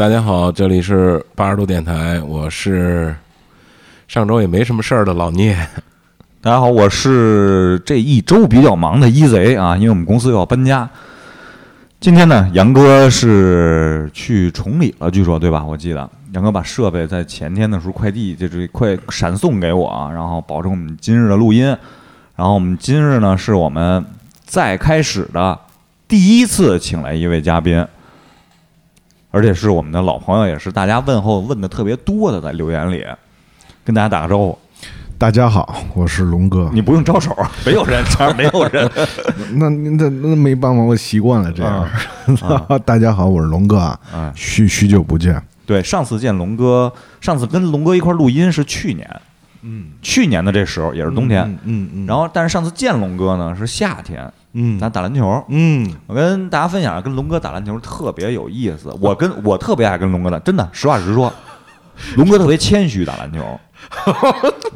大家好，这里是八十度电台，我是上周也没什么事儿的老聂。大家好，我是这一周比较忙的一贼啊，因为我们公司要搬家。今天呢，杨哥是去崇礼了，据说对吧？我记得杨哥把设备在前天的时候快递就是快闪送给我，然后保证我们今日的录音。然后我们今日呢，是我们再开始的第一次请来一位嘉宾，而且是我们的老朋友，也是大家问候问的特别多的，在留言里跟大家打个招呼。大家好，我是龙哥。你不用招手，没有人，这儿没有人。那那那没办法，我习惯了这样。大家好，我是龙哥啊。许许久不见。对，上次见龙哥，上次跟龙哥一块录音是去年。嗯。去年的这时候也是冬天。嗯嗯。然后，但是上次见龙哥呢是夏天。嗯。咱打篮球。嗯。我跟大家分享，跟龙哥打篮球特别有意思。我跟我特别爱跟龙哥打，真的，实话实说。龙哥特别谦虚打篮球。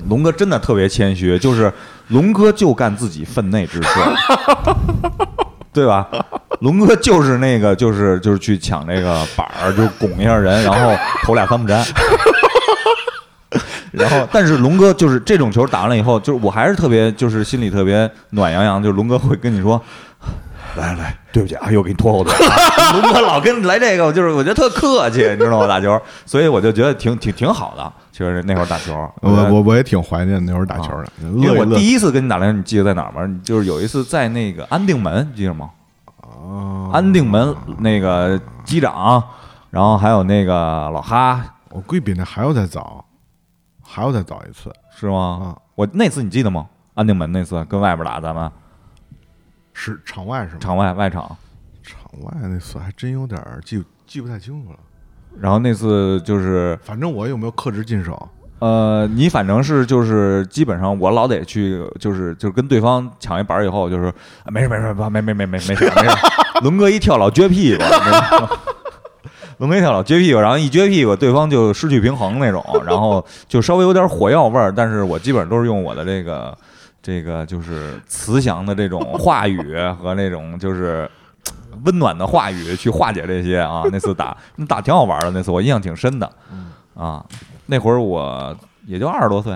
龙哥真的特别谦虚，就是龙哥就干自己分内之事，对吧？龙哥就是那个，就是就是去抢那个板儿，就拱一下人，然后投俩三不沾。然后，但是龙哥就是这种球打完了以后，就是我还是特别，就是心里特别暖洋洋。就是龙哥会跟你说。来来，对不起啊，又给你拖后腿。龙哥老跟来这个，就是我觉得特客气，你知道吗？打球，所以我就觉得挺挺挺好的。其实那会儿打球，我我我也挺怀念那会儿打球的。因为我第一次跟你打篮球，你记得在哪儿吗？就是有一次在那个安定门，记得吗？哦，安定门那个机长，然后还有那个老哈，我估计比那还要再早，还要再早一次，是吗？我那次你记得吗？安定门那次跟外边打，咱们。是场外是吗？场外外场，场外那次还真有点记记不太清楚了。然后那次就是，反正我有没有克制进手？呃，你反正是就是基本上我老得去，就是就是跟对方抢一板以后，就是没事没事没没没没没事没事。龙哥一跳老撅屁股，龙哥一跳老撅屁股，然后一撅屁股，对方就失去平衡那种，然后就稍微有点火药味儿。但是我基本上都是用我的这个。这个就是慈祥的这种话语和那种就是温暖的话语去化解这些啊。那次打那打挺好玩的，那次我印象挺深的。啊，那会儿我也就二十多岁。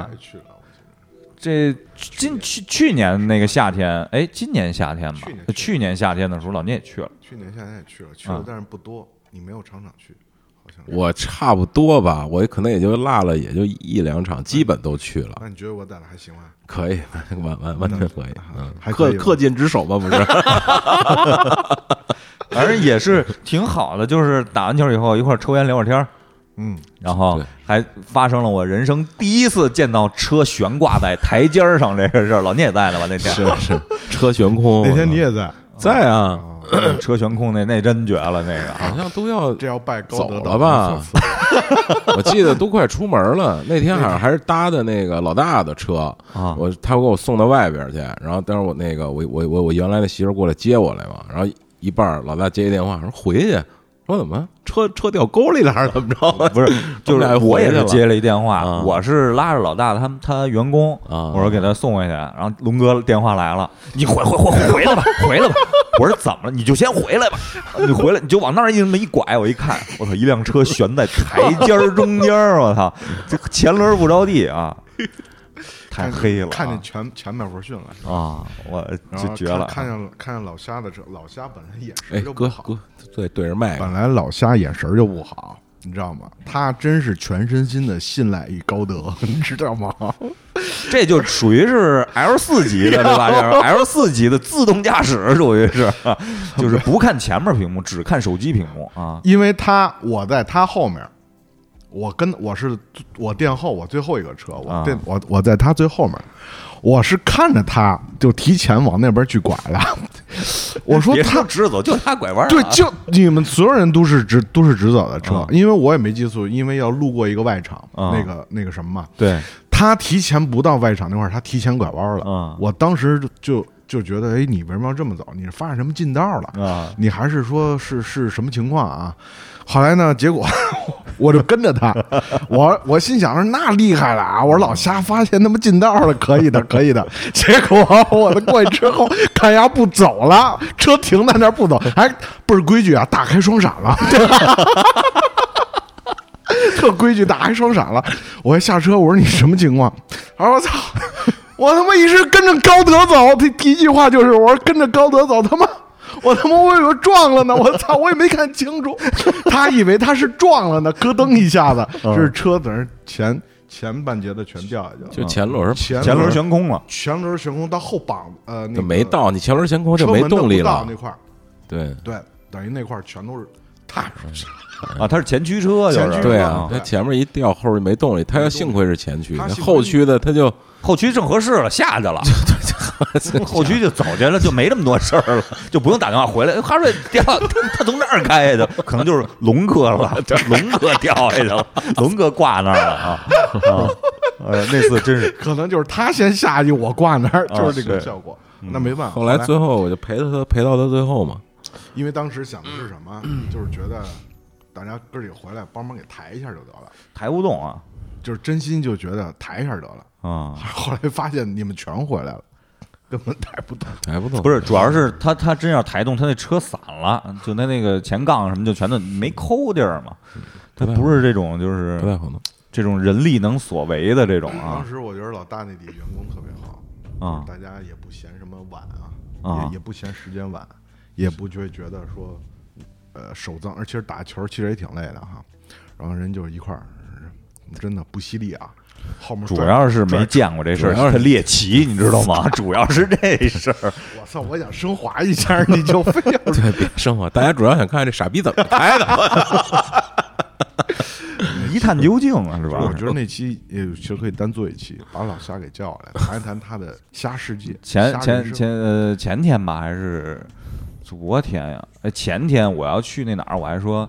这今去去年那个夏天，哎，今年夏天吧？去年夏天的时候，老聂也去了。去年夏天也去了，去了，但是不多。你没有场场去。好像我差不多吧，我可能也就落了，也就一两场，基本都去了。那你觉得我打的还行吗？可以，完完完全可以，嗯，恪恪尽职守吧，不是？反正也是挺好的，就是打完球以后一块抽烟聊会儿天儿，嗯，然后还发生了我人生第一次见到车悬挂在台阶上这个事儿。老聂也在呢吧？那天是是车悬空，那天你也在，在啊。车悬空那那真绝了，那个好像都要这要拜高德了吧？我记得都快出门了，那天好像还是搭的那个老大的车啊，我他给我送到外边去，然后当时我那个我我我我原来的媳妇过来接我来嘛，然后一半老大接一电话说回去。说怎么车车掉沟里了还是怎么着？不是，就是我也是接了一电话，我是拉着老大他们他员工，我说给他送回去，然后龙哥电话来了，你回回回回来吧，回来吧。我说怎么了？你就先回来吧，你回来你就往那儿一那么一拐，我一看，我操，一辆车悬在台阶中间，我操，这前轮不着地啊。太黑了，看见全全面不逊了啊！我就绝了。看见看见老虾的车，老虾本来眼神就不好，对对着麦。本来老虾眼神就不好，你知道吗？他真是全身心的信赖于高德，你知道吗？这就属于是 L 四级的，对吧？L 四级的自动驾驶属于是，就是不看前面屏幕，只看手机屏幕啊。因为他我在他后面。我跟我是我殿后，我最后一个车，我殿我我在他最后面，我是看着他就提前往那边去拐了。我说他直着走，就他拐弯。对，就 你们所有人都是直都是直走的车，因为我也没记错，因为要路过一个外场，那个那个什么嘛。对，他提前不到外场那块儿，他提前拐弯了。我当时就就觉得，哎，你为什么要这么走？你是发现什么近道了？啊，你还是说是是什么情况啊？后来呢？结果我就跟着他，我我心想说那厉害了啊！我说老瞎发现那么近道了，可以的，可以的。结果我的过去之后，看丫不走了，车停在那儿不走，还不是规矩啊，打开双闪了。特规矩，打开双闪了。我一下车，我说你什么情况？他说我操，我他妈一直跟着高德走。他第一句话就是我说跟着高德走，他妈我他妈我以为撞了呢，我操，我也没看清楚。他以为他是撞了呢，咯噔一下子，是车在那前前半截子全掉下去了，就前轮前前轮悬空了，前轮悬空到后膀呃，那没到你前轮悬空就没动力了那块儿，对对，等于那块儿全都是踏实。啊，它是前驱车，就是对啊，它前面一掉，后面没动力。它要幸亏是前驱，后驱的它就后驱正合适了，下去了，后驱就走去了，就没这么多事儿了，就不用打电话回来。哈瑞掉，他从那儿开的，可能就是龙哥了，龙哥掉下去了，龙哥挂那儿了啊啊！呃，那次真是，可能就是他先下去，我挂那儿，就是这个效果。那没办法，后来最后我就陪着他，陪到他最后嘛。因为当时想的是什么？就是觉得。大家哥几个回来帮忙给抬一下就得了，抬不动啊，就是真心就觉得抬一下得了啊。后来发现你们全回来了，根本抬不动，抬不动。不是，主要是他他真要抬动，他那车散了，就他那个前杠什么就全都没抠地儿嘛。他不是这种，就是不太可能，这种人力能所为的这种啊。当时我觉得老大那底员工特别好啊，大家也不嫌什么晚啊，也也不嫌时间晚，也不觉觉得说。呃，手脏，而且打球其实也挺累的哈。然后人就一块儿，真的不犀利啊。后面主要是没见过这事儿，要是猎奇，你知道吗？主要是这事儿。我操！我想升华一下，你就非要 对别升华。大家主要想看这傻逼怎么拍的，一探究竟啊，是吧？我觉得那期也其实可以单做一期，把老虾给叫来谈一谈他的虾世界。前前前呃前天吧，还是。昨天呀，哎，前天我要去那哪儿，我还说，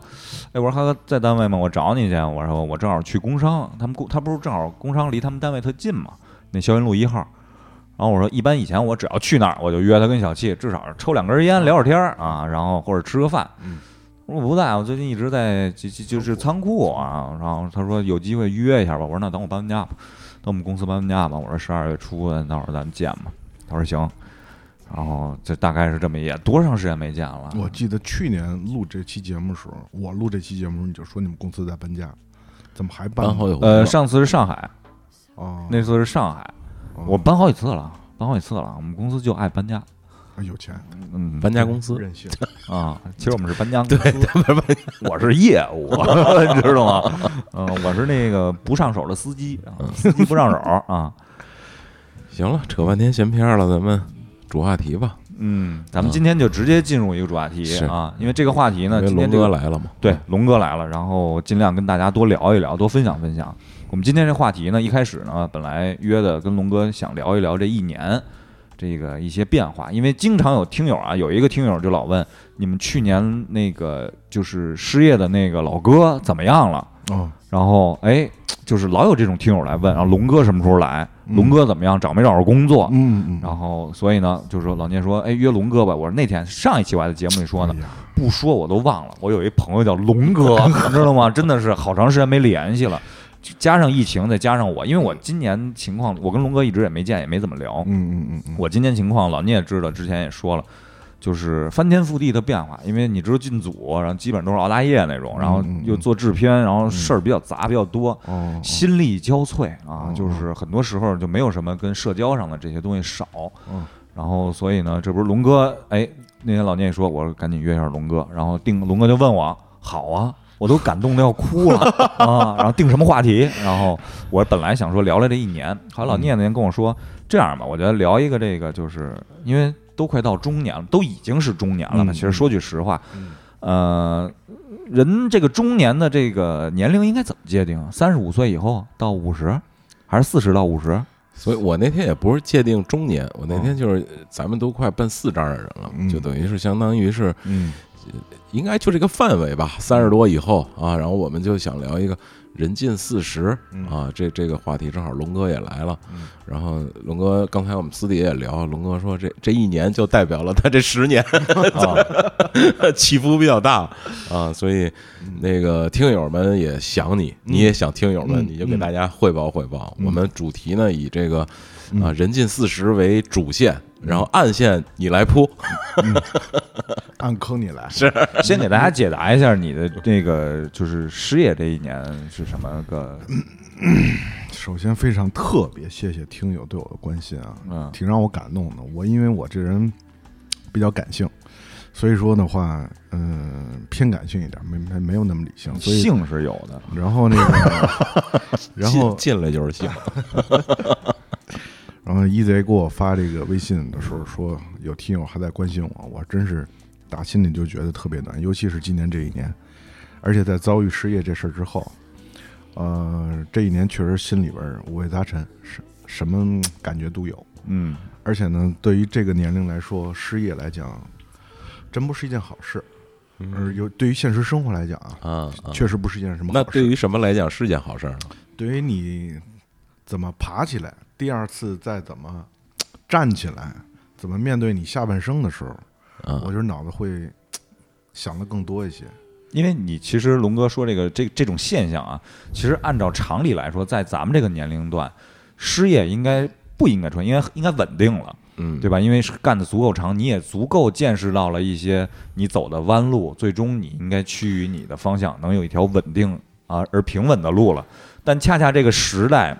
哎，我说哈哥在单位吗？我找你去。我说我正好去工商，他们工他不是正好工商离他们单位特近嘛，那霄云路一号。然后我说，一般以前我只要去那儿，我就约他跟小七，至少抽两根烟聊会儿天儿啊，然后或者吃个饭。我说不在，我最近一直在就就就是仓库啊。然后他说有机会约一下吧。我说那等我搬完家吧，等我们公司搬完家吧。我说十二月初到时候咱们见吧。他说行。然后这大概是这么一，多长时间没见了？我记得去年录这期节目的时候，我录这期节目你就说你们公司在搬家，怎么还搬？好呃，上次是上海，哦，那次是上海，我搬好几次了，搬好几次了。我们公司就爱搬家，有钱，嗯，搬家公司任性 啊。其实我们是搬家公司，对，我是业务，你知道吗？嗯，我是那个不上手的司机，司机不上手啊。行了，扯半天闲篇了，咱们。主话题吧，嗯，咱们今天就直接进入一个主话题啊，因为这个话题呢，今天龙哥来了嘛，对，龙哥来了，然后尽量跟大家多聊一聊，多分享分享。我们今天这话题呢，一开始呢，本来约的跟龙哥想聊一聊这一年这个一些变化，因为经常有听友啊，有一个听友就老问你们去年那个就是失业的那个老哥怎么样了？哦，然后哎。就是老有这种听友来问，然后龙哥什么时候来？龙哥怎么样？找没找着工作？嗯嗯。然后所以呢，就是说老聂说，哎，约龙哥吧。我说那天上一期我还在节目里说呢，不说我都忘了。我有一朋友叫龙哥，你知道吗？真的是好长时间没联系了，加上疫情，再加上我，因为我今年情况，我跟龙哥一直也没见，也没怎么聊。嗯嗯嗯。我今年情况，老聂也知道，之前也说了。就是翻天覆地的变化，因为你知道进组，然后基本都是熬大夜那种，然后又做制片，然后事儿比较杂比较多，心力交瘁啊，就是很多时候就没有什么跟社交上的这些东西少，然后所以呢，这不是龙哥哎，那天老聂说，我说赶紧约一下龙哥，然后定龙哥就问我，好啊，我都感动的要哭了 啊，然后定什么话题？然后我本来想说聊聊这一年，后来老聂那天跟我说，这样吧，我觉得聊一个这个，就是因为。都快到中年了，都已经是中年了嘛。其实说句实话，呃，人这个中年的这个年龄应该怎么界定？三十五岁以后到五十，还是四十到五十？所以我那天也不是界定中年，我那天就是咱们都快奔四张的人了，就等于是相当于是，应该就这个范围吧。三十多以后啊，然后我们就想聊一个。人近四十啊，这这个话题正好龙哥也来了，然后龙哥刚才我们私底下也聊，龙哥说这这一年就代表了他这十年，起伏比较大啊，所以那个听友们也想你，你也想听友们，你就给大家汇报汇报。我们主题呢以这个啊人近四十为主线然后暗线你来铺，暗坑你来。是，先给大家解答一下你的那个就是失业这一年是什么个？首先非常特别谢谢听友对我的关心啊，嗯，挺让我感动的。我因为我这人比较感性。所以说的话，嗯，偏感性一点，没没没有那么理性。所以性是有的。然后那个，然后进来就是性。然后 EZ 给我发这个微信的时候说，有听友还在关心我，我真是打心里就觉得特别难。尤其是今年这一年，而且在遭遇失业这事儿之后，呃，这一年确实心里边五味杂陈，什什么感觉都有。嗯，而且呢，对于这个年龄来说，失业来讲。真不是一件好事，而有对于现实生活来讲啊，确实不是一件什么。那对于什么来讲是件好事呢？对于你怎么爬起来，第二次再怎么 站起来，怎么面对你下半生的时候，我觉得脑子会 想的更多一些。因为你其实龙哥说这个这这种现象啊，其实按照常理来说，在咱们这个年龄段，失业应该不应该出现，应该应该稳定了。嗯，对吧？因为是干的足够长，你也足够见识到了一些你走的弯路，最终你应该趋于你的方向，能有一条稳定啊而平稳的路了。但恰恰这个时代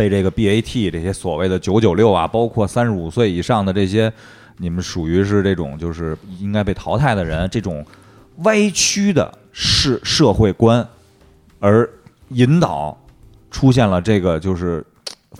被这个 BAT 这些所谓的九九六啊，包括三十五岁以上的这些，你们属于是这种就是应该被淘汰的人，这种歪曲的社社会观，而引导出现了这个就是。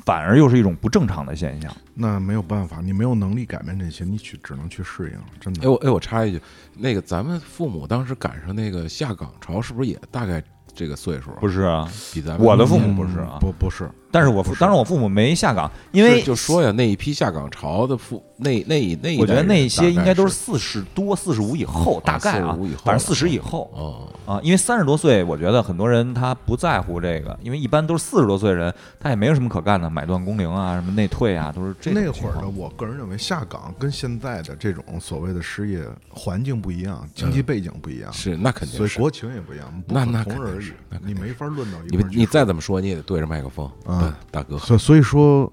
反而又是一种不正常的现象。那没有办法，你没有能力改变这些，你去只能去适应。真的。哎我哎我插一句，那个咱们父母当时赶上那个下岗潮，是不是也大概？这个岁数不是啊，比咱们我的父母不是啊，不不是。但是我父当时我父母没下岗，因为就说呀，那一批下岗潮的父那那那，我觉得那些应该都是四十多、四十五以后，大概啊，反正四十以后哦啊，因为三十多岁，我觉得很多人他不在乎这个，因为一般都是四十多岁人，他也没有什么可干的，买断工龄啊，什么内退啊，都是这。那会儿的，我个人认为下岗跟现在的这种所谓的失业环境不一样，经济背景不一样，是那肯定，所以国情也不一样，那那同日而语，你没法论到一块你你再怎么说，你也得对着麦克风。啊，大哥。所所以说，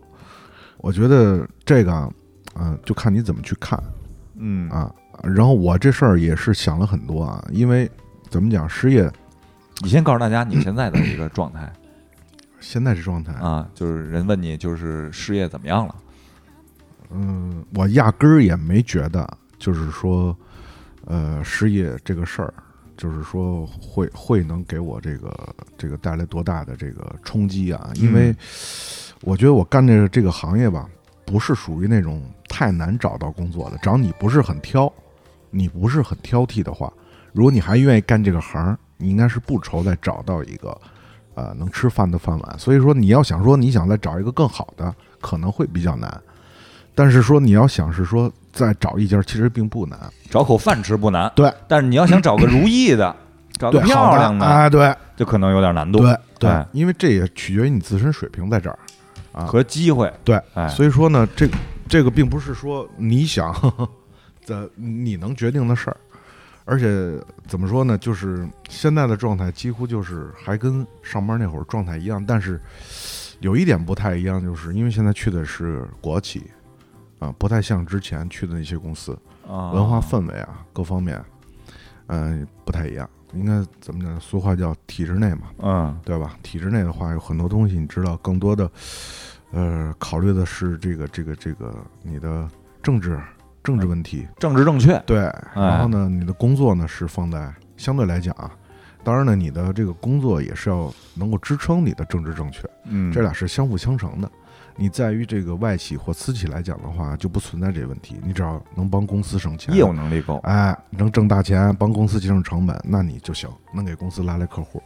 我觉得这个，啊，就看你怎么去看，嗯。啊，然后我这事儿也是想了很多啊，因为怎么讲，失业，你先告诉大家你现在的一个状态，现在这状态。啊，就是人问你就是失业怎么样了，嗯，我压根儿也没觉得，就是说，呃，失业这个事儿，就是说会会能给我这个这个带来多大的这个冲击啊，因为。我觉得我干这个这个行业吧，不是属于那种太难找到工作的。只要你不是很挑，你不是很挑剔的话，如果你还愿意干这个行，你应该是不愁再找到一个，呃，能吃饭的饭碗。所以说，你要想说你想再找一个更好的，可能会比较难。但是说你要想是说再找一家，其实并不难，找口饭吃不难。对，但是你要想找个如意的，找个漂亮的，哎，对，就可能有点难度。对对，因为这也取决于你自身水平在这儿啊。和机会。对，所以说呢，这这个并不是说你想 的你能决定的事儿，而且怎么说呢，就是现在的状态几乎就是还跟上班那会儿状态一样，但是有一点不太一样，就是因为现在去的是国企啊，不太像之前去的那些公司啊，文化氛围啊各方面嗯不太一样，应该怎么讲？俗话叫体制内嘛，嗯，对吧？体制内的话有很多东西你知道，更多的。呃，考虑的是这个这个这个你的政治政治问题，政治正确对。然后呢，你的工作呢是放在相对来讲啊，当然呢，你的这个工作也是要能够支撑你的政治正确，嗯，这俩是相辅相成的。你在于这个外企或私企来讲的话，就不存在这个问题。你只要能帮公司省钱，业务能力够，哎，能挣大钱，帮公司节省成本，那你就行，能给公司拉来客户。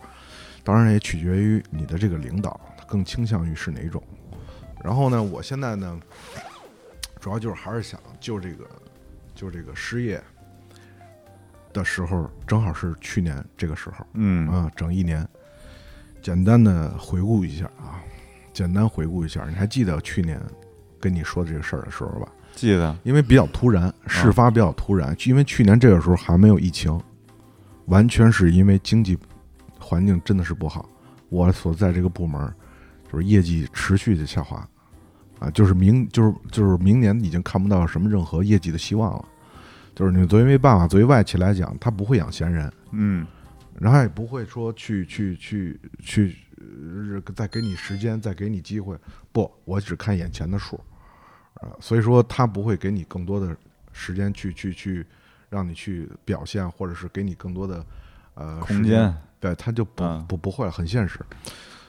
当然也取决于你的这个领导，他更倾向于是哪种。然后呢，我现在呢，主要就是还是想就这个，就这个失业的时候，正好是去年这个时候，嗯啊，整一年，简单的回顾一下啊，简单回顾一下，你还记得去年跟你说这个事儿的时候吧？记得，因为比较突然，事发比较突然，因为去年这个时候还没有疫情，完全是因为经济环境真的是不好，我所在这个部门。就是业绩持续的下滑，啊，就是明就是就是明年已经看不到什么任何业绩的希望了。就是你作为没办法，作为外企来讲，他不会养闲人，嗯，然后也不会说去去去去再给你时间，再给你机会。不，我只看眼前的数，啊，所以说他不会给你更多的时间去去去让你去表现，或者是给你更多的呃空间。对，他就不不不会，很现实。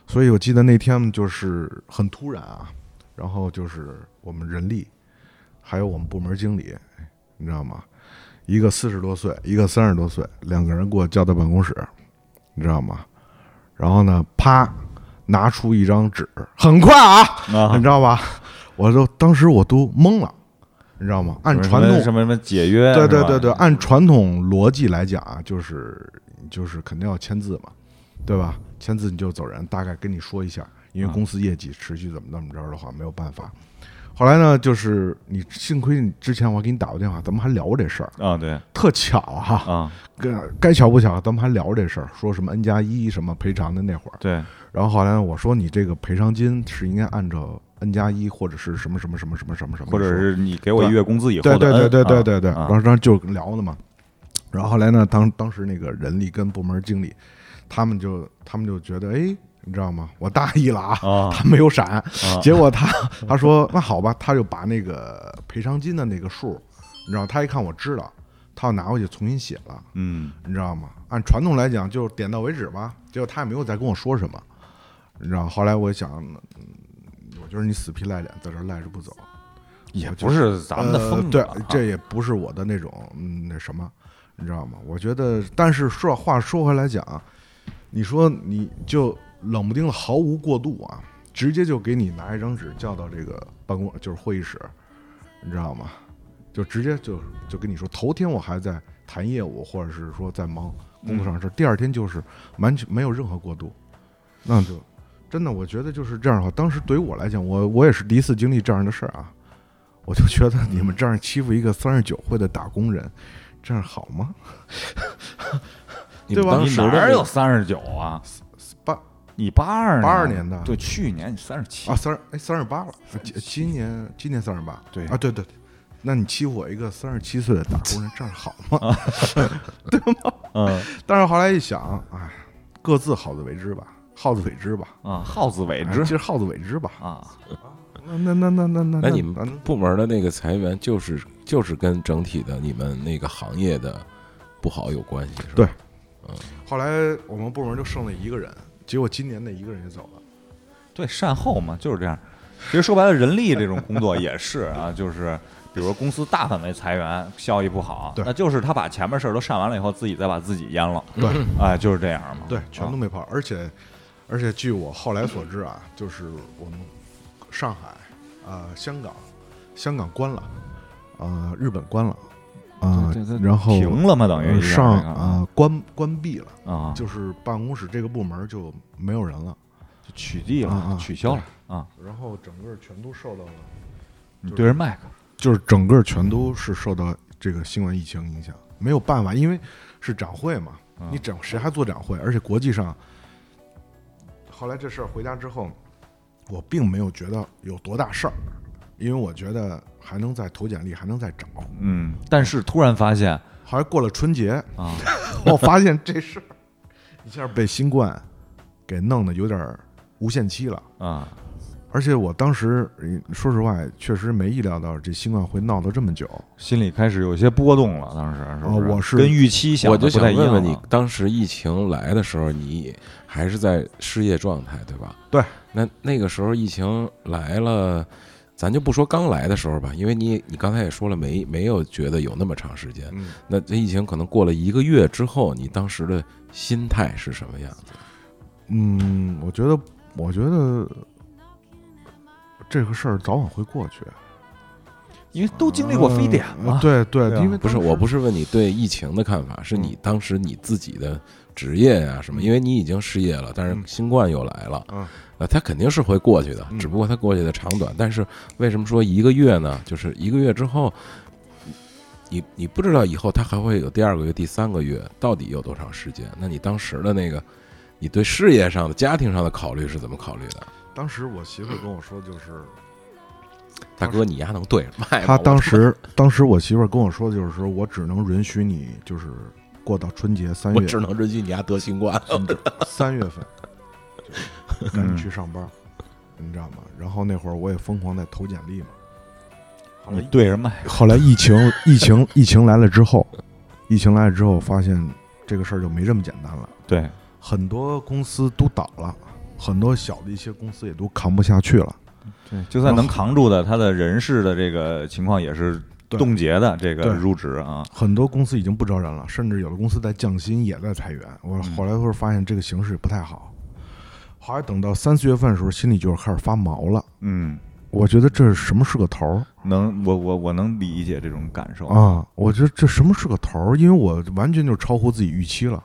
所以我记得那天就是很突然啊，然后就是我们人力还有我们部门经理，你知道吗？一个四十多岁，一个三十多岁，两个人给我叫到办公室，你知道吗？然后呢，啪，拿出一张纸，很快啊，你知道吧？我都当时我都懵了，你知道吗？按传统什么什么解约，对对对对，按传统逻辑来讲啊，就是就是肯定要签字嘛，对吧？签字你就走人，大概跟你说一下，因为公司业绩持续怎么怎么着的话，没有办法。后来呢，就是你幸亏你之前我给你打过电话，咱们还聊过这事儿。啊，对，特巧哈啊，该该巧不巧，咱们还聊这事儿，说什么 N 加一什么赔偿的那会儿，对，然后后来我说你这个赔偿金是应该按照 N 加一或者是什么什么什么什么什么什么，或者是你给我一月工资以后的，对对对对对对，然后当时就聊了嘛，然后后来呢，当当时那个人力跟部门经理，他们就他们就觉得哎。你知道吗？我大意了啊，他没有闪，结果他 他说那好吧，他就把那个赔偿金的那个数，你知道，他一看我知道，他要拿回去重新写了，嗯，你知道吗？按传统来讲，就点到为止吧。结果他也没有再跟我说什么，你知道。后来我想，我觉得你死皮赖脸在这赖着不走，也不是咱们的风格，对，这也不是我的那种嗯那什么，你知道吗？我觉得，但是说话说回来讲，你说你就。冷不丁的毫无过渡啊，直接就给你拿一张纸叫到这个办公就是会议室，你知道吗？就直接就就跟你说，头天我还在谈业务，或者是说在忙工作上的事，第二天就是完全没有任何过渡，那就真的我觉得就是这样的话。当时对于我来讲，我我也是第一次经历这样的事儿啊，我就觉得你们这样欺负一个三十九岁的打工人，这样好吗？对吧？你哪有三十九啊？你八二八二年的，对，去年你三十七啊，三哎三十八了，今今年今年三十八，对啊，对对，那你欺负我一个三十七岁的打工人，这样好吗？对吗？嗯，但是后来一想，哎，各自好自为之吧，好自为之吧，啊，好自为之，其实好自为之吧，啊，那那那那那那，那你们部门的那个裁员，就是就是跟整体的你们那个行业的不好有关系，是吧？对，嗯，后来我们部门就剩了一个人。结果今年那一个人也走了，对，善后嘛，就是这样。其实说白了，人力这种工作也是啊，就是比如说公司大范围裁员，效益不好，那就是他把前面事儿都善完了以后，自己再把自己淹了。对，哎，就是这样嘛。对，全都没跑。而且，而且据我后来所知啊，就是我们上海啊、香港、香港关了，呃，日本关了。啊，然后停了嘛，等于上啊关关闭了啊，就是办公室这个部门就没有人了，就取缔了，取消了啊。然后整个全都受到了，你对着麦克，就是整个全都是受到这个新冠疫情影响，没有办法，因为是展会嘛，你展谁还做展会？而且国际上，后来这事儿回家之后，我并没有觉得有多大事儿，因为我觉得。还能再投简历，还能再找，嗯，但是突然发现，好像过了春节啊，我发现这事儿一下被新冠给弄得有点无限期了啊！而且我当时说实话，确实没意料到这新冠会闹得这么久，心里开始有些波动了。当时是我是跟预期想，我就想问问你，当时疫情来的时候，你还是在失业状态，对吧？对，那那个时候疫情来了。咱就不说刚来的时候吧，因为你你刚才也说了，没没有觉得有那么长时间。嗯，那这疫情可能过了一个月之后，你当时的心态是什么样子？嗯，我觉得，我觉得这个事儿早晚会过去，因为都经历过非典了。对对，因为不是，我不是问你对疫情的看法，是你当时你自己的职业呀什么？因为你已经失业了，但是新冠又来了。嗯。他肯定是会过去的，只不过他过去的长短。但是为什么说一个月呢？就是一个月之后，你你不知道以后他还会有第二个月、第三个月，到底有多长时间？那你当时的那个，你对事业上的、家庭上的考虑是怎么考虑的？当时我媳妇跟我说，就是大哥，你丫能对？他当时，当时我媳妇儿跟我说的就是说，我只能允许你，就是过到春节三月，我只能允许你丫得新冠。三月份，赶紧去上班，你知道吗？然后那会儿我也疯狂在投简历嘛。你对着卖。后来疫情，疫情，疫情来了之后，疫情来了之后，发现这个事儿就没这么简单了。对，很多公司都倒了，很多小的一些公司也都扛不下去了。对，就算能扛住的，他的人事的这个情况也是冻结的。这个入职啊，很多公司已经不招人了，甚至有的公司在降薪，也在裁员。我后来会发现这个形势不太好。后来等到三四月份的时候，心里就是开始发毛了。嗯，我觉得这是什么是个头儿？能，我我我能理解这种感受啊。我觉得这什么是个头儿？因为我完全就超乎自己预期了。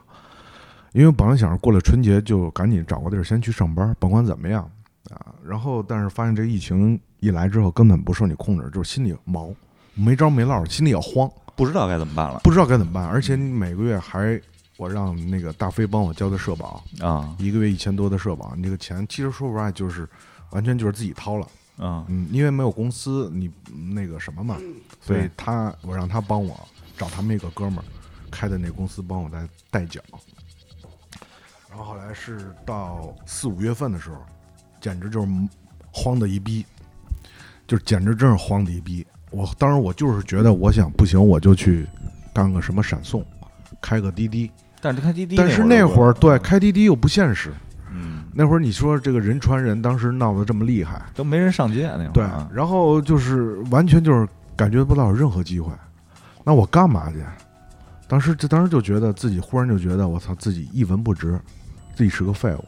因为本来想着过了春节就赶紧找个地儿先去上班，甭管怎么样。啊，然后但是发现这疫情一来之后根本不受你控制，就是心里毛，没招没落，心里也慌，不知道该怎么办了，不知道该怎么办，而且你每个月还我让那个大飞帮我交的社保啊，一个月一千多的社保，你这个钱其实说实话就是完全就是自己掏了。啊，嗯，因为没有公司，你那个什么嘛，所以他我让他帮我找他们一个哥们儿开的那公司帮我代代缴，然后后来是到四五月份的时候。简直就是慌的一逼，就简直真是慌的一逼。我当时我就是觉得，我想不行，我就去干个什么闪送，开个滴滴。但是开滴滴，但是那会儿对开滴滴又不现实。嗯，那会儿你说这个人传人，当时闹得这么厉害，都没人上街那会儿。对，然后就是完全就是感觉不到有任何机会。那我干嘛去？当时就当时就觉得自己忽然就觉得我操，自己一文不值，自己是个废物。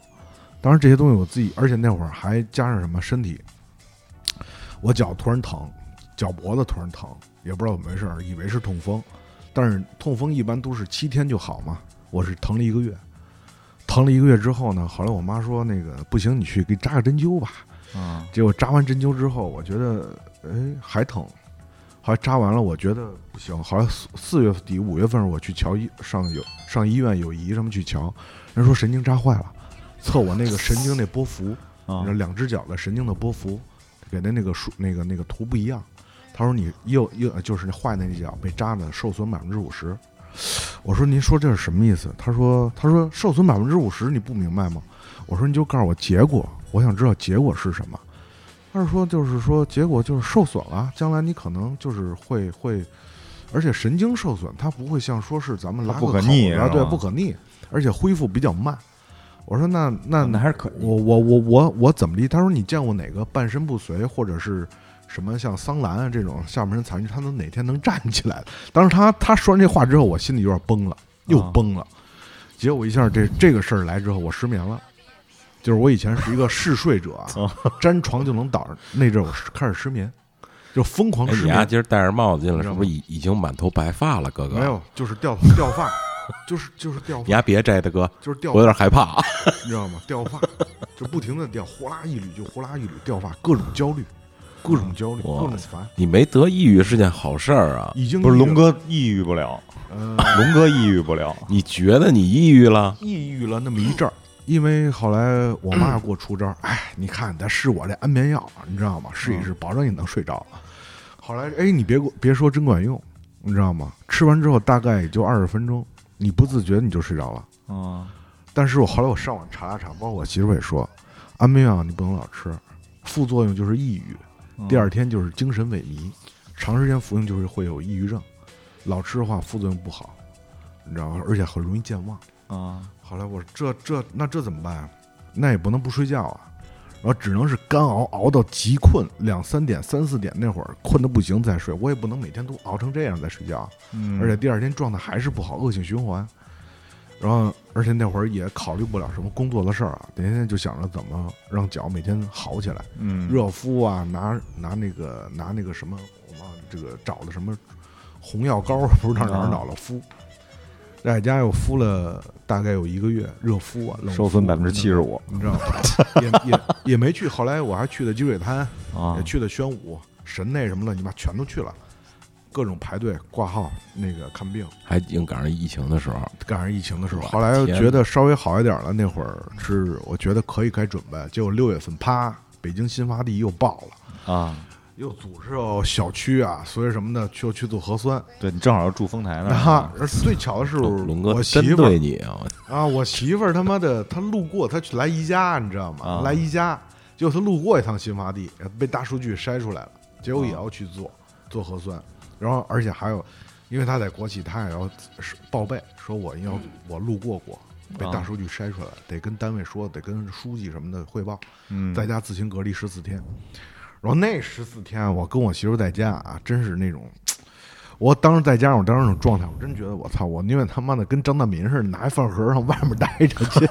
当然这些东西我自己，而且那会儿还加上什么身体，我脚突然疼，脚脖子突然疼，也不知道怎么回事，以为是痛风，但是痛风一般都是七天就好嘛，我是疼了一个月，疼了一个月之后呢，后来我妈说那个不行，你去给扎个针灸吧，啊，结果扎完针灸之后，我觉得哎还疼，后来扎完了我觉得不行，后来四四月底五月份我去瞧医上有上医院有姨什么去瞧，人说神经扎坏了。测我那个神经那波幅，两只脚的神经的波幅，给的那个数那个那个图不一样。他说你右右就是那坏那只脚被扎的受损百分之五十。我说您说这是什么意思？他说他说受损百分之五十你不明白吗？我说你就告诉我结果，我想知道结果是什么。他是说就是说结果就是受损了，将来你可能就是会会，而且神经受损它不会像说是咱们拉个口啊，对不可逆，而且恢复比较慢。我说那那那还是可我我我我我怎么地？他说你见过哪个半身不遂或者是什么像桑兰啊这种下半身残疾，他能哪天能站起来？当时他他说完这话之后，我心里有点崩了，又崩了。结果一下这这个事儿来之后，我失眠了。就是我以前是一个嗜睡者，沾床就能倒，那阵我开始失眠，就疯狂失眠。你今儿戴着帽子进来，是不是已已经满头白发了，哥哥？没有，就是掉掉发。就是就是掉发，你还别摘大哥，就是掉，我有点害怕，你知道吗？掉发就不停的掉，呼啦一缕就呼啦一缕掉发，各种焦虑，各种焦虑，各种烦。你没得抑郁是件好事儿啊，已经不是龙哥抑郁不了，龙哥抑郁不了。你觉得你抑郁了？抑郁了那么一阵儿，因为后来我妈给我出招，哎，你看咱试我这安眠药，你知道吗？试一试，保证你能睡着。后来哎，你别别说真管用，你知道吗？吃完之后大概也就二十分钟。你不自觉你就睡着了啊！但是我后来我上网查了查，包括我媳妇也说，安眠药你不能老吃，副作用就是抑郁，第二天就是精神萎靡，长时间服用就是会有抑郁症，老吃的话副作用不好，你知道吗？而且很容易健忘啊！后来我说这这那这怎么办啊？那也不能不睡觉啊！然后只能是干熬，熬到极困，两三点、三四点那会儿困的不行再睡。我也不能每天都熬成这样再睡觉，而且第二天状态还是不好，恶性循环。然后，而且那会儿也考虑不了什么工作的事儿啊，天天就想着怎么让脚每天好起来。嗯，热敷啊，拿拿那个拿那个什么，我忘了这个找的什么红药膏，不知道哪儿找了敷。在家又敷了大概有一个月，热敷啊，受损百分之七十五，你知道吗？也也也没去。后来我还去的积水滩，也去的宣武、神内什么的，你妈全都去了，各种排队挂号那个看病，还硬赶上疫情的时候，赶上疫情的时候。后来觉得稍微好一点了，那会儿是我觉得可以该准备，结果六月份啪，北京新发地又爆了啊！又组织小区啊，所以什么的，就去做核酸。对你正好要住丰台那儿。最巧的是，龙哥我媳妇你啊啊！我媳妇儿他妈的，她路过，她去来宜家，你知道吗？来宜家，结果她路过一趟新发地，被大数据筛出来了，结果也要去做做核酸。然后，而且还有，因为他在国企，他也要报备，说我要我路过过，被大数据筛出来了，得跟单位说，得跟书记什么的汇报，在家自行隔离十四天。然后那十四天，我跟我媳妇在家啊，真是那种，我当时在家，我当时那种状态，我真觉得我操，我宁愿他妈的跟张大民似的，拿一饭盒上外面待着去，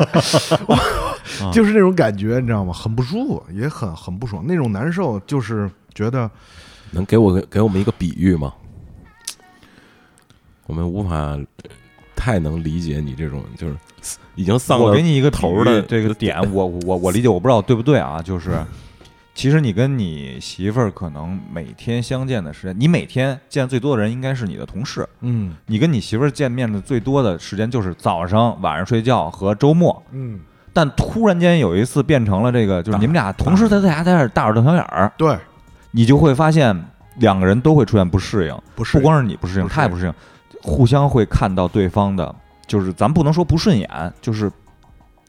就是那种感觉，你知道吗？很不舒服，也很很不爽，那种难受，就是觉得，能给我给我们一个比喻吗？我们无法太能理解你这种，就是已经丧了。我给你一个头的这个点，我我我理解，我不知道对不对啊？就是。其实你跟你媳妇儿可能每天相见的时间，你每天见最多的人应该是你的同事。嗯，你跟你媳妇儿见面的最多的时间就是早上、晚上睡觉和周末。嗯，但突然间有一次变成了这个，就是你们俩同时在在家在这大眼瞪小眼儿。对，你就会发现两个人都会出现不适应，不不光是你不适应，他也不适应，互相会看到对方的，就是咱不能说不顺眼，就是。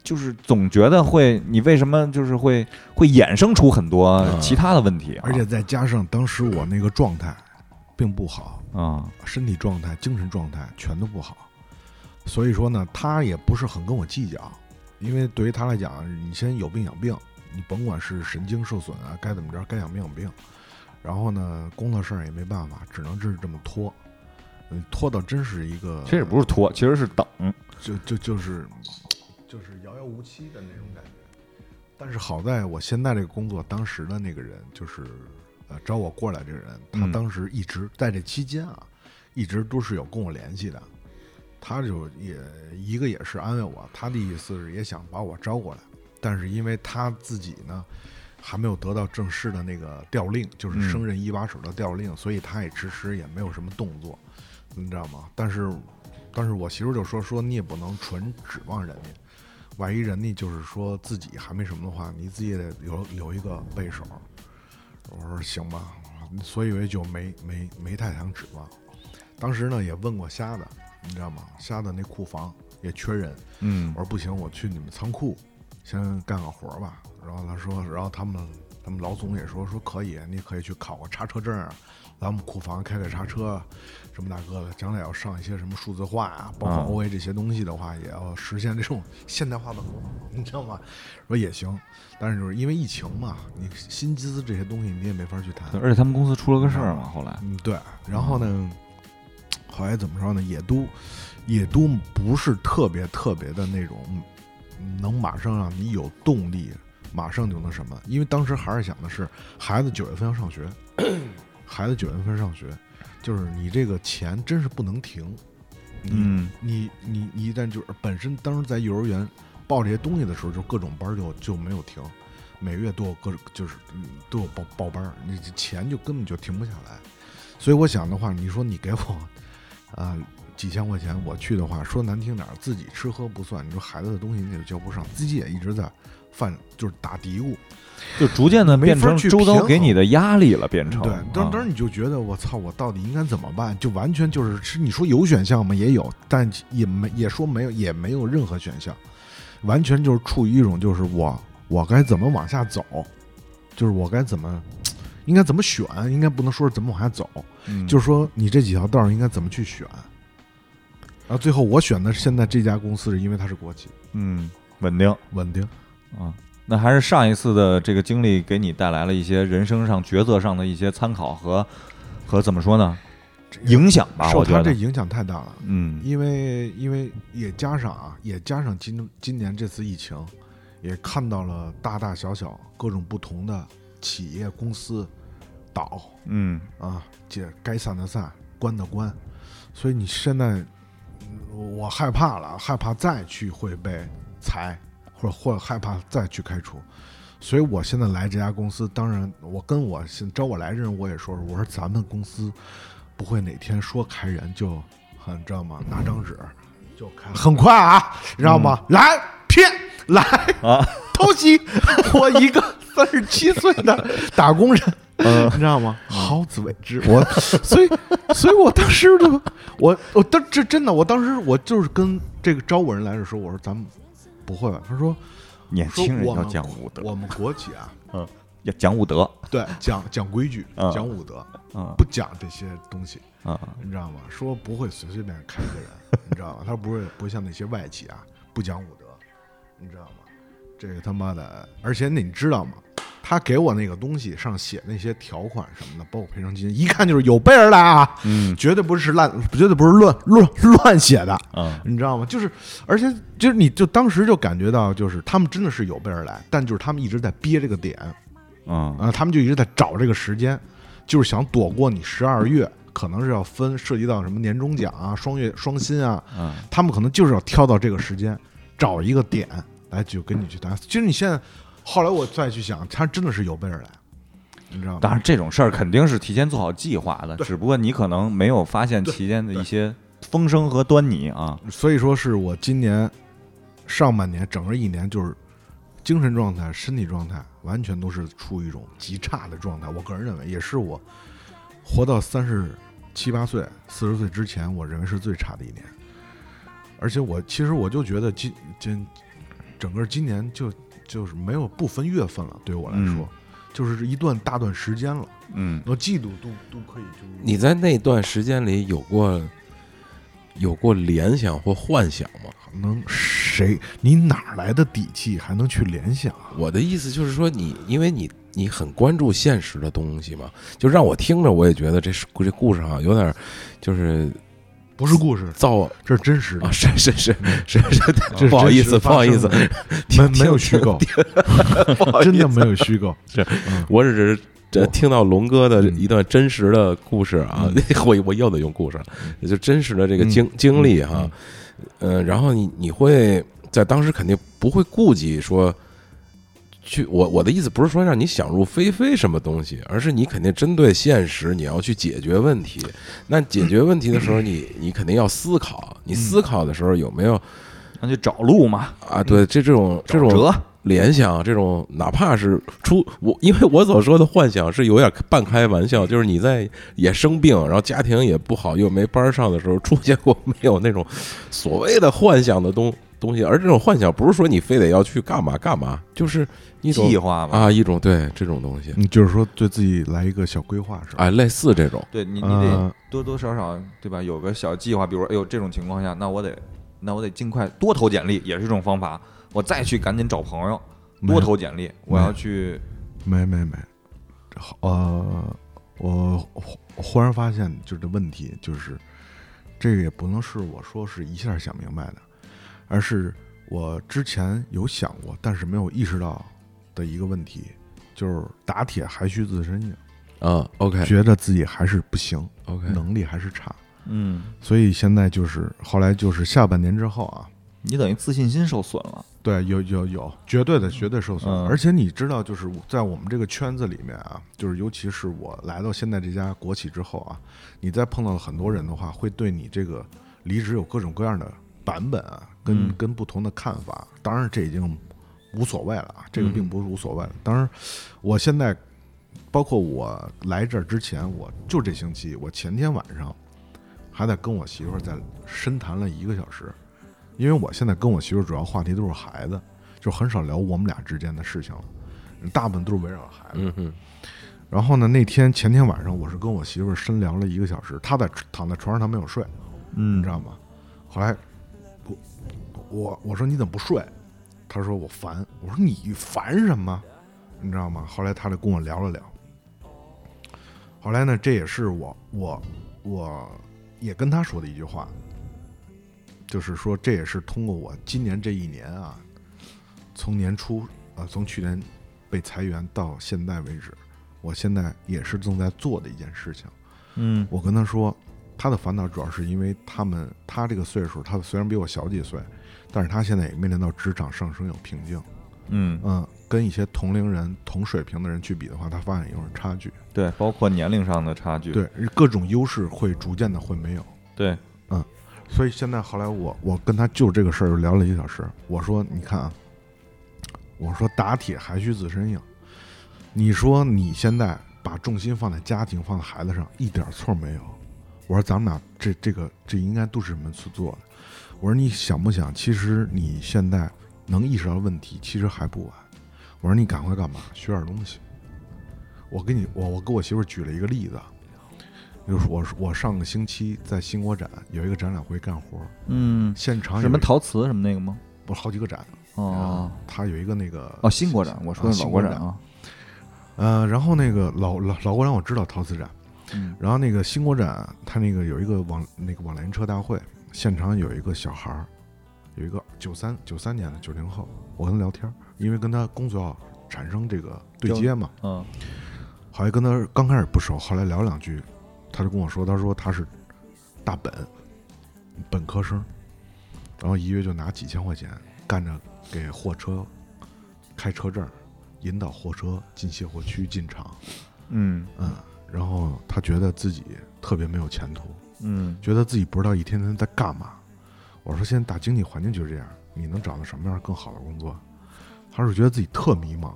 就是总觉得会，你为什么就是会会衍生出很多其他的问题，而且再加上当时我那个状态并不好啊，身体状态、精神状态全都不好，所以说呢，他也不是很跟我计较，因为对于他来讲，你先有病养病，你甭管是神经受损啊，该怎么着，该养病养病，然后呢，工作事儿也没办法，只能是这么拖，嗯拖到真是一个，其实不是拖，其实是等，就就就是。就是遥遥无期的那种感觉，但是好在我现在这个工作，当时的那个人就是呃招我过来这个人，他当时一直在这期间啊，一直都是有跟我联系的，他就也一个也是安慰我，他的意思是也想把我招过来，但是因为他自己呢还没有得到正式的那个调令，就是升任一把手的调令，所以他也迟迟也没有什么动作，你知道吗？但是但是我媳妇就说说你也不能纯指望人家。万一人家就是说自己还没什么的话，你自己也得留留一个备手。我说行吧，所以我也就没没没太想指望。当时呢也问过瞎子，你知道吗？瞎子那库房也缺人。嗯，我说不行，我去你们仓库先干个活吧。然后他说，然后他们他们老总也说说可以，你可以去考个叉车证，来我们库房开开叉车。什么大哥的，将来要上一些什么数字化啊，包括 OA 这些东西的话，也要实现这种 现代化的，你知道吗？说也行，但是就是因为疫情嘛，你薪资这些东西你也没法去谈。而且他们公司出了个事儿嘛，后来，嗯，对。然后呢，后来怎么说呢？也都也都不是特别特别的那种，能马上让你有动力，马上就能什么？因为当时还是想的是，孩子九月份要上学，孩子九月份上学。就是你这个钱真是不能停，嗯，你你你一旦就是本身当时在幼儿园报这些东西的时候，就各种班就就没有停，每月都有各就是都有报报班，你钱就根本就停不下来。所以我想的话，你说你给我啊几千块钱我去的话，说难听点，自己吃喝不算，你说孩子的东西你也交不上，自己也一直在犯就是打嘀咕。就逐渐的变成周遭给你的压力了，变成对，当当时你就觉得我操，我到底应该怎么办？就完全就是是你说有选项吗？也有，但也没也说没有，也没有任何选项，完全就是处于一种就是我我该怎么往下走，就是我该怎么应该怎么选，应该不能说是怎么往下走，就是说你这几条道应该怎么去选。然后最后我选的现在这家公司是因为它是国企，嗯，稳定稳定啊。那还是上一次的这个经历给你带来了一些人生上抉择上的一些参考和和怎么说呢？影响吧，我觉得这影响太大了。嗯，因为因为也加上啊，也加上今今年这次疫情，也看到了大大小小各种不同的企业公司倒，嗯啊，这该散的散，关的关，所以你现在我害怕了，害怕再去会被裁。或者或者害怕再去开除，所以我现在来这家公司，当然我跟我招我来的人我也说说，我说咱们公司不会哪天说开人就很知道吗？拿张纸就开，很快啊，知道吗？来骗来啊，偷袭我一个三十七岁的打工人，嗯你知道吗？好自为之。我 所以，所以我当时就我我当这真的，我当时我就是跟这个招我人来的时候，我说咱们不会吧？他说年轻人要讲武德，我们国企啊，嗯，要讲武德，对，讲讲规矩，讲武德，不讲这些东西啊，你知道吗？说不会随随便开一个人，你知道吗？他不会不像那些外企啊，不讲武德，你知道吗？这个他妈的，而且你知道吗？他给我那个东西上写那些条款什么的，包括赔偿金，一看就是有备而来啊，嗯，绝对不是烂，绝对不是乱 乱乱写的，嗯，你知道吗？就是，而且就是，你就当时就感觉到，就是他们真的是有备而来，但就是他们一直在憋这个点，嗯啊，他们就一直在找这个时间，就是想躲过你十二月，可能是要分涉及到什么年终奖啊、双月双薪啊，嗯，他们可能就是要挑到这个时间，找一个点。来就跟你去谈。其实你现在，后来我再去想，他真的是有备而来，你知道吗？当然，这种事儿肯定是提前做好计划的，只不过你可能没有发现其间的一些风声和端倪啊。所以说，是我今年上半年整个一年，就是精神状态、身体状态完全都是处于一种极差的状态。我个人认为，也是我活到三十七八岁、四十岁之前，我认为是最差的一年。而且我其实我就觉得今今。整个今年就就是没有不分月份了，对我来说，就是一段大段时间了。嗯，我嫉妒都都可以。就你在那段时间里有过有过联想或幻想吗？能谁？你哪来的底气还能去联想？我的意思就是说，你因为你你很关注现实的东西嘛，就让我听着我也觉得这是这故事哈有点就是。不是故事，造这是真实啊！是是是是是，不好意思，不好意思，没没有虚构，真的没有虚构。是，我只是这听到龙哥的一段真实的故事啊，我我又得用故事，就真实的这个经经历哈。嗯，然后你你会在当时肯定不会顾及说。去我我的意思不是说让你想入非非什么东西，而是你肯定针对现实，你要去解决问题。那解决问题的时候，你你肯定要思考。你思考的时候有没有那就找路嘛？啊，对，这这种这种联想，这种哪怕是出我，因为我所说的幻想是有点半开玩笑，就是你在也生病，然后家庭也不好，又没班上的时候，出现过没有那种所谓的幻想的东东西？而这种幻想不是说你非得要去干嘛干嘛，就是。一计划嘛啊，一种对这种东西，你就是说对自己来一个小规划是吧？哎，类似这种，对你你得多多少少对吧？有个小计划，比如哎呦这种情况下，那我得那我得尽快多投简历，也是一种方法。我再去赶紧找朋友，多投简历。我要去，没没没，呃，我忽然发现就是问题，就是这个也不能是我说是一下想明白的，而是我之前有想过，但是没有意识到。的一个问题，就是打铁还需自身硬，啊，OK，觉得自己还是不行，OK，能力还是差，嗯，所以现在就是后来就是下半年之后啊，你等于自信心受损了，对，有有有，绝对的绝对受损，而且你知道，就是在我们这个圈子里面啊，就是尤其是我来到现在这家国企之后啊，你再碰到很多人的话，会对你这个离职有各种各样的版本啊，跟跟不同的看法，当然这已经。无所谓了啊，这个并不是无所谓。当然，我现在包括我来这儿之前，我就这星期，我前天晚上还在跟我媳妇儿在深谈了一个小时，因为我现在跟我媳妇儿主要话题都是孩子，就很少聊我们俩之间的事情了，大部分都是围绕孩子。然后呢，那天前天晚上我是跟我媳妇儿深聊了一个小时，她在躺在床上，她没有睡，嗯你知道吗？后来我我我说你怎么不睡？他说我烦，我说你烦什么？你知道吗？后来他就跟我聊了聊。后来呢，这也是我我我也跟他说的一句话，就是说这也是通过我今年这一年啊，从年初啊，从去年被裁员到现在为止，我现在也是正在做的一件事情。嗯，我跟他说，他的烦恼主要是因为他们他这个岁数，他虽然比我小几岁。但是他现在也面临到职场上升有瓶颈，嗯嗯，跟一些同龄人同水平的人去比的话，他发现有点差距。对，包括年龄上的差距。对，各种优势会逐渐的会没有。对，嗯，所以现在后来我我跟他就这个事儿又聊了一个小时。我说，你看啊，我说打铁还需自身硬。你说你现在把重心放在家庭、放在孩子上，一点错没有。我说咱们俩这这个这应该都是这么去做的。我说你想不想？其实你现在能意识到问题，其实还不晚。我说你赶快干嘛？学点东西。我给你，我我给我媳妇举了一个例子，就是我我上个星期在新国展有一个展览会干活，嗯，现场什么陶瓷什么那个吗？不是好几个展哦，他有一个那个哦新国展，我说的老国展啊，呃，然后那个老老老国展我知道陶瓷展。嗯，然后那个新国展，他那个有一个网那个网联车大会，现场有一个小孩儿，有一个九三九三年的九零后，我跟他聊天，因为跟他工作要产生这个对接嘛，嗯，好像跟他刚开始不熟，后来聊两句，他就跟我说，他说他是大本本科生，然后一月就拿几千块钱干着给货车开车证，引导货车进卸货区进厂，嗯。嗯。然后他觉得自己特别没有前途，嗯，觉得自己不知道一天天在干嘛。我说现在大经济环境就是这样，你能找到什么样更好的工作？他是觉得自己特迷茫。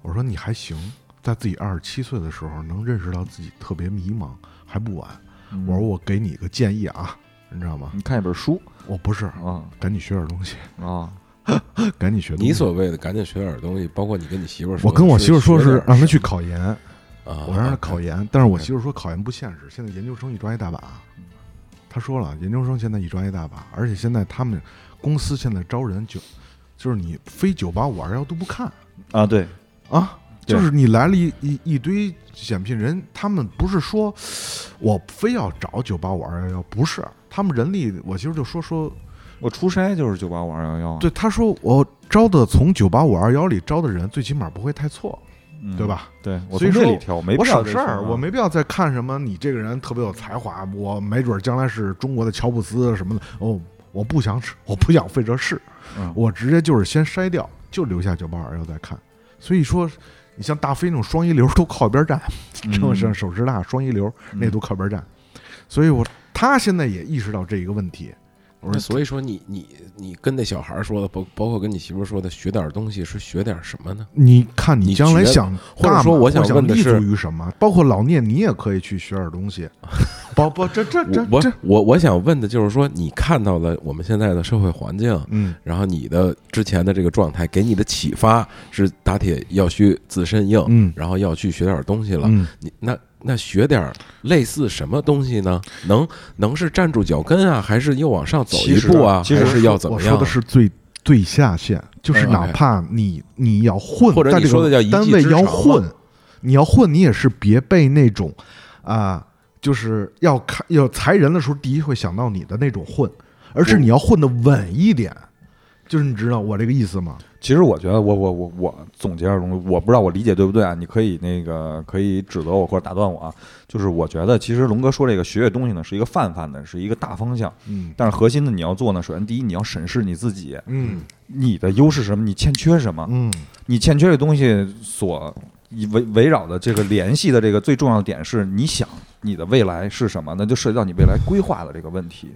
我说你还行，在自己二十七岁的时候能认识到自己特别迷茫还不晚。我说我给你一个建议啊，你知道吗？你看一本书，我不是啊，赶紧学点东西啊，赶紧学。你所谓的赶紧学点东西，包括你跟你媳妇说，我跟我媳妇说是让她去考研。啊，我让他考研，但是我媳妇说考研不现实，现在研究生一抓一大把。他说了，研究生现在一抓一大把，而且现在他们公司现在招人就就是你非九八五二幺都不看啊，对啊，就是你来了一一一堆选聘人，他们不是说我非要找九八五二幺幺，不是，他们人力，我媳妇就说说，我出差就是九八五二幺幺，对，他说我招的从九八五二幺里招的人，最起码不会太错。对吧？对，所以说我省事儿，我没必要再看什么你这个人特别有才华，我没准将来是中国的乔布斯什么的。哦，我不想，我不想费这事，我直接就是先筛掉，就留下九八二幺再看。所以说，你像大飞那种双一流都靠边站，正像手师大双一流那都靠边站。所以我他现在也意识到这一个问题。我说，所以说你你你跟那小孩说的，包包括跟你媳妇说的，学点东西是学点什么呢？你看你将来想，或者说我想问的是于什么？包括老聂，你也可以去学点东西。包不，这这这我我我想问的就是说，你看到了我们现在的社会环境，嗯，然后你的之前的这个状态给你的启发是打铁要需自身硬，嗯，然后要去学点东西了，嗯，你那。那学点类似什么东西呢？能能是站住脚跟啊，还是又往上走一步啊？其实是要怎么样？我说的是最最下限，就是哪怕你你要混，或者你说的叫单位要混，你要混，你也是别被那种啊，就是要看要裁人的时候，第一会想到你的那种混，而是你要混的稳一点。就是你知道我这个意思吗？其实我觉得，我我我我总结点东西，我不知道我理解对不对啊？你可以那个可以指责我或者打断我啊。就是我觉得，其实龙哥说这个学学东西呢，是一个泛泛的，是一个大方向。嗯。但是核心的你要做呢，首先第一你要审视你自己。嗯。你的优势什么？你欠缺什么？嗯。你欠缺的东西所围围绕的这个联系的这个最重要的点是，你想你的未来是什么？那就涉及到你未来规划的这个问题。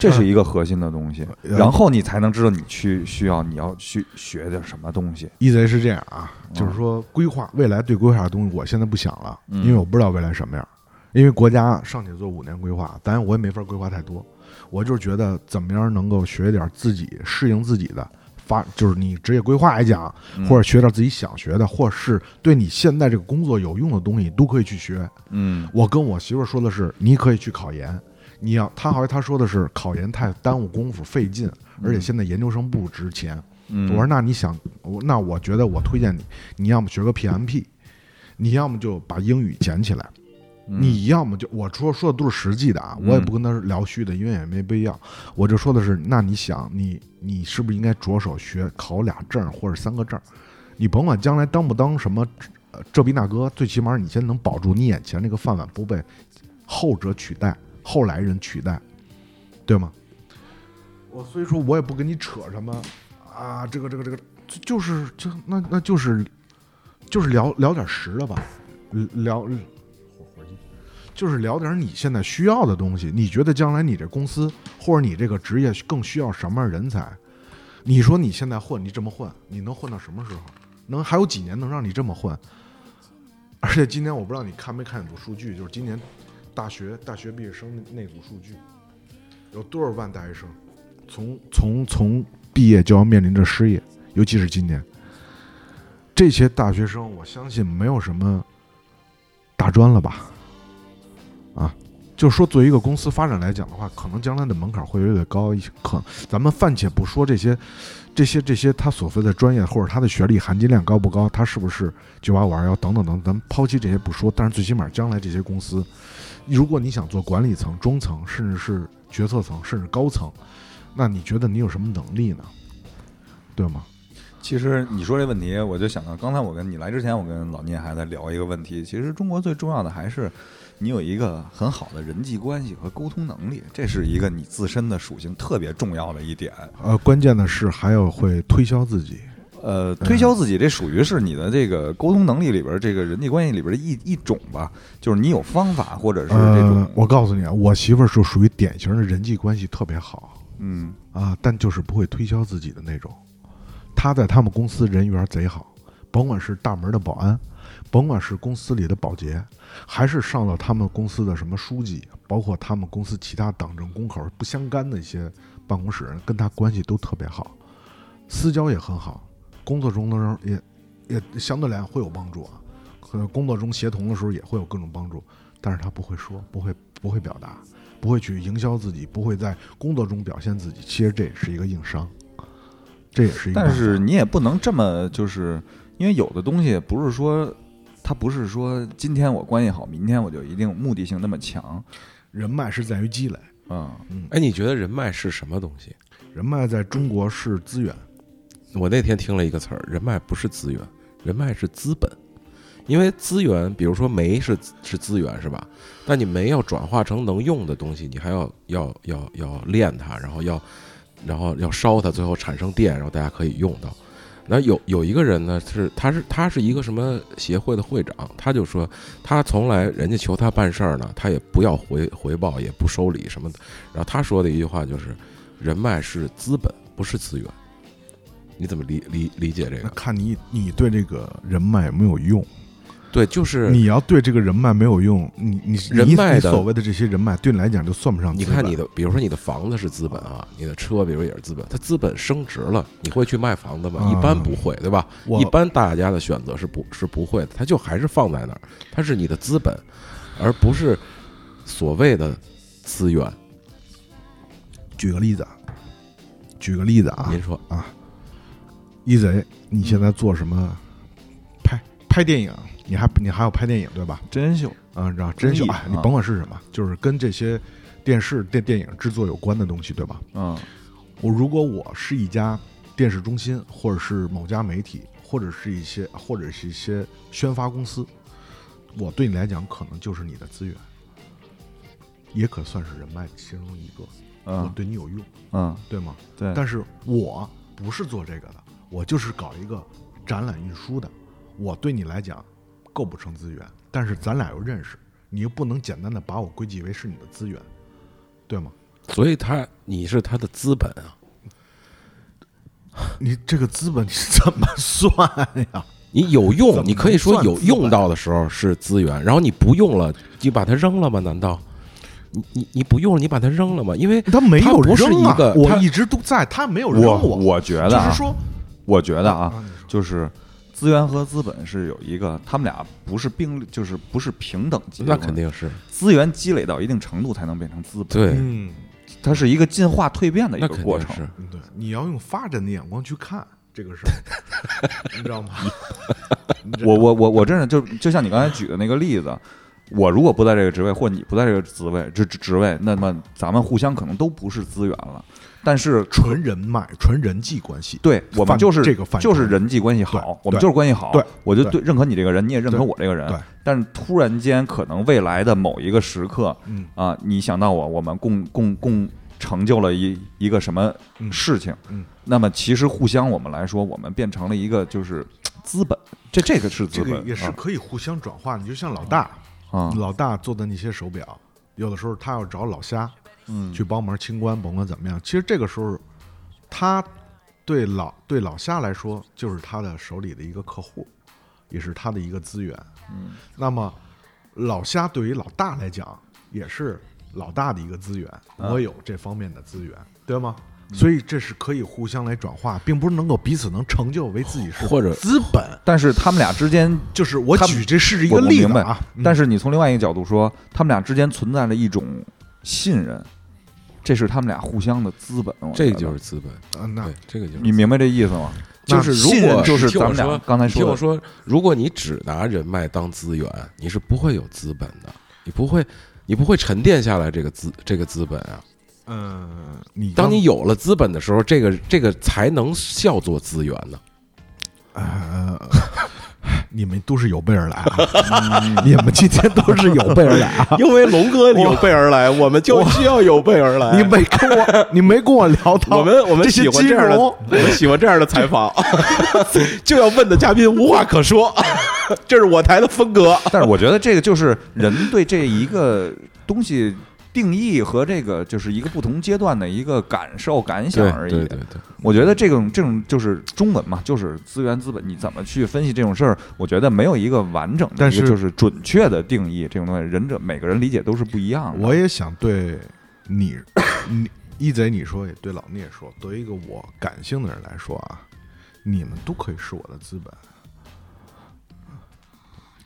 这是一个核心的东西，然后你才能知道你去需要你要去学点什么东西。意思是这样啊，就是说规划未来对规划的东西，我现在不想了，因为我不知道未来什么样。因为国家尚且做五年规划，当然我也没法规划太多。我就是觉得怎么样能够学点自己适应自己的发，就是你职业规划来讲，或者学点自己想学的，或是对你现在这个工作有用的东西，都可以去学。嗯，我跟我媳妇说的是，你可以去考研。你要他好像他说的是考研太耽误功夫费劲，而且现在研究生不值钱。我说那你想，我那我觉得我推荐你，你要么学个 PMP，你要么就把英语捡起来，你要么就我说说的都是实际的啊，我也不跟他聊虚的，因为也没必要。我就说的是，那你想你你是不是应该着手学考俩证或者三个证？你甭管将来当不当什么呃这比那哥，最起码你先能保住你眼前这个饭碗不被后者取代。后来人取代，对吗？我所以说，我也不跟你扯什么啊，这个这个这个，就是就那那就是就是聊聊点实的吧，聊就是聊点你现在需要的东西。你觉得将来你这公司或者你这个职业更需要什么样人才？你说你现在混，你这么混，你能混到什么时候？能还有几年能让你这么混？而且今年我不知道你看没看组数据，就是今年大学大学毕业生那那组数据，有多少万大学生从从从毕业就要面临着失业，尤其是今年，这些大学生我相信没有什么大专了吧，啊。就说，作为一个公司发展来讲的话，可能将来的门槛会越来越高。可咱们暂且不说这些、这些、这些，他所谓的专业或者他的学历含金量高不高，他是不是九八五二幺等等等，咱们抛弃这些不说。但是最起码将来这些公司，如果你想做管理层、中层，甚至是决策层，甚至高层，那你觉得你有什么能力呢？对吗？其实你说这问题，我就想到刚才我跟你来之前，我跟老聂还在聊一个问题。其实中国最重要的还是。你有一个很好的人际关系和沟通能力，这是一个你自身的属性特别重要的一点。呃，关键的是还要会推销自己。呃，推销自己这属于是你的这个沟通能力里边这个人际关系里边的一一种吧，就是你有方法或者是这种。我告诉你啊，我媳妇儿是属于典型的人际关系特别好，嗯。啊，但就是不会推销自己的那种。她在他们公司人缘贼好，甭管是大门的保安。甭管是公司里的保洁，还是上到他们公司的什么书记，包括他们公司其他党政工口不相干的一些办公室人，跟她关系都特别好，私交也很好，工作中的时候也也相对来讲会有帮助啊，可能工作中协同的时候也会有各种帮助，但是他不会说，不会不会表达，不会去营销自己，不会在工作中表现自己，其实这也是一个硬伤，这也是一个。但是你也不能这么，就是因为有的东西不是说。他不是说今天我关系好，明天我就一定目的性那么强。人脉是在于积累。嗯嗯。哎，你觉得人脉是什么东西？人脉在中国是资源。我那天听了一个词儿，人脉不是资源，人脉是资本。因为资源，比如说煤是是资源，是吧？但你煤要转化成能用的东西，你还要要要要炼它，然后要然后要烧它，最后产生电，然后大家可以用到。那有有一个人呢，是他是他是一个什么协会的会长，他就说他从来人家求他办事儿呢，他也不要回回报，也不收礼什么的。然后他说的一句话就是：人脉是资本，不是资源。你怎么理理理解这个？看你你对这个人脉有没有用。对，就是你要对这个人脉没有用，你你人脉的所谓的这些人脉，对你来讲就算不上。你看你的，比如说你的房子是资本啊，你的车比如也是资本，它资本升值了，你会去卖房子吗？一般不会，对吧？一般大家的选择是不是不会的，它就还是放在那儿，它是你的资本，而不是所谓的资源。举个例子，举个例子啊，您说啊，一贼，你现在做什么？拍拍电影。你还你还要拍电影对吧？真人秀啊，知道真人秀啊，你甭管是什么，就是跟这些电视电电影制作有关的东西对吧？嗯，我如果我是一家电视中心，或者是某家媒体，或者是一些或者是一些宣发公司，我对你来讲可能就是你的资源，也可算是人脉其中一个。嗯，我对你有用，嗯，对吗？对。但是我不是做这个的，我就是搞一个展览运输的，我对你来讲。构不成资源，但是咱俩又认识，你又不能简单的把我归结为是你的资源，对吗？所以他你是他的资本啊，你这个资本你怎么算呀？你有用，你可以说有用到的时候是资源，然后你不用了，你把它扔了吗？难道你你你不用了，你把它扔了吗？因为他没有扔啊，我一直都在，他没有扔我。我觉得就是说，我觉得啊，就是。资源和资本是有一个，他们俩不是并，就是不是平等级。那肯定是资源积累到一定程度才能变成资本。对，嗯，它是一个进化蜕变的一个过程。对，你要用发展的眼光去看这个事儿 你知道吗？我我我我真是就就像你刚才举的那个例子，我如果不在这个职位，或你不在这个职位职职位，那么咱们互相可能都不是资源了。但是纯人脉、纯人际关系，对我们就是这个，就是人际关系好，我们就是关系好。对，我就对认可你这个人，你也认可我这个人。对，但是突然间，可能未来的某一个时刻，嗯啊，你想到我，我们共共共成就了一一个什么事情？嗯，那么其实互相我们来说，我们变成了一个就是资本，这这个是资本，也是可以互相转化。你就像老大啊，老大做的那些手表，有的时候他要找老虾，嗯，去帮忙清关，甭管怎么样，其实这个时候。他对老对老夏来说，就是他的手里的一个客户，也是他的一个资源。嗯，那么老虾对于老大来讲也是老大的一个资源，我有这方面的资源，对吗？所以这是可以互相来转化，并不是能够彼此能成就为自己是或者资本。但是他们俩之间就是我举这是一个例子啊。但是你从另外一个角度说，他们俩之间存在着一种信任，这是他们俩互相的资本。这就是资本。嗯，那这个就是你明白这意思吗？就是如果就是咱们俩刚才说听我说，如果你只拿人脉当资源，你是不会有资本的，你不会，你不会沉淀下来这个资这个资本啊。嗯，你当你有了资本的时候，这个这个才能叫做资源呢。呃，你们都是有备而来，你们今天都是有备而来，因为龙哥有备而来，我们就需要有备而来。你没跟我，你没跟我聊到，我们我们喜欢这样的，我们喜欢这样的采访，就要问的嘉宾无话可说，这是我台的风格。但是我觉得这个就是人对这一个东西。定义和这个就是一个不同阶段的一个感受感想而已。对对对，我觉得这种这种就是中文嘛，就是资源资本，你怎么去分析这种事儿？我觉得没有一个完整的，但是就是准确的定义。这种东西，人者每个人理解都是不一样的。我也想对你，你一贼你说也对老聂说，作为一个我感性的人来说啊，你们都可以是我的资本。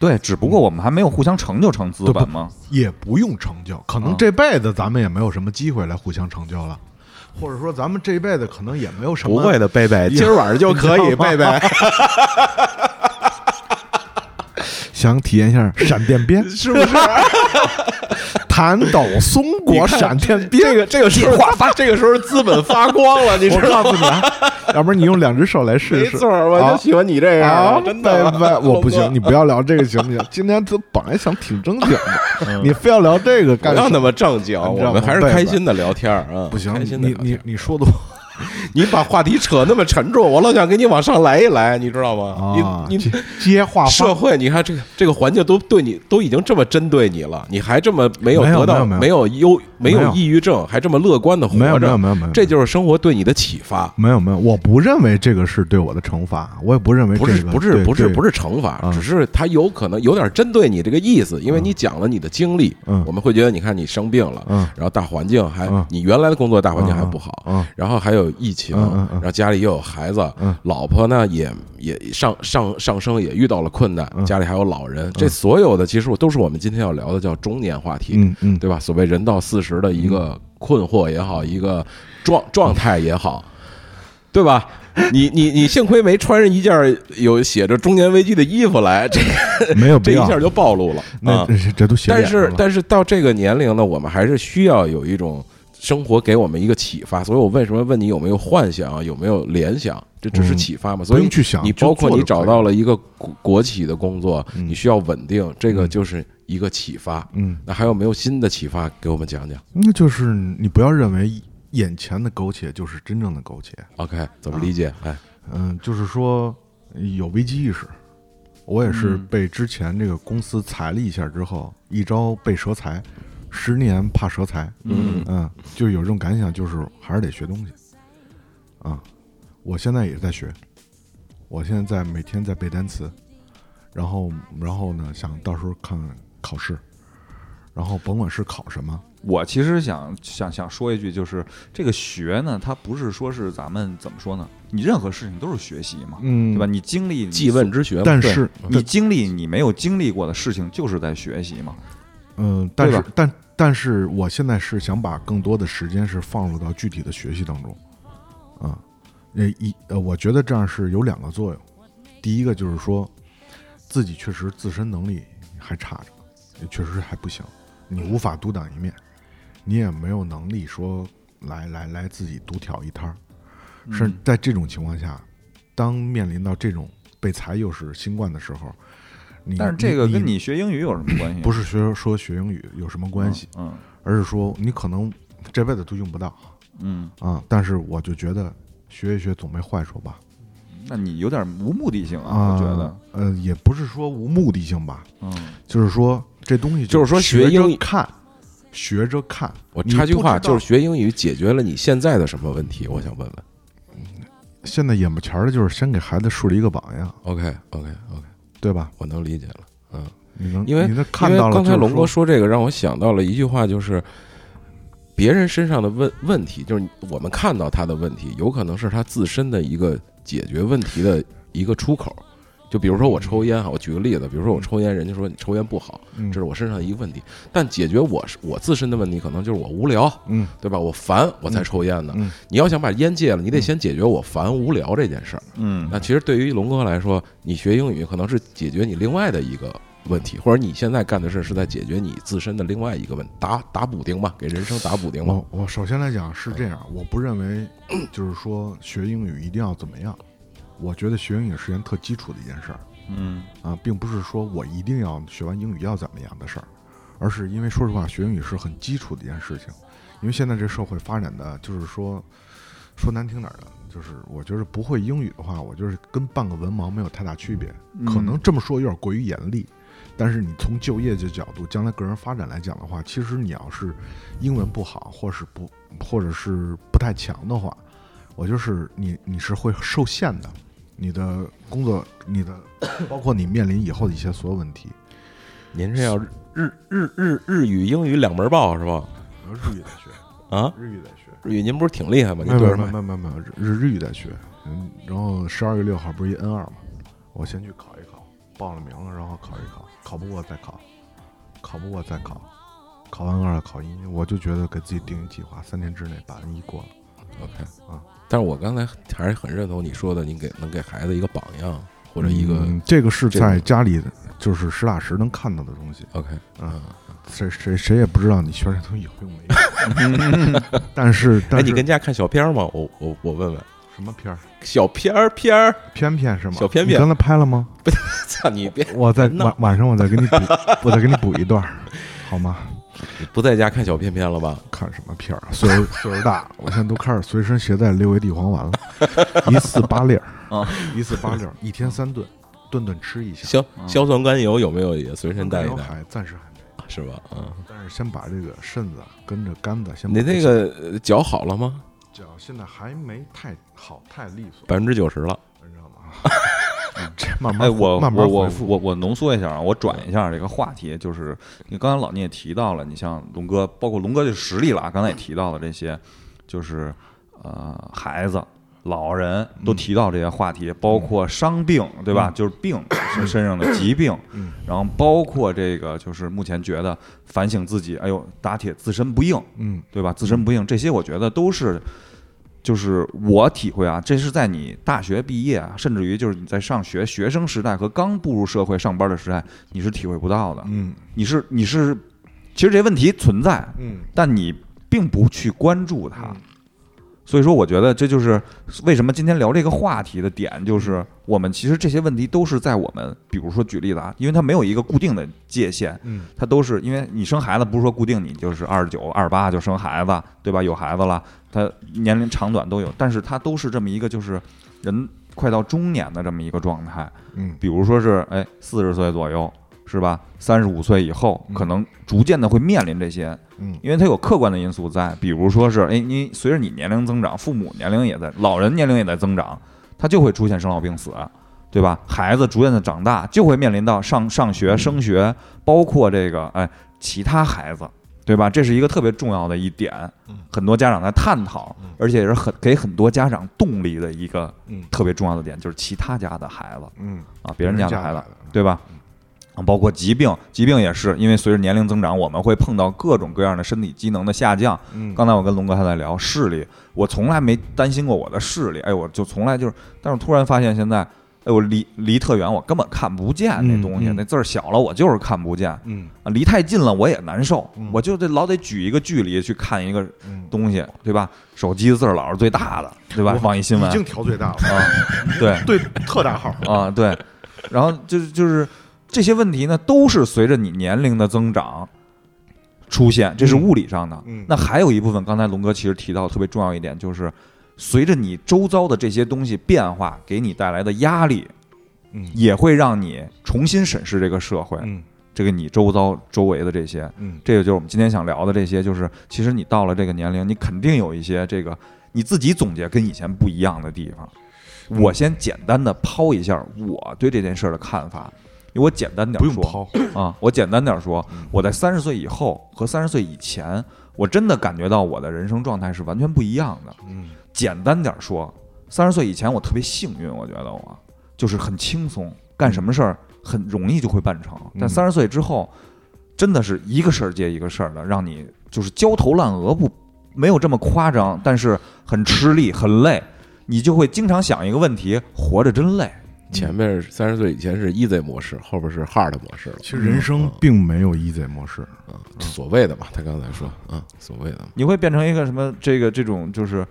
对，只不过我们还没有互相成就成资本吗？也不用成就，可能这辈子咱们也没有什么机会来互相成就了，或者说咱们这一辈子可能也没有什么。不会的，贝贝，今儿晚上就可以，贝贝。想体验一下闪电鞭，是不是？弹抖松果闪电鞭，这个这个时候发，这个时候资本发光了。你我告诉你啊，要不然你用两只手来试试。没错，我就喜欢你这样。真的，我不行，你不要聊这个行不行？今天他本来想挺正经的，你非要聊这个，干要那么正经？我们还是开心的聊天啊。不行，你你你说的。你把话题扯那么沉重，我老想给你往上来一来，你知道吗？你你接话，社会，你看这个这个环境都对你都已经这么针对你了，你还这么没有得到没有忧没有抑郁症，还这么乐观的活着，没有没有没有没有，这就是生活对你的启发。没有没有，我不认为这个是对我的惩罚，我也不认为不是不是不是不是惩罚，只是他有可能有点针对你这个意思，因为你讲了你的经历，我们会觉得你看你生病了，然后大环境还你原来的工作大环境还不好，然后还有疫情。然后家里又有孩子，老婆呢也也上上上升，也遇到了困难，家里还有老人，这所有的其实都是我们今天要聊的叫中年话题，嗯嗯，对吧？所谓人到四十的一个困惑也好，一个状状态也好，对吧？你你你幸亏没穿上一件有写着中年危机的衣服来，这 没有这一下就暴露了，那这都但是但是到这个年龄呢，我们还是需要有一种。生活给我们一个启发，所以我为什么问你有没有幻想，有没有联想？这只是启发嘛？所以去想，你包括你找到了一个国国企的工作，你需要稳定，这个就是一个启发。嗯，那还有没有新的启发给我们讲讲？那就是你不要认为眼前的苟且就是真正的苟且。OK，怎么理解？哎，嗯，就是说有危机意识。我也是被之前这个公司裁了一下之后，一朝被蛇裁。十年怕蛇财，嗯。嗯，就有这种感想，就是还是得学东西，啊，我现在也在学，我现在在每天在背单词，然后然后呢，想到时候看考试，然后甭管是考什么，我其实想想想说一句，就是这个学呢，它不是说是咱们怎么说呢？你任何事情都是学习嘛，嗯，对吧？你经历即问之学，但是你经历你没有经历过的事情，就是在学习嘛，嗯，但是但。但是我现在是想把更多的时间是放入到具体的学习当中，啊，呃一呃，我觉得这样是有两个作用，第一个就是说，自己确实自身能力还差着，也确实还不行，你无法独当一面，你也没有能力说来来来自己独挑一摊儿，是在这种情况下，当面临到这种被裁又是新冠的时候。但是这个跟你学英语有什么关系？不是学说学英语有什么关系，嗯，而是说你可能这辈子都用不到，嗯啊，但是我就觉得学一学总没坏处吧。那你有点无目的性啊？我觉得，呃，也不是说无目的性吧，嗯，就是说这东西就是说学英语看，学着看。我插句话，就是学英语解决了你现在的什么问题？我想问问。现在眼巴前的就是先给孩子树立一个榜样。OK OK OK。对吧？我能理解了。嗯，你能因为因为刚才龙哥说这个，让我想到了一句话，就是别人身上的问问题，就是我们看到他的问题，有可能是他自身的一个解决问题的一个出口。就比如说我抽烟哈，我举个例子，比如说我抽烟，人家说你抽烟不好，这是我身上的一个问题。但解决我是我自身的问题，可能就是我无聊，嗯，对吧？我烦，我才抽烟呢。你要想把烟戒了，你得先解决我烦无聊这件事儿。嗯，那其实对于龙哥来说，你学英语可能是解决你另外的一个问题，或者你现在干的事是在解决你自身的另外一个问题打打补丁吧，给人生打补丁吧。我我首先来讲是这样，我不认为 就是说学英语一定要怎么样。我觉得学英语是件特基础的一件事儿，嗯啊，并不是说我一定要学完英语要怎么样的事儿，而是因为说实话，学英语是很基础的一件事情。因为现在这社会发展的，就是说说难听点儿的，就是我觉得不会英语的话，我就是跟半个文盲没有太大区别。可能这么说有点过于严厉，但是你从就业的角度，将来个人发展来讲的话，其实你要是英文不好，或是不或者是不太强的话，我就是你你是会受限的。你的工作，你的 包括你面临以后的一些所有问题，您是要日日日日语英语两门报是吧？日语在学啊，日语在学。日语您不是挺厉害吗？没有没有没有没有日日语在学。嗯，然后十二月六号不是一 N 二吗？我先去考一考，报了名了，然后考一考，考不过再考，考不过再考，考完 N 二考一，我就觉得给自己定一计划，三年之内把 N 一过了。OK 啊。但是我刚才还是很认同你说的，你给能给孩子一个榜样或者一个，这个是在家里就是实打实能看到的东西。OK，嗯，谁谁谁也不知道你学这东西有用没用。但是，哎，你跟家看小片吗？我我我问问，什么片儿？小片儿片儿片片是吗？小片片，刚才拍了吗？不操你别！我再晚晚上我再给你补，我再给你补一段，好吗？不在家看小片片了吧？看什么片儿？岁数岁数大，我现在都开始随身携带六味地黄丸了，一次八粒儿啊，一次八粒儿，一天三顿，顿顿吃一下。硝硝酸甘油有没有也随身带一带？还暂时还没，是吧？嗯。但是先把这个肾子跟着肝子先。你那个脚好了吗？脚现在还没太好，太利索，百分之九十了，你知道吗？这 慢慢，哎，我我我我我浓缩一下啊，我转一下这个话题，就是你刚才老聂也提到了，你像龙哥，包括龙哥的实力了啊，刚才也提到了这些，就是呃孩子、老人都提到这些话题，包括伤病，对吧？就是病 身上的疾病，然后包括这个就是目前觉得反省自己，哎呦打铁自身不硬，嗯，对吧？自身不硬，这些我觉得都是。就是我体会啊，这是在你大学毕业啊，甚至于就是你在上学学生时代和刚步入社会上班的时代，你是体会不到的。嗯，你是你是，其实这些问题存在，嗯，但你并不去关注它。所以说，我觉得这就是为什么今天聊这个话题的点，就是我们其实这些问题都是在我们，比如说举例子啊，因为它没有一个固定的界限，嗯，它都是因为你生孩子不是说固定你就是二十九、二十八就生孩子，对吧？有孩子了，它年龄长短都有，但是它都是这么一个就是人快到中年的这么一个状态，嗯，比如说是哎四十岁左右。是吧？三十五岁以后，可能逐渐的会面临这些，嗯，因为它有客观的因素在，比如说是，哎，你随着你年龄增长，父母年龄也在，老人年龄也在增长，它就会出现生老病死，对吧？孩子逐渐的长大，就会面临到上上学、升学，包括这个，哎，其他孩子，对吧？这是一个特别重要的一点，很多家长在探讨，而且也是很给很多家长动力的一个特别重要的点，就是其他家的孩子，嗯，啊，别人家的孩子，对吧？包括疾病，疾病也是因为随着年龄增长，我们会碰到各种各样的身体机能的下降。嗯，刚才我跟龙哥还在聊视力，我从来没担心过我的视力，哎，我就从来就是，但是突然发现现在，哎，我离离特远，我根本看不见那东西，那字儿小了，我就是看不见。嗯，啊，离太近了我也难受，我就得老得举一个距离去看一个东西，对吧？手机的字儿老是最大的，对吧？网易新闻已经调最大了啊，对 对，特大号啊，对，然后就是就是。这些问题呢，都是随着你年龄的增长出现，这是物理上的。那还有一部分，刚才龙哥其实提到特别重要一点，就是随着你周遭的这些东西变化，给你带来的压力，嗯，也会让你重新审视这个社会，嗯，这个你周遭周围的这些，嗯，这个就是我们今天想聊的这些，就是其实你到了这个年龄，你肯定有一些这个你自己总结跟以前不一样的地方。我先简单的抛一下我对这件事的看法。我简单点说啊，我简单点说，我在三十岁以后和三十岁以前，我真的感觉到我的人生状态是完全不一样的。嗯，简单点说，三十岁以前我特别幸运，我觉得我就是很轻松，干什么事儿很容易就会办成。但三十岁之后，真的是一个事儿接一个事儿的，让你就是焦头烂额，不没有这么夸张，但是很吃力很累，你就会经常想一个问题：活着真累。前面三十岁以前是 easy 模式，后边是 hard 模式了。其实人生并没有 easy 模式，嗯，所谓的吧，他刚才说，嗯，所谓的，你会变成一个什么？这个这种就是，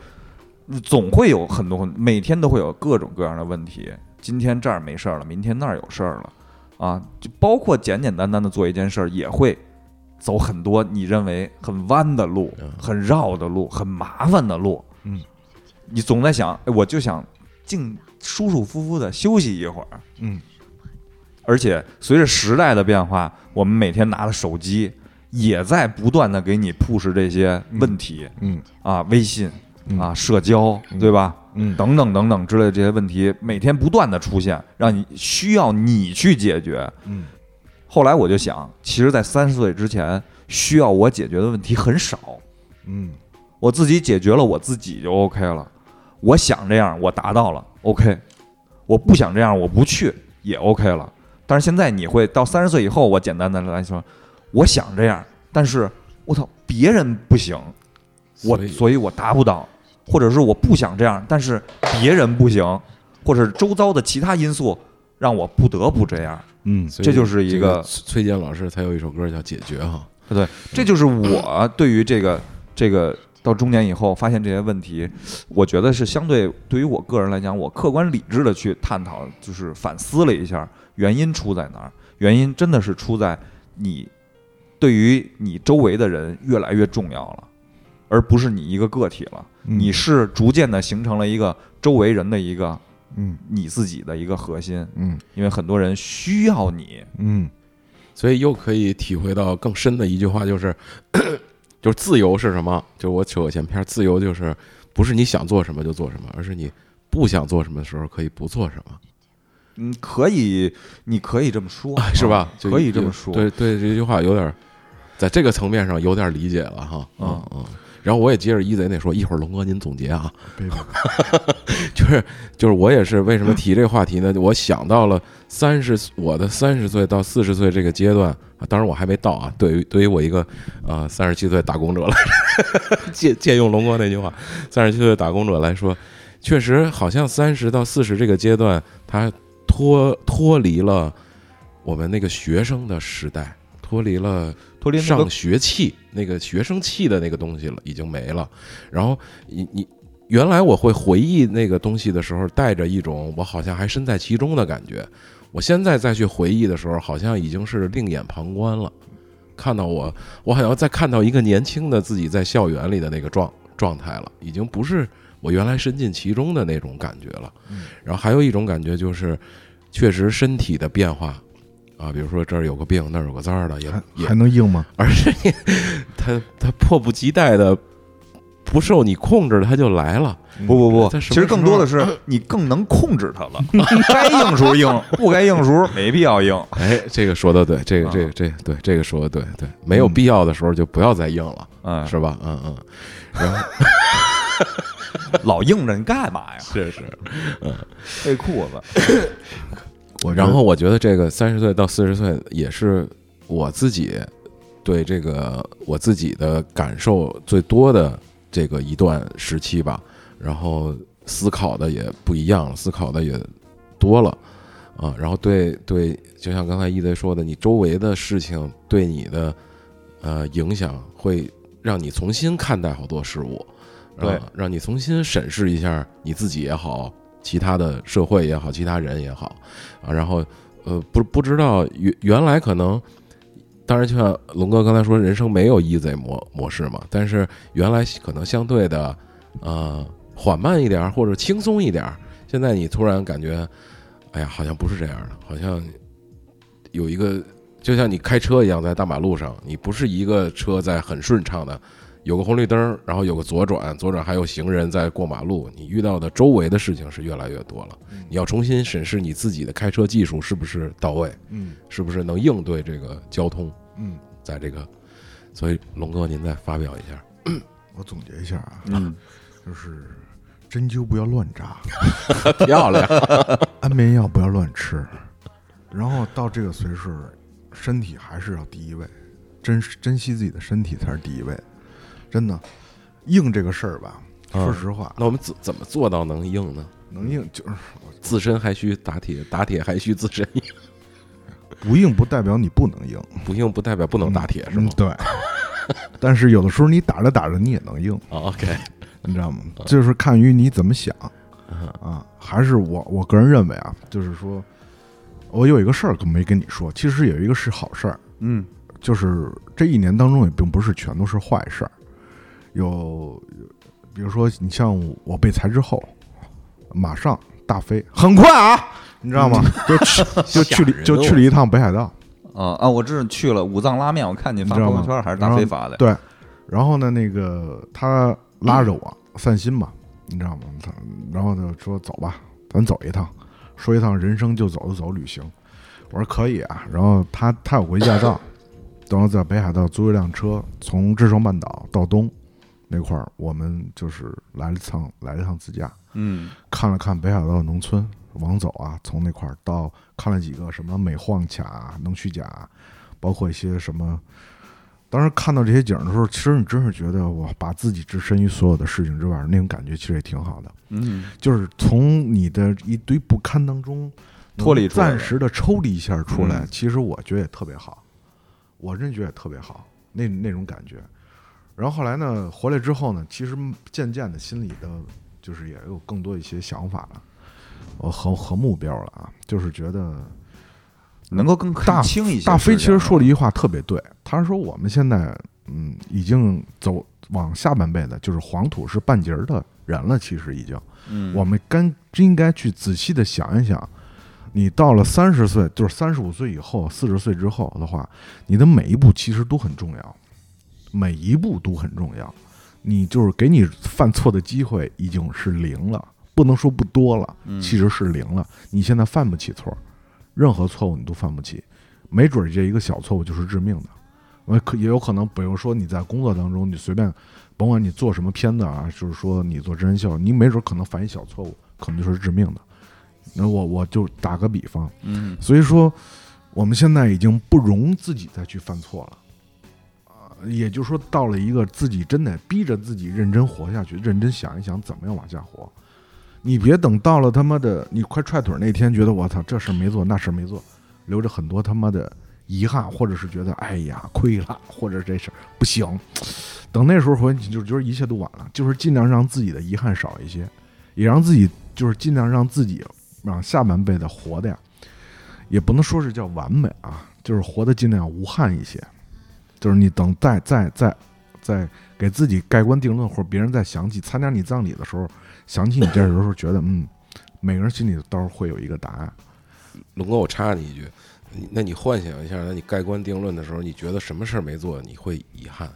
总会有很多，每天都会有各种各样的问题。今天这儿没事儿了，明天那儿有事儿了，啊，就包括简简单单的做一件事儿，也会走很多你认为很弯的路、很绕的路、很麻烦的路。嗯，你总在想，哎，我就想静。舒舒服服的休息一会儿，嗯，而且随着时代的变化，我们每天拿着手机也在不断的给你 push 这些问题，嗯。啊，微信啊，社交，对吧？嗯，等等等等之类的这些问题，每天不断的出现，让你需要你去解决。嗯，后来我就想，其实，在三十岁之前，需要我解决的问题很少。嗯，我自己解决了，我自己就 OK 了。我想这样，我达到了，OK。我不想这样，我不去也 OK 了。但是现在你会到三十岁以后，我简单的来说，我想这样，但是我操，别人不行，我所以，我达不到，或者是我不想这样，但是别人不行，或者周遭的其他因素让我不得不这样。嗯，这就是一个崔健老师他有一首歌叫《解决》哈。对，这就是我对于这个这个。到中年以后，发现这些问题，我觉得是相对对于我个人来讲，我客观理智的去探讨，就是反思了一下原因出在哪儿。原因真的是出在你对于你周围的人越来越重要了，而不是你一个个体了。你是逐渐的形成了一个周围人的一个，嗯，你自己的一个核心，嗯，因为很多人需要你，嗯，所以又可以体会到更深的一句话，就是。就是自由是什么？就是我扯个闲篇，自由就是不是你想做什么就做什么，而是你不想做什么的时候可以不做什么。嗯，可以，你可以这么说，是吧？可以这么说。对对，这句话有点在这个层面上有点理解了哈。嗯嗯。然后我也接着一贼那说，一会儿龙哥您总结啊。就是就是，我也是为什么提这个话题呢？我想到了三十，我的三十岁到四十岁这个阶段啊，当然我还没到啊。对于对于我一个呃三十七岁打工者来，借借用龙哥那句话，三十七岁打工者来说，确实好像三十到四十这个阶段，他脱脱离了我们那个学生的时代。脱离了脱离上学气那个学生气的那个东西了，已经没了。然后你你原来我会回忆那个东西的时候，带着一种我好像还身在其中的感觉。我现在再去回忆的时候，好像已经是另眼旁观了。看到我，我好像在看到一个年轻的自己在校园里的那个状状态了，已经不是我原来身进其中的那种感觉了。然后还有一种感觉就是，确实身体的变化。啊，比如说这儿有个病，那儿有个灾儿的，也也还能硬吗？而且他他迫不及待的，不受你控制的，他就来了。不不不，其实更多的是你更能控制他了。该硬时候硬，不该硬时候没必要硬。哎，这个说的对，这个这个这对这个说的对对，没有必要的时候就不要再硬了，嗯，是吧？嗯嗯，然 后老硬着你干嘛呀？是是，嗯，背裤子。我然后我觉得这个三十岁到四十岁也是我自己对这个我自己的感受最多的这个一段时期吧，然后思考的也不一样了，思考的也多了啊，然后对对，就像刚才一泽说的，你周围的事情对你的呃影响，会让你重新看待好多事物，对，让你重新审视一下你自己也好。其他的社会也好，其他人也好，啊，然后，呃，不不知道原原来可能，当然就像龙哥刚才说，人生没有 easy 模模式嘛，但是原来可能相对的，呃，缓慢一点或者轻松一点，现在你突然感觉，哎呀，好像不是这样的，好像有一个，就像你开车一样，在大马路上，你不是一个车在很顺畅的有个红绿灯，然后有个左转，左转还有行人在过马路，你遇到的周围的事情是越来越多了。你要重新审视你自己的开车技术是不是到位，嗯，是不是能应对这个交通，嗯，在这个，所以龙哥您再发表一下，我总结一下啊，嗯，就是针灸不要乱扎，漂亮，安眠药不要乱吃，然后到这个岁数，身体还是要第一位，珍珍惜自己的身体才是第一位。真的，硬这个事儿吧，说实话，那我们怎怎么做到能硬呢？能硬就是自身还需打铁，打铁还需自身硬。不硬不代表你不能硬，不硬不代表不能打铁，是吗？对。但是有的时候你打着打着你也能硬。OK，你知道吗？就是看于你怎么想啊。还是我我个人认为啊，就是说，我有一个事儿可没跟你说，其实有一个是好事儿，嗯，就是这一年当中也并不是全都是坏事儿。有，比如说你像我被裁之后，马上大飞，很快啊，你知道吗？就去就去了就去了一趟北海道。啊啊！我这是去了五藏拉面，我看你发朋友圈还是大飞发的。对，然后呢，那个他拉着我散心嘛，你知道吗？他然后就说走吧，咱走一趟，说一趟人生就走就走旅行。我说可以啊。然后他他有国际驾照，然后在北海道租一辆车，从志双半岛到东。那块儿，我们就是来了趟，来了趟自驾，嗯，看了看北海道农村，往走啊，从那块儿到看了几个什么美晃卡、能须甲，包括一些什么。当时看到这些景的时候，其实你真是觉得我把自己置身于所有的事情之外，那种感觉其实也挺好的。嗯，就是从你的一堆不堪当中脱离，暂时的抽离一下出来，其实我觉得也特别好，我真觉得也特别好，那那种感觉。然后后来呢，回来之后呢，其实渐渐的心里的，就是也有更多一些想法了，我和和目标了啊，就是觉得能够更看清一些。大飞其实说了一句话特别对，他说我们现在嗯已经走往下半辈子，就是黄土是半截儿的人了，其实已经，嗯，我们该应该去仔细的想一想，你到了三十岁，就是三十五岁以后，四十岁之后的话，你的每一步其实都很重要。每一步都很重要，你就是给你犯错的机会已经是零了，不能说不多了，其实是零了。你现在犯不起错，任何错误你都犯不起，没准这一个小错误就是致命的。我可也有可能，比如说你在工作当中，你随便，甭管你做什么片子啊，就是说你做真人秀，你没准可能犯一小错误，可能就是致命的。那我我就打个比方，嗯，所以说我们现在已经不容自己再去犯错了。也就是说，到了一个自己真的逼着自己认真活下去，认真想一想怎么样往下活。你别等到了他妈的你快踹腿那天，觉得我操这事没做那事没做，留着很多他妈的遗憾，或者是觉得哎呀亏了，或者这事不行。等那时候回你就觉得一切都晚了。就是尽量让自己的遗憾少一些，也让自己就是尽量让自己让下半辈子活的呀，也不能说是叫完美啊，就是活得尽量无憾一些。就是你等再再再再给自己盖棺定论，或者别人再想起参加你葬礼的时候，想起你这时候，觉得嗯，每个人心里都是会有一个答案。龙哥，我插你一句，那你幻想一下，那你盖棺定论的时候，你觉得什么事儿没做你会遗憾？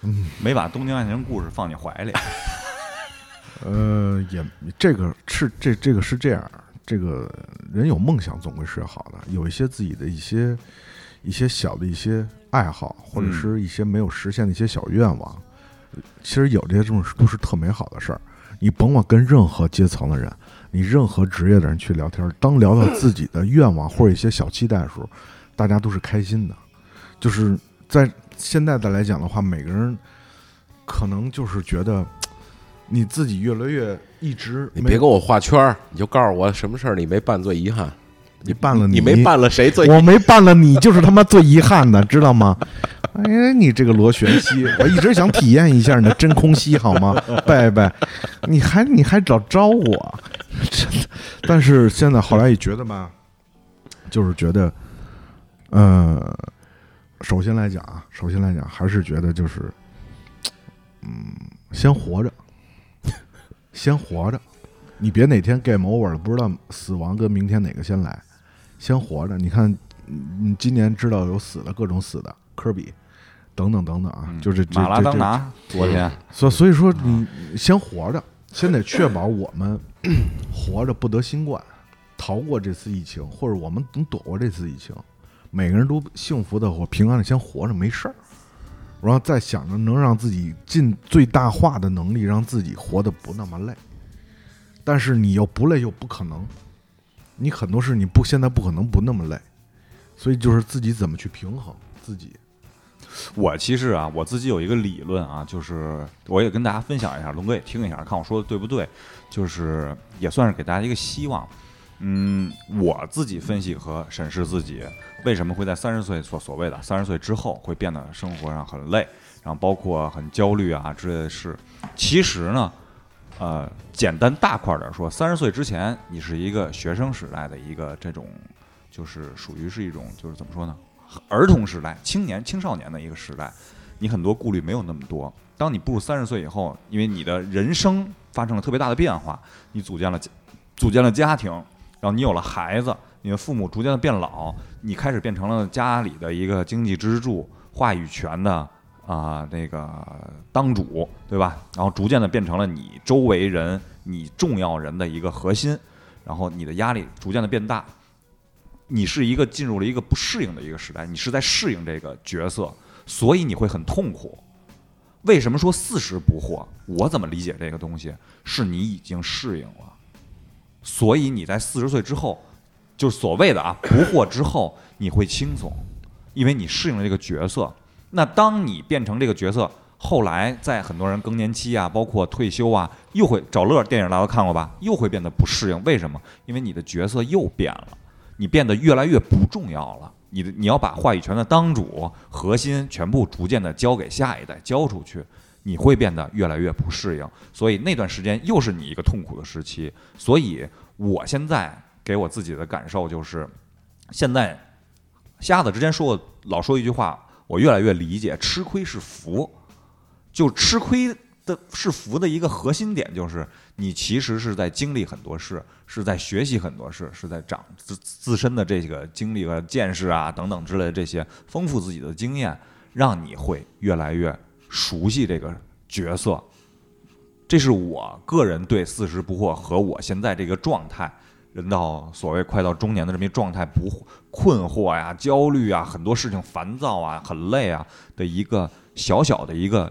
嗯，没把《东京爱情故事》放你怀里。呃，也这个是这这个是这样，这个人有梦想总归是好的，有一些自己的一些。一些小的一些爱好，或者是一些没有实现的一些小愿望，其实有这些这种都是特美好的事儿。你甭管跟任何阶层的人，你任何职业的人去聊天，当聊到自己的愿望或者一些小期待的时候，大家都是开心的。就是在现在的来讲的话，每个人可能就是觉得你自己越来越一直，你别给我画圈儿，你就告诉我什么事儿你没办最遗憾。你办了，你没办了，谁最？我没办了，你就是他妈最遗憾的，知道吗？哎，你这个螺旋吸，我一直想体验一下你的真空吸，好吗？拜拜，你还你还找招我？真的，但是现在后来也觉得吧，就是觉得，呃，首先来讲啊，首先来讲，还是觉得就是，嗯，先活着，先活着，你别哪天 game over 了，不知道死亡跟明天哪个先来。先活着，你看，你今年知道有死的各种死的，科比，等等等等啊，就是马拉当拿昨天，所所以说你先活着，先得确保我们 活着不得新冠，逃过这次疫情，或者我们能躲过这次疫情，每个人都幸福的或平安的先活着没事儿，然后再想着能让自己尽最大化的能力让自己活得不那么累，但是你又不累又不可能，你很多事你不现在不可能不那么累，所以就是自己怎么去平衡自己。我其实啊，我自己有一个理论啊，就是我也跟大家分享一下，龙哥也听一下，看我说的对不对，就是也算是给大家一个希望。嗯，我自己分析和审视自己为什么会在三十岁所所谓的三十岁之后会变得生活上很累，然后包括很焦虑啊之类的事。其实呢，呃，简单大块儿点说，三十岁之前你是一个学生时代的一个这种，就是属于是一种就是怎么说呢？儿童时代、青年、青少年的一个时代，你很多顾虑没有那么多。当你步入三十岁以后，因为你的人生发生了特别大的变化，你组建了组建了家庭，然后你有了孩子，你的父母逐渐的变老，你开始变成了家里的一个经济支柱、话语权的啊那个当主，对吧？然后逐渐的变成了你周围人、你重要人的一个核心，然后你的压力逐渐的变大。你是一个进入了一个不适应的一个时代，你是在适应这个角色，所以你会很痛苦。为什么说四十不惑？我怎么理解这个东西？是你已经适应了，所以你在四十岁之后，就是所谓的啊不惑之后，你会轻松，因为你适应了这个角色。那当你变成这个角色，后来在很多人更年期啊，包括退休啊，又会找乐儿。电影大家都看过吧？又会变得不适应。为什么？因为你的角色又变了。你变得越来越不重要了，你的你要把话语权的当主核心全部逐渐的交给下一代交出去，你会变得越来越不适应，所以那段时间又是你一个痛苦的时期。所以我现在给我自己的感受就是，现在瞎子之前说过老说一句话，我越来越理解，吃亏是福，就吃亏。的是福的一个核心点，就是你其实是在经历很多事，是在学习很多事，是在长自自身的这个经历和见识啊等等之类的这些丰富自己的经验，让你会越来越熟悉这个角色。这是我个人对四十不惑和我现在这个状态，人到所谓快到中年的这么一状态，不困惑呀、焦虑啊、很多事情烦躁啊、很累啊的一个小小的一个。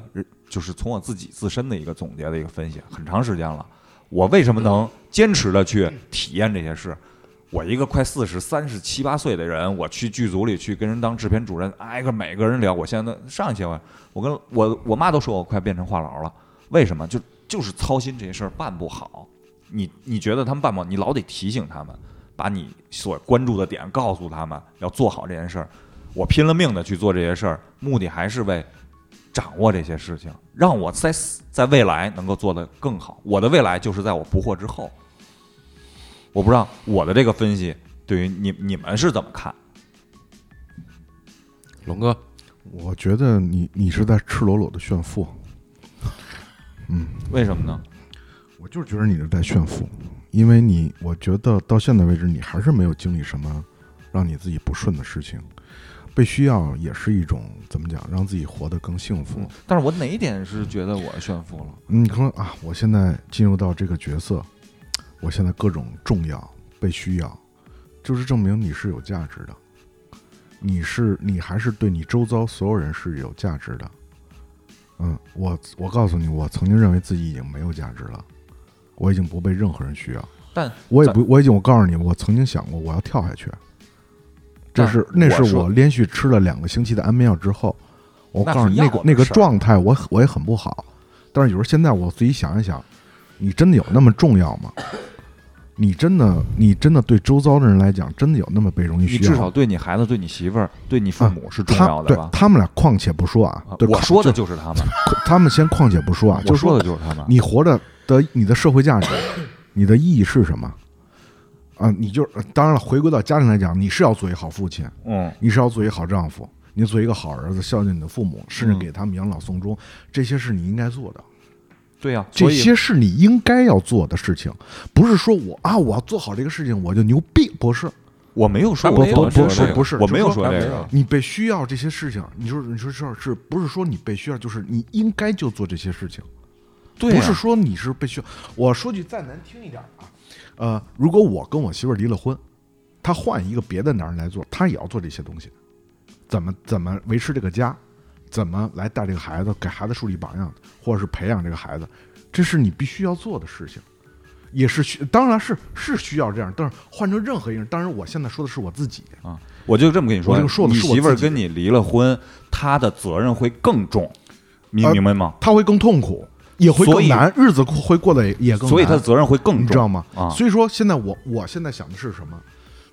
就是从我自己自身的一个总结的一个分析，很长时间了，我为什么能坚持的去体验这些事？我一个快四十三十七八岁的人，我去剧组里去跟人当制片主任，挨个每个人聊。我现在上一期我我跟我我妈都说我快变成话痨了，为什么？就就是操心这些事儿办不好。你你觉得他们办不好，你老得提醒他们，把你所关注的点告诉他们，要做好这件事儿。我拼了命的去做这些事儿，目的还是为。掌握这些事情，让我在在未来能够做得更好。我的未来就是在我不惑之后。我不知道我的这个分析对于你你们是怎么看？龙哥，我觉得你你是在赤裸裸的炫富。嗯，为什么呢？我就是觉得你是在炫富，因为你我觉得到现在为止，你还是没有经历什么让你自己不顺的事情。被需要也是一种怎么讲，让自己活得更幸福。但是我哪一点是觉得我炫富了？你可能啊，我现在进入到这个角色，我现在各种重要、被需要，就是证明你是有价值的。你是你还是对你周遭所有人是有价值的。嗯，我我告诉你，我曾经认为自己已经没有价值了，我已经不被任何人需要。但我也不，我已经我告诉你，我曾经想过我要跳下去。这是那是我连续吃了两个星期的安眠药之后，我告诉你那个那个状态，我我也很不好。但是有时候现在我自己想一想，你真的有那么重要吗？你真的你真的对周遭的人来讲，真的有那么被容易需要？你至少对你孩子、对你媳妇儿、对你父母是重要的吧？他们俩况且不说啊，我说的就是他们。他们先况且不说啊，就说的就是他们。你活着的你的社会价值，你的意义是什么？啊，你就当然了。回归到家庭来讲，你是要做一好父亲，嗯，你是要做一好丈夫，你做一个好儿子，孝敬你的父母，甚至给他们养老送终，这些是你应该做的。对呀，这些是你应该要做的事情，不是说我啊，我要做好这个事情我就牛逼，不是。我没有说过，不不是不是，我没有说这个。你被需要这些事情，你说你说这是不是说你被需要？就是你应该就做这些事情，对，不是说你是被需要。我说句再难听一点啊，呃，如果我跟我媳妇离了婚，她换一个别的男人来做，她也要做这些东西，怎么怎么维持这个家，怎么来带这个孩子，给孩子树立榜样，或者是培养这个孩子，这是你必须要做的事情。也是需，当然是是需要这样，但是换成任何一个人，当然我现在说的是我自己啊，我就这么跟你说，你媳妇儿跟你离了婚，她的责任会更重，你明白吗？她会更痛苦，也会更难，日子会过得也更，所以他的责任会更重，你知道吗？啊，所以说现在我我现在想的是什么？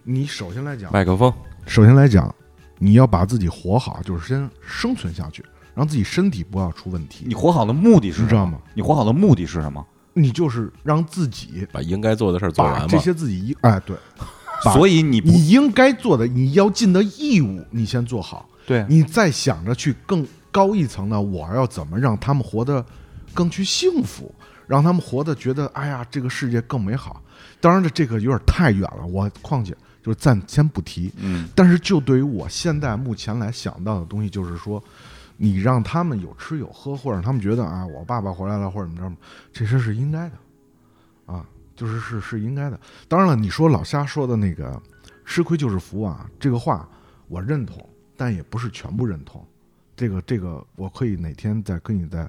你首先来讲，麦克风，首先来讲，你要把自己活好，就是先生存下去，让自己身体不要出问题。你活好的目的是，你知道吗？你活好的目的是什么？你就是让自己把应该做的事儿做完，这些自己哎对，所以你你应该做的，你要尽的义务，你先做好。对，你再想着去更高一层的，我要怎么让他们活得更去幸福，让他们活得觉得哎呀，这个世界更美好。当然这这个有点太远了，我况且就是暂先不提。嗯，但是就对于我现在目前来想到的东西，就是说。你让他们有吃有喝，或者让他们觉得啊，我爸爸回来了，或者怎么着，这些是应该的，啊，就是是是应该的。当然了，你说老瞎说的那个“吃亏就是福”啊，这个话我认同，但也不是全部认同。这个这个，我可以哪天再跟你再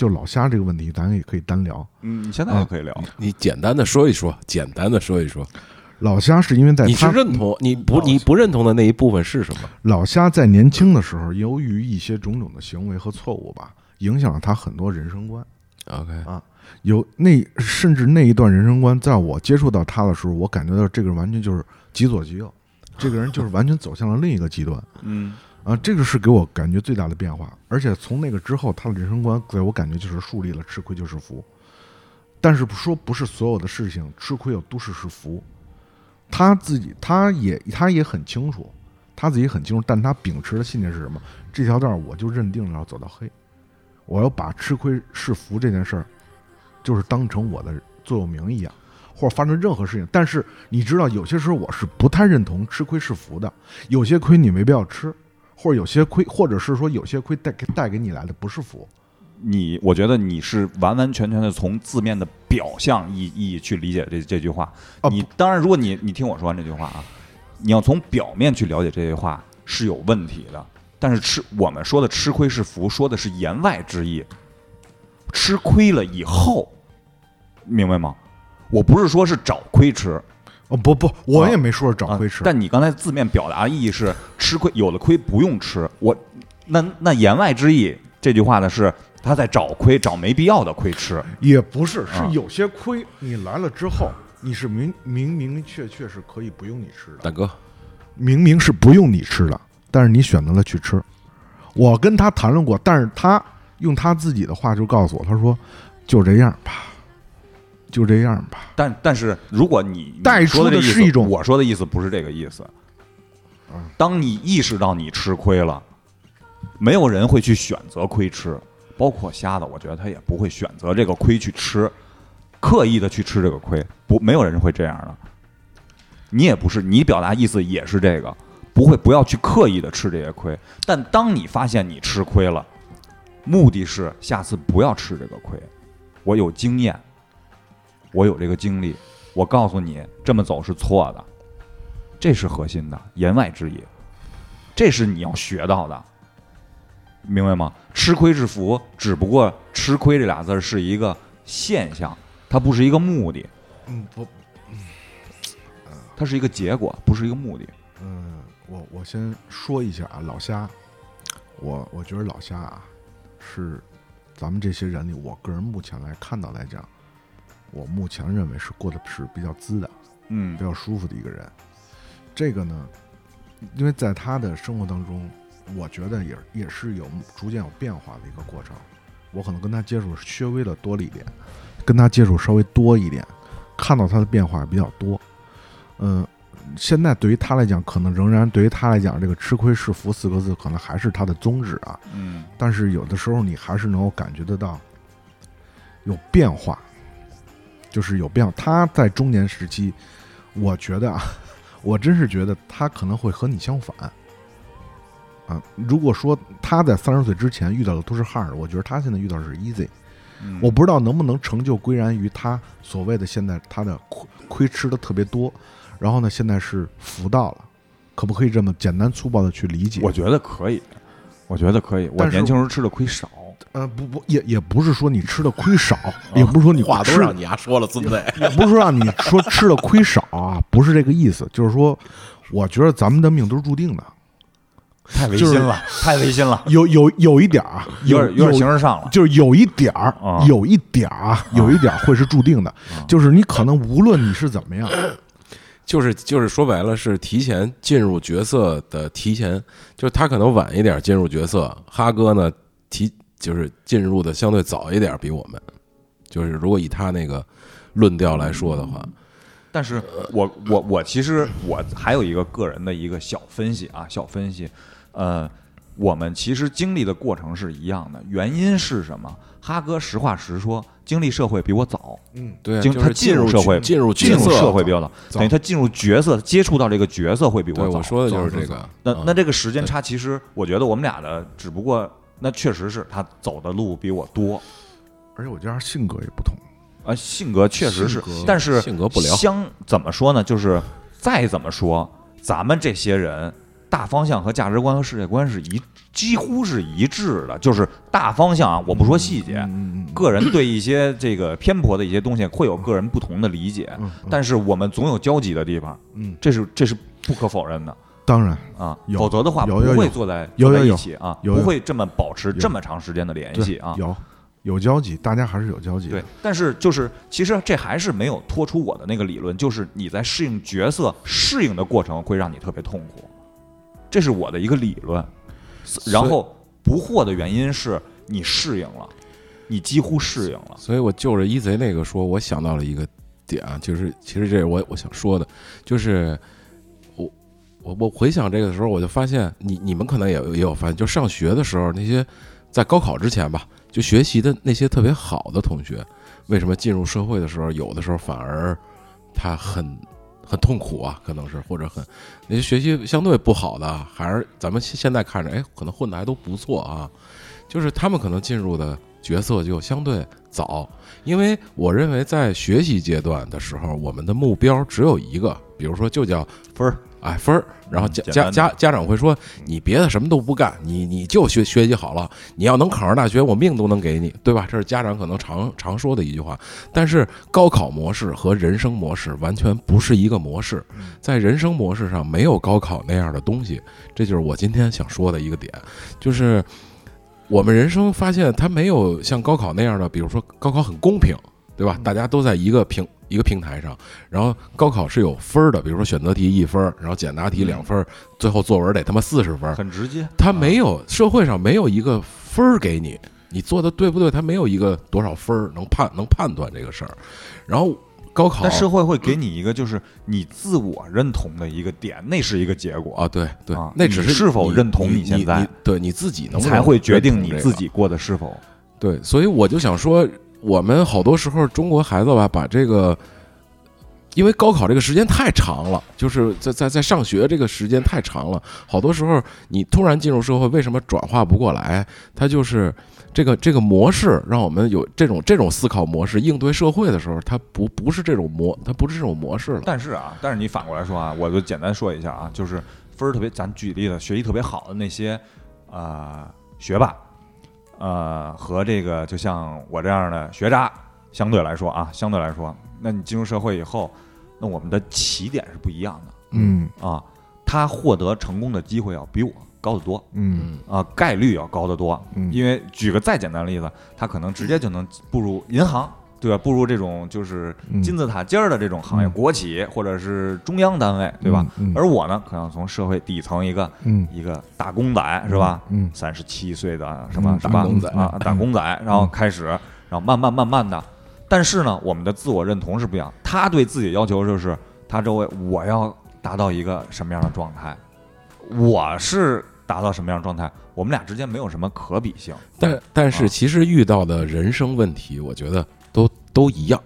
就老虾这个问题，咱也可以单聊。嗯，你现在就可以聊，你简单的说一说，简单的说一说。老虾是因为在你是认同你不你不认同的那一部分是什么？老虾在年轻的时候，由于一些种种的行为和错误吧，影响了他很多人生观。OK 啊，有那甚至那一段人生观，在我接触到他的时候，我感觉到这个人完全就是极左极右，这个人就是完全走向了另一个极端。嗯啊，这个是给我感觉最大的变化。而且从那个之后，他的人生观给我感觉就是树立了吃亏就是福。但是说不是所有的事情吃亏有都是是福。他自己，他也他也很清楚，他自己很清楚，但他秉持的信念是什么？这条道我就认定了要走到黑，我要把吃亏是福这件事儿，就是当成我的座右铭一样，或者发生任何事情。但是你知道，有些时候我是不太认同吃亏是福的，有些亏你没必要吃，或者有些亏，或者是说有些亏带给带给你来的不是福。你我觉得你是完完全全的从字面的表象意意义去理解这这句话。你当然，如果你你听我说完这句话啊，你要从表面去了解这句话是有问题的。但是吃我们说的吃亏是福，说的是言外之意。吃亏了以后，明白吗？我不是说是找亏吃。哦不不，我也没说是找亏吃。但你刚才字面表达意义是吃亏，有的亏不用吃。我那那言外之意这句话呢是。他在找亏，找没必要的亏吃，也不是，是有些亏你来了之后，你是明明明确确是可以不用你吃的，大哥，明明是不用你吃的，但是你选择了去吃。我跟他谈论过，但是他用他自己的话就告诉我，他说就这样吧，就这样吧。但但是如果你带出的是一种，我说的意思不是这个意思。当你意识到你吃亏了，没有人会去选择亏吃。包括瞎子，我觉得他也不会选择这个亏去吃，刻意的去吃这个亏，不，没有人会这样的。你也不是，你表达意思也是这个，不会，不要去刻意的吃这些亏。但当你发现你吃亏了，目的是下次不要吃这个亏。我有经验，我有这个经历，我告诉你这么走是错的，这是核心的言外之意，这是你要学到的。明白吗？吃亏是福，只不过“吃亏”这俩字儿是一个现象，它不是一个目的。嗯，不，嗯，它是一个结果，不是一个目的。嗯，我我先说一下啊，老虾，我我觉得老虾啊，是咱们这些人里，我个人目前来看到来讲，我目前认为是过得是比较滋的，嗯，比较舒服的一个人。这个呢，因为在他的生活当中。我觉得也也是有逐渐有变化的一个过程。我可能跟他接触稍微的多了一点，跟他接触稍微多一点，看到他的变化比较多。嗯，现在对于他来讲，可能仍然对于他来讲，这个“吃亏是福”四个字可能还是他的宗旨啊。嗯。但是有的时候你还是能够感觉得到有变化，就是有变。他在中年时期，我觉得啊，我真是觉得他可能会和你相反。啊，如果说他在三十岁之前遇到的都是 hard，我觉得他现在遇到的是 easy。我不知道能不能成就归然于他所谓的现在他的亏亏吃的特别多，然后呢，现在是福到了，可不可以这么简单粗暴的去理解？我觉得可以，我觉得可以。我年轻时候吃的亏少，呃，不不，也也不是说你吃的亏少，也不是说你话都让你丫说了，孙子，也不是说让你说吃的亏少啊，不是这个意思，就是说，我觉得咱们的命都是注定的。太违心了，太违心了，有有有一点儿，有点有点形式上了，就是有一点儿，有一点儿啊，有一点儿会是注定的，就是你可能无论你是怎么样，就是就是说白了是提前进入角色的提前，就是他可能晚一点进入角色，哈哥呢提就是进入的相对早一点比我们，就是如果以他那个论调来说的话。但是我我我其实我还有一个个人的一个小分析啊，小分析，呃，我们其实经历的过程是一样的，原因是什么？哈哥实话实说，经历社会比我早，嗯，对，他进入社会，进入进入社会比我早，等于他进入角色，接触到这个角色会比我早。我说的就是这个。那那这个时间差，其实我觉得我们俩的，只不过那确实是他走的路比我多，而且我觉得性格也不同。啊，性格确实是，但是性格不聊。相怎么说呢？就是再怎么说，咱们这些人大方向和价值观和世界观是一几乎是一致的。就是大方向啊，我不说细节，个人对一些这个偏颇的一些东西会有个人不同的理解。但是我们总有交集的地方，嗯，这是这是不可否认的。当然啊，否则的话不会坐在坐在一起啊，不会这么保持这么长时间的联系啊。有。有交集，大家还是有交集。对，但是就是其实这还是没有脱出我的那个理论，就是你在适应角色、适应的过程会让你特别痛苦，这是我的一个理论。然后不惑的原因是你适应了，你几乎适应了。所以我就着一贼那个说，我想到了一个点啊，就是其实这是我我想说的，就是我我回想这个时候，我就发现你你们可能也也有发现，就上学的时候那些在高考之前吧。就学习的那些特别好的同学，为什么进入社会的时候，有的时候反而他很很痛苦啊？可能是或者很那些学习相对不好的，还是咱们现现在看着，哎，可能混的还都不错啊。就是他们可能进入的角色就相对早，因为我认为在学习阶段的时候，我们的目标只有一个，比如说就叫分儿。哎，分儿，然后家家家家长会说你别的什么都不干，你你就学学习好了，你要能考上大学，我命都能给你，对吧？这是家长可能常常说的一句话。但是高考模式和人生模式完全不是一个模式，在人生模式上没有高考那样的东西，这就是我今天想说的一个点，就是我们人生发现它没有像高考那样的，比如说高考很公平，对吧？大家都在一个平。一个平台上，然后高考是有分儿的，比如说选择题一分，然后简答题两分，最后作文得他妈四十分，很直接。他没有社会上没有一个分儿给你，你做的对不对？他没有一个多少分儿能判能判断这个事儿。然后高考，但社会会给你一个就是你自我认同的一个点，那是一个结果啊。对对，那只是是否认同你现在，对你自己能才会决定你自己过的是否对。所以我就想说。我们好多时候中国孩子吧，把这个，因为高考这个时间太长了，就是在在在上学这个时间太长了，好多时候你突然进入社会，为什么转化不过来？它就是这个这个模式，让我们有这种这种思考模式应对社会的时候，它不不是这种模，它不是这种模式了。但是啊，但是你反过来说啊，我就简单说一下啊，就是分儿特别，咱举例子，学习特别好的那些啊学霸。呃，和这个就像我这样的学渣，相对来说啊，相对来说，那你进入社会以后，那我们的起点是不一样的。嗯啊，他获得成功的机会要比我高得多。嗯啊，概率要高得多。嗯，因为举个再简单的例子，他可能直接就能步入银行。对吧？步入这种就是金字塔尖儿的这种行业，国企或者是中央单位，对吧？而我呢，可能从社会底层一个一个打工仔，是吧？嗯三十七岁的什么打工仔啊，打工仔，然后开始，然后慢慢慢慢的，但是呢，我们的自我认同是不一样。他对自己的要求就是，他周围我要达到一个什么样的状态，我是达到什么样的状态，我们俩之间没有什么可比性。但但是其实遇到的人生问题，我觉得。都都一样，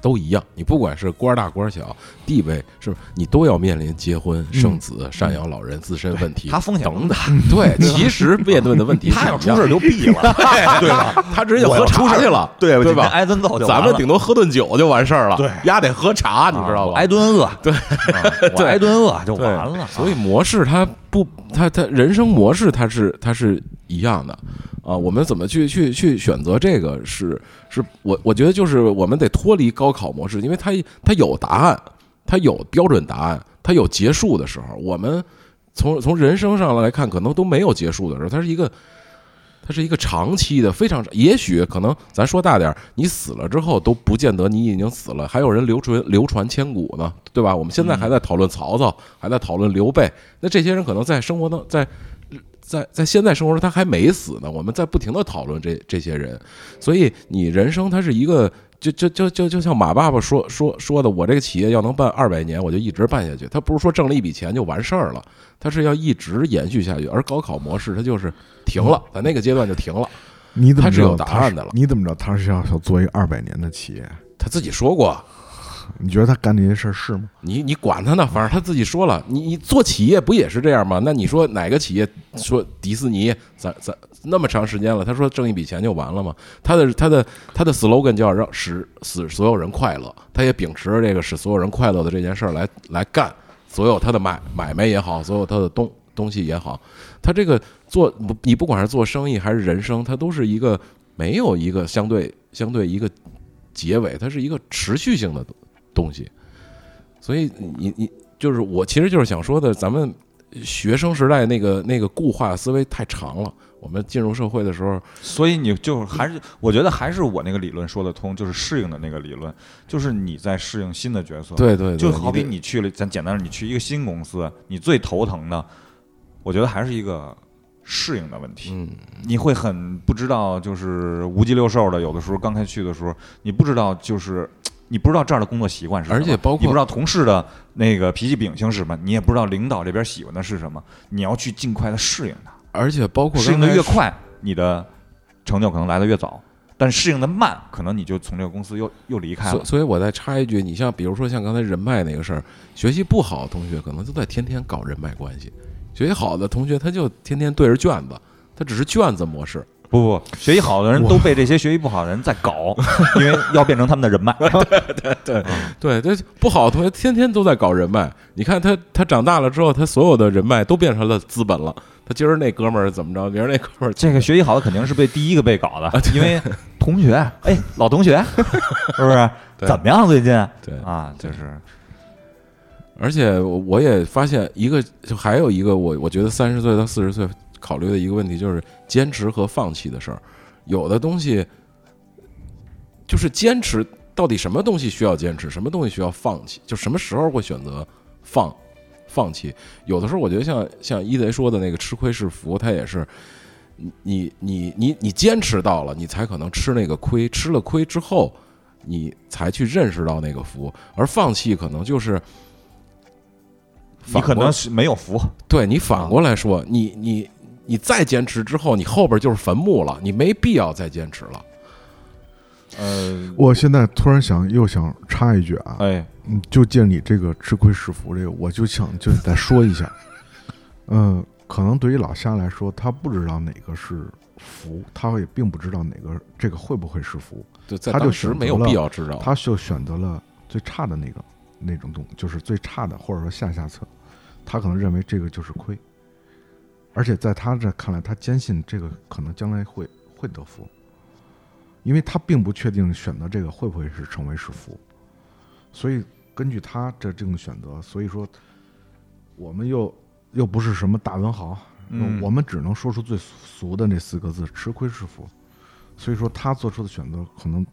都一样，你不管是官大官小，地位是不是，你都要面临结婚、生子、赡养老人、自身问题，他风险等等。对，其实面对的问题，他要出事就毙了，对吧？他直接喝茶去了，对对吧？挨顿揍，咱们顶多喝顿酒就完事儿了。对，丫得喝茶，你知道吧？挨顿饿，对，挨顿饿就完了。所以模式它不，它它人生模式它是它是一样的。啊，我们怎么去去去选择这个？是是，我我觉得就是我们得脱离高考模式，因为它它有答案，它有标准答案，它有结束的时候。我们从从人生上来看，可能都没有结束的时候。它是一个，它是一个长期的，非常也许可能咱说大点，你死了之后都不见得你已经死了，还有人流传流传千古呢，对吧？我们现在还在讨论曹操，还在讨论刘备，那这些人可能在生活当在。在在现在生活中，他还没死呢。我们在不停的讨论这这些人，所以你人生它是一个，就就就就就像马爸爸说说说的，我这个企业要能办二百年，我就一直办下去。他不是说挣了一笔钱就完事儿了，他是要一直延续下去。而高考模式，它就是停了，在那个阶段就停了。你怎么知道答案的了？你怎么知道他是要想做一个二百年的企业？他自己说过。你觉得他干这些事儿是吗？你你管他呢，反正他自己说了，你你做企业不也是这样吗？那你说哪个企业说迪士尼，咱咱那么长时间了，他说挣一笔钱就完了吗？他的他的他的 slogan 叫让使使所有人快乐，他也秉持着这个使所有人快乐的这件事儿来来干所有他的买买卖也好，所有他的东东西也好，他这个做你不管是做生意还是人生，他都是一个没有一个相对相对一个结尾，它是一个持续性的。东西，所以你你就是我，其实就是想说的，咱们学生时代那个那个固化思维太长了。我们进入社会的时候，所以你就还是我觉得还是我那个理论说得通，就是适应的那个理论，就是你在适应新的角色。对对，就好比你去了，咱简单你去一个新公司，你最头疼的，我觉得还是一个适应的问题。嗯，你会很不知道，就是无鸡六兽的，有的时候刚开去的时候，你不知道就是。你不知道这儿的工作习惯是什么，而且包括你不知道同事的那个脾气秉性是什么，你也不知道领导这边喜欢的是什么，你要去尽快的适应它。而且包括适应的越快，你的成就可能来的越早；但适应的慢，可能你就从这个公司又又离开了。所以，我再插一句，你像比如说像刚才人脉那个事儿，学习不好的同学可能都在天天搞人脉关系；学习好的同学他就天天对着卷子，他只是卷子模式。不不，学习好的人都被这些学习不好的人在搞，因为要变成他们的人脉。对对对对对，不好的同学天天都在搞人脉。你看他他长大了之后，他所有的人脉都变成了资本了。他今儿那哥们儿怎么着，明儿那哥们儿，这个学习好的肯定是被第一个被搞的，因为同学，哎，老同学，是不是？怎么样最近？对啊，就是。而且我也发现一个，就还有一个，我我觉得三十岁到四十岁。考虑的一个问题就是坚持和放弃的事儿，有的东西就是坚持，到底什么东西需要坚持，什么东西需要放弃，就什么时候会选择放放弃。有的时候我觉得像像一贼说的那个吃亏是福，他也是你你你你坚持到了，你才可能吃那个亏，吃了亏之后，你才去认识到那个福，而放弃可能就是你可能是没有福。对你反过来说，你你。你再坚持之后，你后边就是坟墓了，你没必要再坚持了。呃，我现在突然想，又想插一句啊，哎，就借你这个吃亏是福这个，我就想就再说一下，嗯，可能对于老夏来说，他不知道哪个是福，他也并不知道哪个这个会不会是福，他就实没有必要知道，他就选择了最差的那个那种东，就是最差的，或者说下下策，他可能认为这个就是亏。而且在他这看来，他坚信这个可能将来会会得福，因为他并不确定选择这个会不会是成为是福，所以根据他这这种选择，所以说我们又又不是什么大文豪，我们只能说出最俗的那四个字：吃亏是福。所以说他做出的选择可能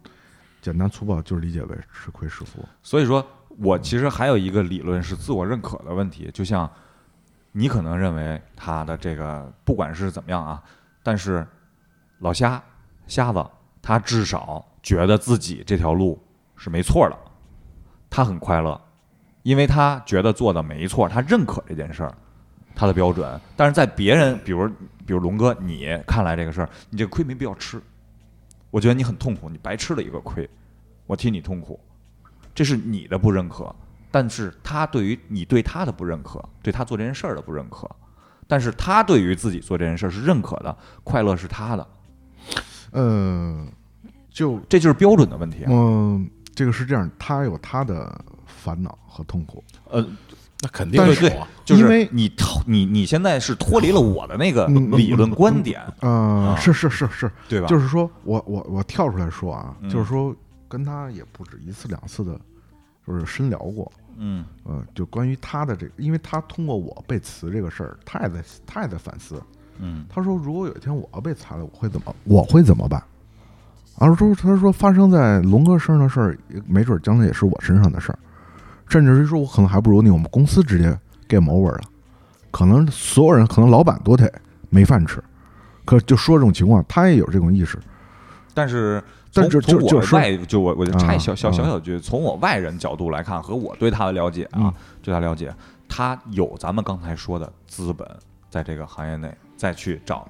简单粗暴，就是理解为吃亏是福。所以说我其实还有一个理论是自我认可的问题，就像。你可能认为他的这个不管是怎么样啊，但是老瞎瞎子他至少觉得自己这条路是没错的，他很快乐，因为他觉得做的没错，他认可这件事儿，他的标准。但是在别人，比如比如龙哥，你看来这个事儿，你这个亏没必要吃，我觉得你很痛苦，你白吃了一个亏，我替你痛苦，这是你的不认可，但是他对于你对他的不认可，对他做这件事儿的不认可，但是他对于自己做这件事儿是认可的，快乐是他的。呃，就这就是标准的问题。嗯，这个是这样，他有他的烦恼和痛苦。呃。那肯定对对，因为你脱你你现在是脱离了我的那个理论观点嗯，是是是是，对吧？就是说我我我跳出来说啊，就是说跟他也不止一次两次的，就是深聊过，嗯呃，就关于他的这个，因为他通过我被辞这个事儿，他也在他也在反思，嗯，他说如果有一天我要被裁了，我会怎么我会怎么办？而说他说发生在龙哥身上的事儿，没准将来也是我身上的事儿。甚至是说，我可能还不如你，我们公司直接 game over 了，可能所有人，可能老板都得没饭吃。可就说这种情况，他也有这种意识。但是，但是从我外，就我我就插一小小小小句，从我外人角度来看，和我对他的了解啊，对他了解，他有咱们刚才说的资本，在这个行业内再去找。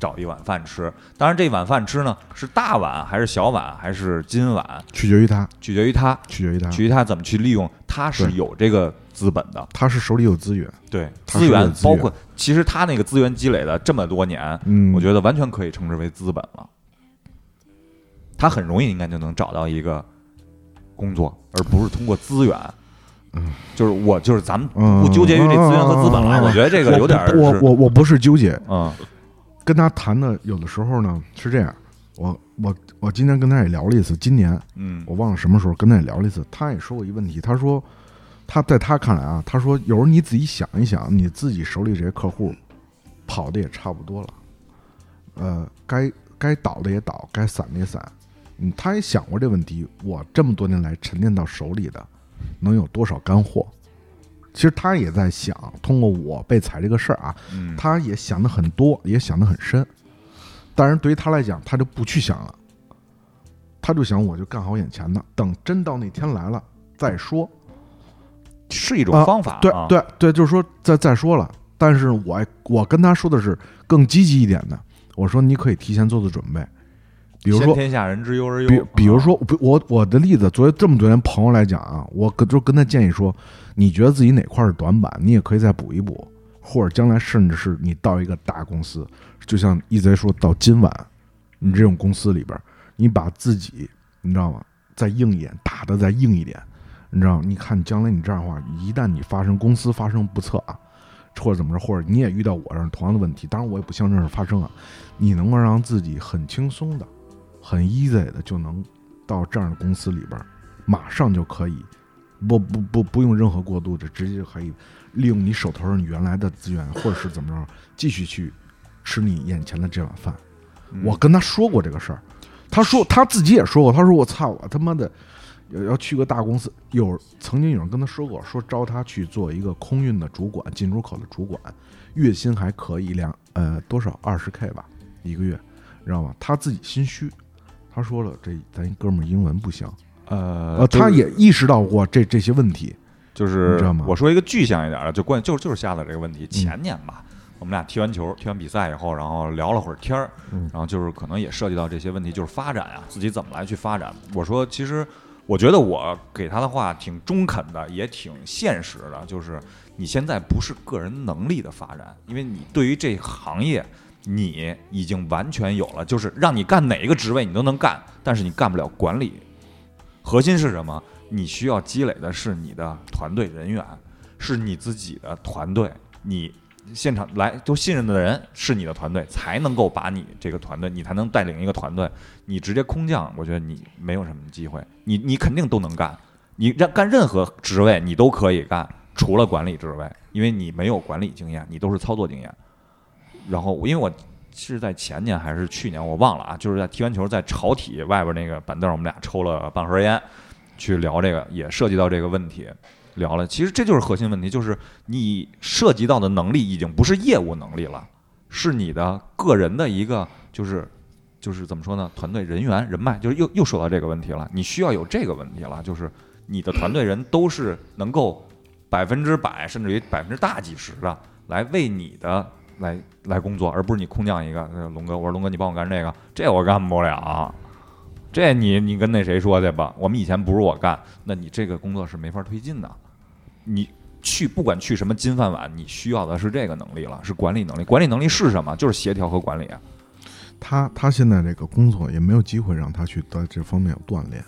找一碗饭吃，当然这碗饭吃呢是大碗还是小碗还是金碗，取决于他，取决于他，取决于他，取决于他怎么去利用。他是有这个资本的，他是手里有资源，对资源包括其实他那个资源积累的这么多年，嗯，我觉得完全可以称之为资本了。他很容易应该就能找到一个工作，而不是通过资源。嗯，就是我就是咱们不纠结于这资源和资本了，我觉得这个有点我我我不是纠结，嗯。跟他谈的有的时候呢是这样，我我我今天跟他也聊了一次，今年，嗯，我忘了什么时候跟他也聊了一次，他也说过一个问题，他说他在他看来啊，他说有时候你自己想一想，你自己手里这些客户跑的也差不多了，呃，该该倒的也倒，该散的也散，嗯，他也想过这问题，我这么多年来沉淀到手里的能有多少干货？其实他也在想，通过我被裁这个事儿啊，他也想的很多，也想的很深。但是对于他来讲，他就不去想了，他就想我就干好眼前的，等真到那天来了再说，是一种方法。对对对，就是说再再说了。但是我我跟他说的是更积极一点的，我说你可以提前做做准备。比如说，天下人之忧而忧。比比如说，我我的例子，作为这么多年朋友来讲啊，我跟就跟他建议说，你觉得自己哪块是短板，你也可以再补一补，或者将来甚至是你到一个大公司，就像一贼说到今晚，你这种公司里边，你把自己你知道吗？再硬一点，打的再硬一点，你知道？你看将来你这样的话，一旦你发生公司发生不测啊，或者怎么着，或者你也遇到我这样同样的问题，当然我也不希望这事发生啊，你能够让自己很轻松的。很 easy 的就能到这样的公司里边，马上就可以，不不不不用任何过渡的，直接就可以利用你手头上原来的资源，或者是怎么着，继续去吃你眼前的这碗饭。我跟他说过这个事儿，他说他自己也说过，他说我操，我他妈的要要去个大公司。有曾经有人跟他说过，说招他去做一个空运的主管，进出口的主管，月薪还可以两呃多少二十 k 吧一个月，知道吗？他自己心虚。他说了，这咱哥们儿英文不行，呃，他也意识到过这这些问题，就是知道吗？我说一个具象一点的，就关就就是下的这个问题。前年吧，我们俩踢完球、踢完比赛以后，然后聊了会儿天儿，然后就是可能也涉及到这些问题，就是发展啊，自己怎么来去发展。我说，其实我觉得我给他的话挺中肯的，也挺现实的，就是你现在不是个人能力的发展，因为你对于这行业。你已经完全有了，就是让你干哪一个职位你都能干，但是你干不了管理。核心是什么？你需要积累的是你的团队人员，是你自己的团队，你现场来都信任的人是你的团队，才能够把你这个团队，你才能带领一个团队。你直接空降，我觉得你没有什么机会。你你肯定都能干，你让干任何职位你都可以干，除了管理职位，因为你没有管理经验，你都是操作经验。然后，因为我是在前年还是去年，我忘了啊，就是在踢完球在朝体外边那个板凳，我们俩抽了半盒烟，去聊这个，也涉及到这个问题，聊了。其实这就是核心问题，就是你涉及到的能力已经不是业务能力了，是你的个人的一个，就是就是怎么说呢？团队人员人脉，就是又又说到这个问题了。你需要有这个问题了，就是你的团队人都是能够百分之百，甚至于百分之大几十的来为你的。来来工作，而不是你空降一个龙哥。我说龙哥，你帮我干这个，这我干不了。这你你跟那谁说去吧？我们以前不是我干，那你这个工作是没法推进的。你去不管去什么金饭碗，你需要的是这个能力了，是管理能力。管理能力是什么？就是协调和管理。他他现在这个工作也没有机会让他去在这方面有锻炼，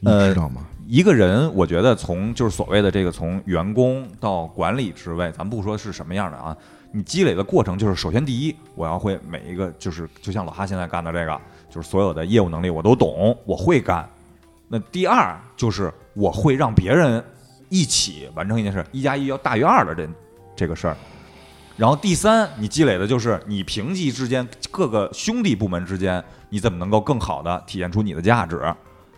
你知道吗？一个人，我觉得从就是所谓的这个从员工到管理职位，咱不说是什么样的啊，你积累的过程就是首先第一，我要会每一个就是就像老哈现在干的这个，就是所有的业务能力我都懂，我会干。那第二就是我会让别人一起完成一件事，一加一要大于二的这这个事儿。然后第三，你积累的就是你平级之间各个兄弟部门之间，你怎么能够更好的体现出你的价值？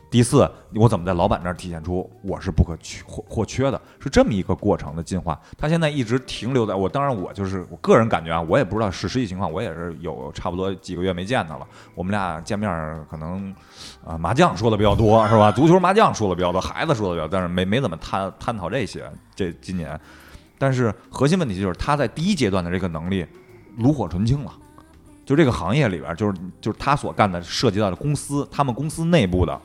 第四，我怎么在老板那儿体现出我是不可缺或或缺的？是这么一个过程的进化。他现在一直停留在我，当然我就是我个人感觉啊，我也不知道是实际情况，我也是有差不多几个月没见他了。我们俩见面可能啊麻将说的比较多是吧？足球麻将说的比较多，孩子说的比较多，但是没没怎么探探讨这些。这今年。但是核心问题就是他在第一阶段的这个能力炉火纯青了，就这个行业里边，就是就是他所干的涉及到的公司，他们公司内部的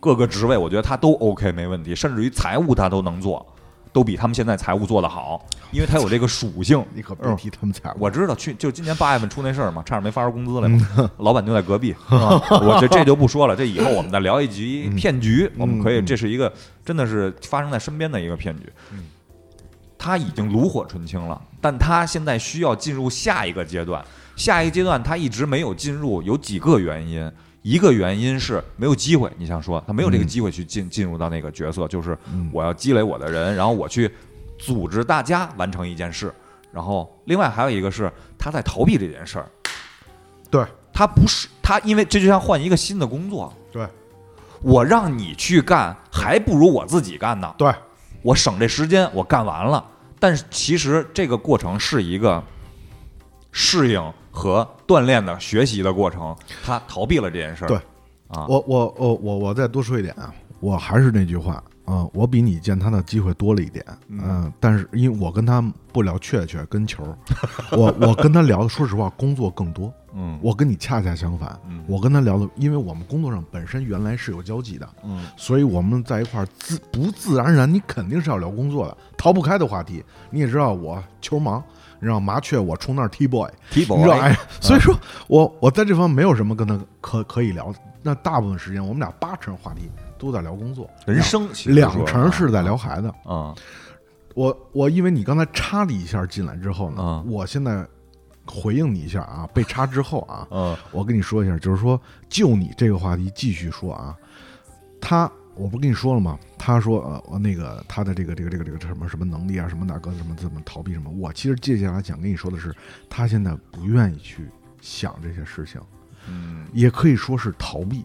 各个职位，我觉得他都 OK 没问题，甚至于财务他都能做，都比他们现在财务做得好，因为他有这个属性。你可别提他们财务，我知道去就今年八月份出那事儿嘛，差点没发出工资来嘛，老板就在隔壁，我这这就不说了，这以后我们再聊一集骗局，我们可以，这是一个真的是发生在身边的一个骗局。他已经炉火纯青了，但他现在需要进入下一个阶段。下一个阶段他一直没有进入，有几个原因。一个原因是没有机会，你想说他没有这个机会去进进入到那个角色，就是我要积累我的人，然后我去组织大家完成一件事。然后另外还有一个是他在逃避这件事儿。对他不是他，因为这就像换一个新的工作。对，我让你去干，还不如我自己干呢。对。我省这时间，我干完了。但是其实这个过程是一个适应和锻炼的学习的过程。他逃避了这件事儿。对，啊，我我我我我再多说一点啊，我还是那句话啊，我比你见他的机会多了一点。嗯，但是因为我跟他不聊雀雀跟球，我我跟他聊，说实话，工作更多。嗯，我跟你恰恰相反。嗯，我跟他聊的，因为我们工作上本身原来是有交集的。嗯，所以我们在一块儿自不自然而然，你肯定是要聊工作的，逃不开的话题。你也知道我球盲，你知道麻雀我冲那儿踢 boy，踢 boy，你知道哎，所以说我我在这方面没有什么跟他可可以聊。那大部分时间我们俩八成话题都在聊工作，人生两成是在聊孩子。啊，我我因为你刚才插了一下进来之后呢，我现在。回应你一下啊，被插之后啊，嗯，我跟你说一下，就是说，就你这个话题继续说啊，他，我不跟你说了吗？他说，呃，我那个他的这个这个这个这个什么什么能力啊，什么哪个什么怎么逃避什么？我其实接下来想跟你说的是，他现在不愿意去想这些事情，嗯，也可以说是逃避，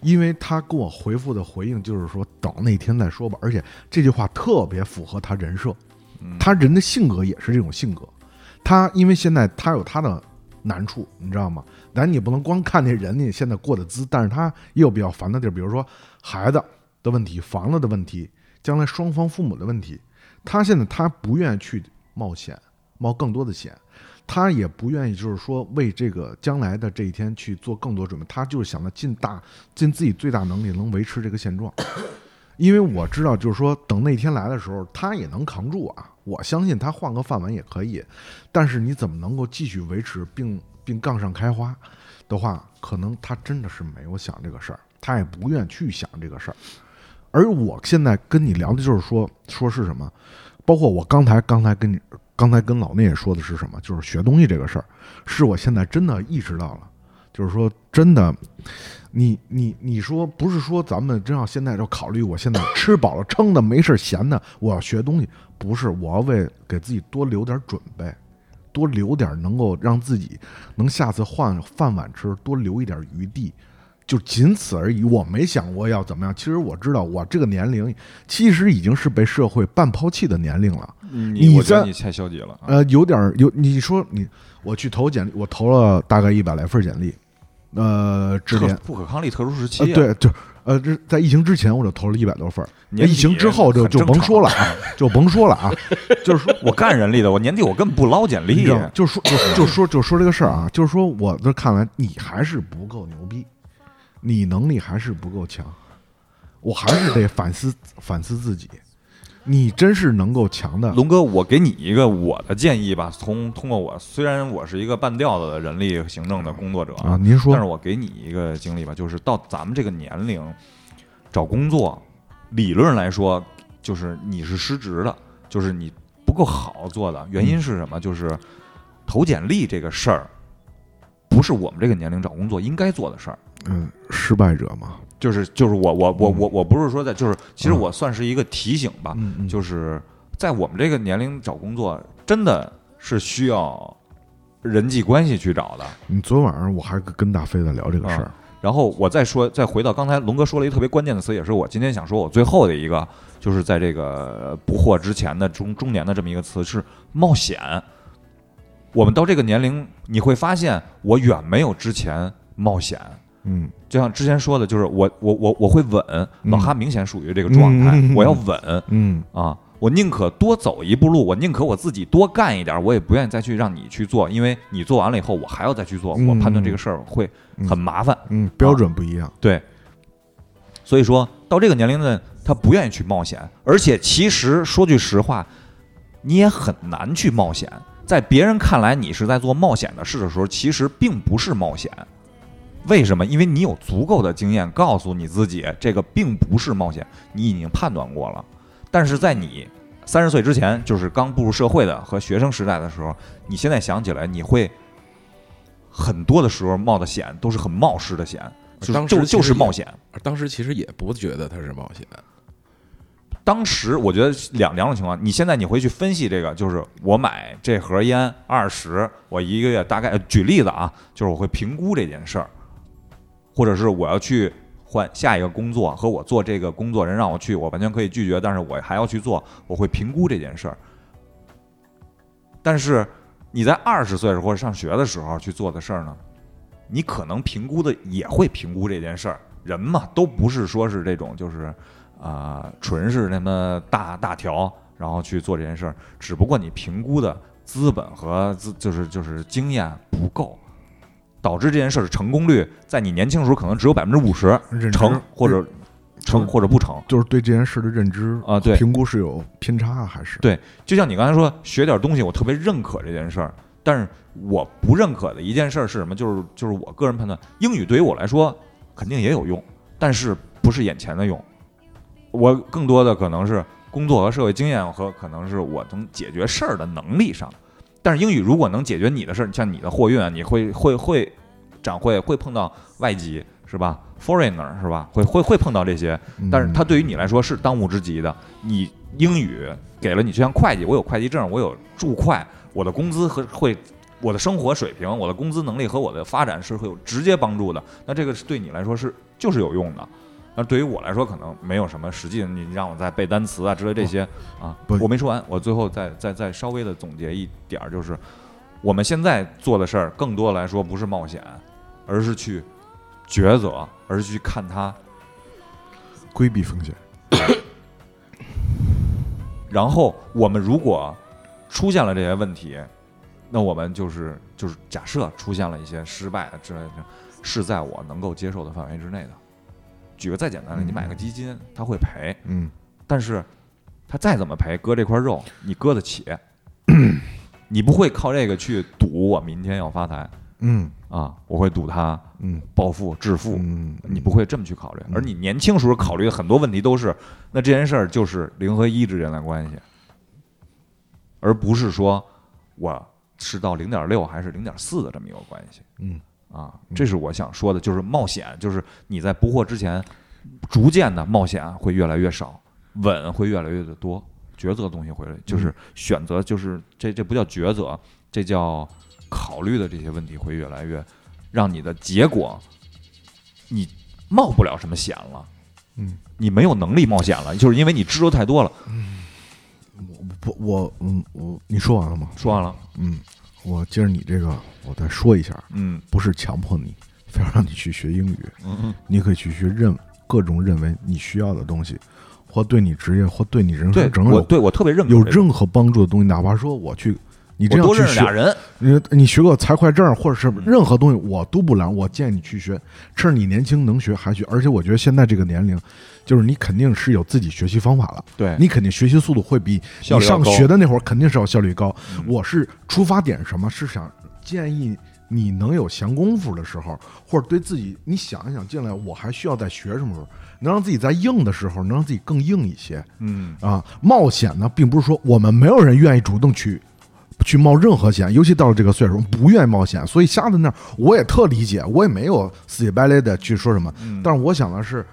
因为他跟我回复的回应就是说，等那天再说吧。而且这句话特别符合他人设，他人的性格也是这种性格。他因为现在他有他的难处，你知道吗？但你不能光看那人家现在过的滋，但是他也有比较烦的地儿，比如说孩子的问题、房子的问题、将来双方父母的问题。他现在他不愿意去冒险，冒更多的险，他也不愿意就是说为这个将来的这一天去做更多准备。他就是想着尽大尽自己最大能力能维持这个现状，因为我知道就是说等那天来的时候，他也能扛住啊。我相信他换个饭碗也可以，但是你怎么能够继续维持并并杠上开花的话，可能他真的是没有想这个事儿，他也不愿去想这个事儿。而我现在跟你聊的就是说说是什么，包括我刚才刚才跟你刚才跟老聂也说的是什么，就是学东西这个事儿，是我现在真的意识到了，就是说真的。你你你说不是说咱们真要现在就考虑，我现在吃饱了撑的没事闲的，我要学东西，不是我要为给自己多留点准备，多留点能够让自己能下次换饭碗吃，多留一点余地，就仅此而已。我没想过要怎么样。其实我知道，我这个年龄其实已经是被社会半抛弃的年龄了。你我觉得你太消极了。呃，有点有。你说你我去投简历，我投了大概一百来份简历。呃，之前不可抗力特殊时期，对，就呃，这在疫情之前我就投了一百多份儿，疫情之后就 就甭说了啊，就甭说了啊，就是说我干人力的，我年底我根本不捞简历，就说就就说就说这个事儿啊，就是说我这看来你还是不够牛逼，你能力还是不够强，我还是得反思反思自己。你真是能够强的，龙哥，我给你一个我的建议吧。从通过我，虽然我是一个半吊子的人力行政的工作者啊，您说，但是我给你一个经历吧，就是到咱们这个年龄找工作，理论来说，就是你是失职的，就是你不够好做的。原因是什么？就是投简历这个事儿，不是我们这个年龄找工作应该做的事儿。嗯，失败者嘛。就是就是我我我我我不是说在就是其实我算是一个提醒吧，就是在我们这个年龄找工作真的是需要人际关系去找的。你昨晚上我还跟大飞在聊这个事儿，然后我再说再回到刚才龙哥说了一个特别关键的词，也是我今天想说我最后的一个，就是在这个不惑之前的中中年的这么一个词是冒险。我们到这个年龄，你会发现我远没有之前冒险。嗯，就像之前说的，就是我我我我会稳，老哈明显属于这个状态，我要稳，嗯。啊，我宁可多走一步路，我宁可我自己多干一点，我也不愿意再去让你去做，因为你做完了以后，我还要再去做，我判断这个事儿会很麻烦，嗯，标准不一样，对，所以说到这个年龄段，他不愿意去冒险，而且其实说句实话，你也很难去冒险，在别人看来你是在做冒险的事的时候，其实并不是冒险。为什么？因为你有足够的经验，告诉你自己这个并不是冒险，你已经判断过了。但是在你三十岁之前，就是刚步入社会的和学生时代的时候，你现在想起来，你会很多的时候冒的险都是很冒失的险，就就就是冒险。当时其实也不觉得它是冒险。当时我觉得两两种情况，你现在你回去分析这个，就是我买这盒烟二十，我一个月大概举例子啊，就是我会评估这件事儿。或者是我要去换下一个工作，和我做这个工作人让我去，我完全可以拒绝，但是我还要去做，我会评估这件事儿。但是你在二十岁或者上学的时候去做的事儿呢，你可能评估的也会评估这件事儿。人嘛，都不是说是这种，就是啊，纯是那么大大条，然后去做这件事儿。只不过你评估的资本和资就是就是经验不够。导致这件事的成功率在你年轻的时候可能只有百分之五十成或者成或者不成，就是对这件事的认知啊，对评估是有偏差还是对？就像你刚才说学点东西，我特别认可这件事儿，但是我不认可的一件事儿是什么？就是就是我个人判断，英语对于我来说肯定也有用，但是不是眼前的用，我更多的可能是工作和社会经验和可能是我能解决事儿的能力上。但是英语如果能解决你的事儿，像你的货运啊，你会会会展会会碰到外籍是吧？Foreigner 是吧？会会会碰到这些，但是它对于你来说是当务之急的。你英语给了你，就像会计，我有会计证，我有注会，我的工资和会，我的生活水平，我的工资能力和我的发展是会有直接帮助的。那这个是对你来说是就是有用的。那对于我来说，可能没有什么实际。你让我再背单词啊之类这些啊，我没说完，我最后再再再稍微的总结一点儿，就是我们现在做的事儿，更多来说不是冒险，而是去抉择，而是去看它规避风险。然后我们如果出现了这些问题，那我们就是就是假设出现了一些失败之类的，是在我能够接受的范围之内的。举个再简单的，你买个基金，他会赔，嗯，但是他再怎么赔，割这块肉你割得起，你不会靠这个去赌我明天要发财，嗯。啊，我会赌他，嗯，暴富致富，嗯，你不会这么去考虑，而你年轻时候考虑的很多问题都是，那这件事儿就是零和一之间的关系，而不是说我是到零点六还是零点四的这么一个关系，嗯。啊，这是我想说的，就是冒险，就是你在不惑之前，逐渐的冒险会越来越少，稳会越来越的多，抉择的东西会就是选择，就是这这不叫抉择，这叫考虑的这些问题会越来越，让你的结果，你冒不了什么险了，嗯，你没有能力冒险了，就是因为你知道太多了，嗯，我不我嗯我你说完了吗？说完了，嗯。我接着你这个，我再说一下，嗯，不是强迫你，非要让你去学英语，嗯嗯，你可以去学认各种认为你需要的东西，或对你职业或对你人生整个对我特别认可有任何帮助的东西，哪怕说我去你这样去学，你你学个财会证或者是任何东西，我都不拦。我建议你去学，趁着你年轻能学还学。而且我觉得现在这个年龄，就是你肯定是有自己学习方法了。对你肯定学习速度会比你上学的那会儿肯定是要效率高。我是出发点什么？是想建议你能有闲工夫的时候，或者对自己你想一想，进来我还需要再学什么时候，能让自己在硬的时候能让自己更硬一些。嗯啊，冒险呢，并不是说我们没有人愿意主动去。去冒任何险，尤其到了这个岁数，不愿意冒险，所以瞎在那儿，我也特理解，我也没有死乞白赖的去说什么。但是我想的是，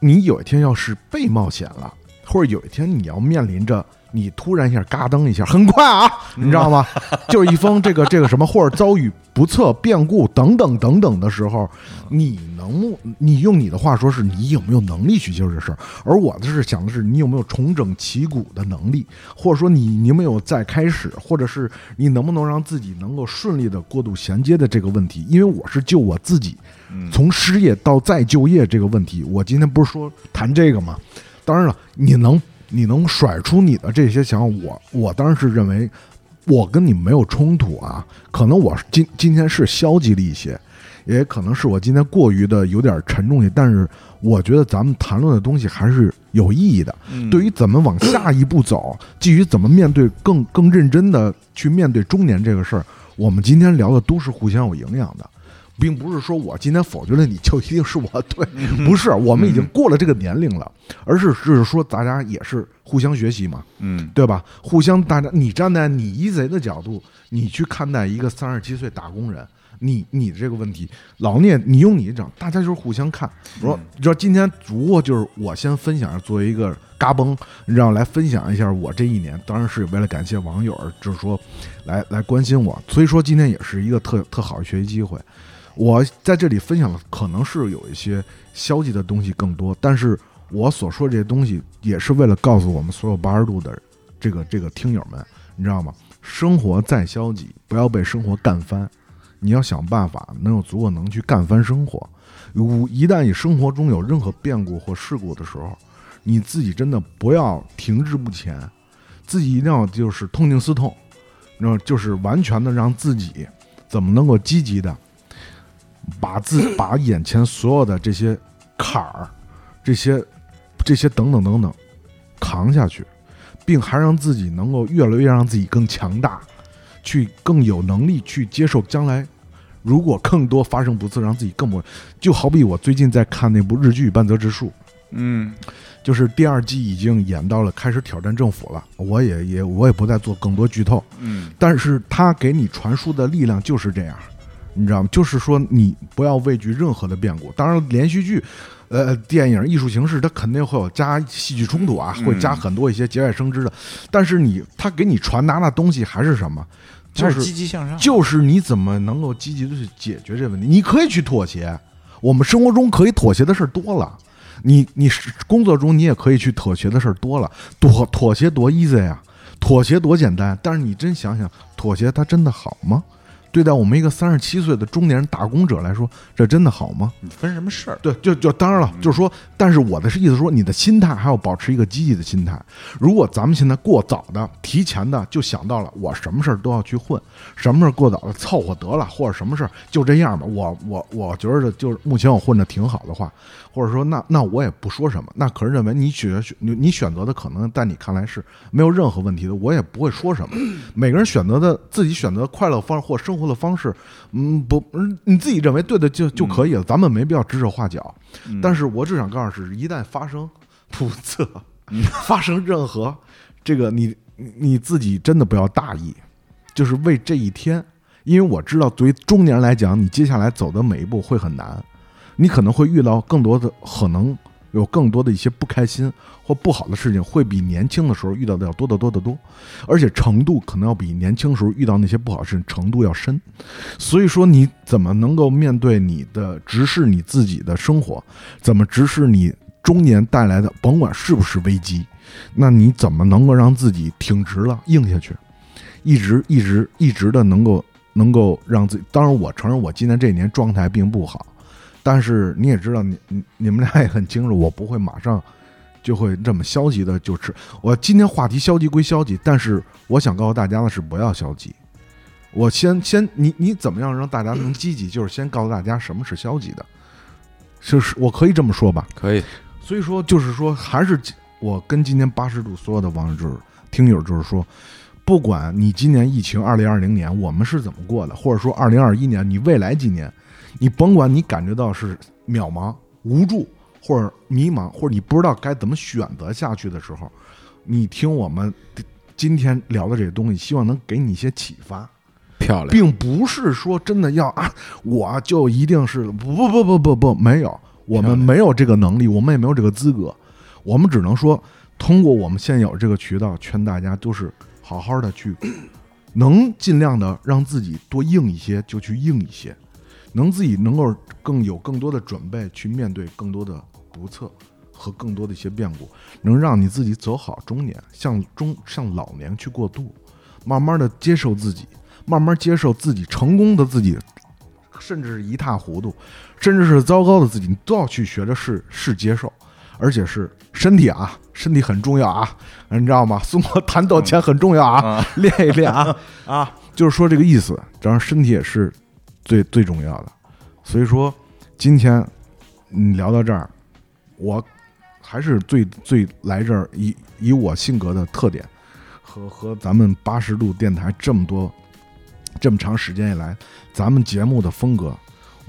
你有一天要是被冒险了，或者有一天你要面临着。你突然一下嘎噔一下，很快啊，你知道吗？就是一封这个这个什么，或者遭遇不测变故等等等等的时候，你能你用你的话说是你有没有能力去接受这事儿？而我的是想的是你有没有重整旗鼓的能力，或者说你你有没有再开始，或者是你能不能让自己能够顺利的过渡衔接的这个问题？因为我是就我自己，从失业到再就业这个问题，我今天不是说谈这个吗？当然了，你能。你能甩出你的这些想法，我我当然是认为，我跟你没有冲突啊。可能我今今天是消极了一些，也可能是我今天过于的有点沉重些。但是我觉得咱们谈论的东西还是有意义的。对于怎么往下一步走，基于怎么面对更更认真的去面对中年这个事儿，我们今天聊的都是互相有营养的。并不是说我今天否决了你就一定是我对，不是，我们已经过了这个年龄了，而是就是说大家也是互相学习嘛，嗯，对吧？互相大家，你站在你一贼的角度，你去看待一个三十七岁打工人，你你的这个问题，老聂，你用你讲，大家就是互相看。我说，你知道今天不过就是我先分享，作为一个嘎嘣，你知道来分享一下我这一年，当然是为了感谢网友，就是说来来关心我，所以说今天也是一个特特好的学习机会。我在这里分享的可能是有一些消极的东西更多，但是我所说这些东西也是为了告诉我们所有八十度的这个这个听友们，你知道吗？生活再消极，不要被生活干翻，你要想办法能有足够能去干翻生活。一旦你生活中有任何变故或事故的时候，你自己真的不要停滞不前，自己一定要就是痛定思痛，那就是完全的让自己怎么能够积极的。把自把眼前所有的这些坎儿，这些这些等等等等扛下去，并还让自己能够越来越让自己更强大，去更有能力去接受将来，如果更多发生不测，让自己更不就好比我最近在看那部日剧《半泽直树》，嗯，就是第二季已经演到了开始挑战政府了，我也也我也不再做更多剧透，嗯，但是他给你传输的力量就是这样。你知道吗？就是说，你不要畏惧任何的变故。当然，连续剧、呃，电影、艺术形式，它肯定会有加戏剧冲突啊，会加很多一些节外生枝的。但是你，他给你传达的东西还是什么？就是积极向上。就是你怎么能够积极的去解决这问题？你可以去妥协。我们生活中可以妥协的事儿多了。你，你工作中你也可以去妥协的事儿多了。妥妥协多 easy 啊？妥协多简单。但是你真想想，妥协它真的好吗？对待我们一个三十七岁的中年人打工者来说，这真的好吗？你分什么事儿？对，就就当然了，就是说，但是我的是意思说，你的心态还要保持一个积极的心态。如果咱们现在过早的、提前的就想到了我什么事儿都要去混，什么事儿过早的凑合得了，或者什么事儿就这样吧，我我我觉得就是目前我混的挺好的话，或者说那那我也不说什么，那可是认为你选选你你选择的可能在你看来是没有任何问题的，我也不会说什么。每个人选择的自己选择快乐方式或生活。的方式，嗯，不，你自己认为对的就就可以了，咱们没必要指手画脚。但是我只想告诉是，一旦发生不测，发生任何这个，你你自己真的不要大意，就是为这一天，因为我知道，对于中年人来讲，你接下来走的每一步会很难，你可能会遇到更多的可能。有更多的一些不开心或不好的事情，会比年轻的时候遇到的要多得多得多，而且程度可能要比年轻时候遇到那些不好的事情程度要深。所以说，你怎么能够面对你的直视你自己的生活？怎么直视你中年带来的，甭管是不是危机？那你怎么能够让自己挺直了，硬下去，一直一直一直的能够能够让自己？当然，我承认我今年这一年状态并不好。但是你也知道，你你你们俩也很清楚，我不会马上就会这么消极的就吃。我今天话题消极归消极，但是我想告诉大家的是不要消极。我先先你你怎么样让大家能积极？就是先告诉大家什么是消极的，就是我可以这么说吧？可以。所以说就是说，还是我跟今天八十度所有的网友就是听友就是说，不管你今年疫情二零二零年我们是怎么过的，或者说二零二一年你未来几年，你甭管你感觉到是渺茫无助。或者迷茫，或者你不知道该怎么选择下去的时候，你听我们今天聊的这些东西，希望能给你一些启发。漂亮，并不是说真的要啊，我就一定是不不不不不不没有，我们没有这个能力，我们也没有这个资格，我们只能说通过我们现有这个渠道，劝大家都是好好的去，能尽量的让自己多硬一些就去硬一些，能自己能够更有更多的准备去面对更多的。不测和更多的一些变故，能让你自己走好中年，向中向老年去过渡，慢慢的接受自己，慢慢接受自己成功的自己，甚至是一塌糊涂，甚至是糟糕的自己，你都要去学着是是接受，而且是身体啊，身体很重要啊，你知道吗？送我弹抖前很重要啊，练一练啊啊，就是说这个意思，当然身体也是最最重要的，所以说今天你聊到这儿。我还是最最来这儿以以我性格的特点和和咱们八十度电台这么多这么长时间以来咱们节目的风格，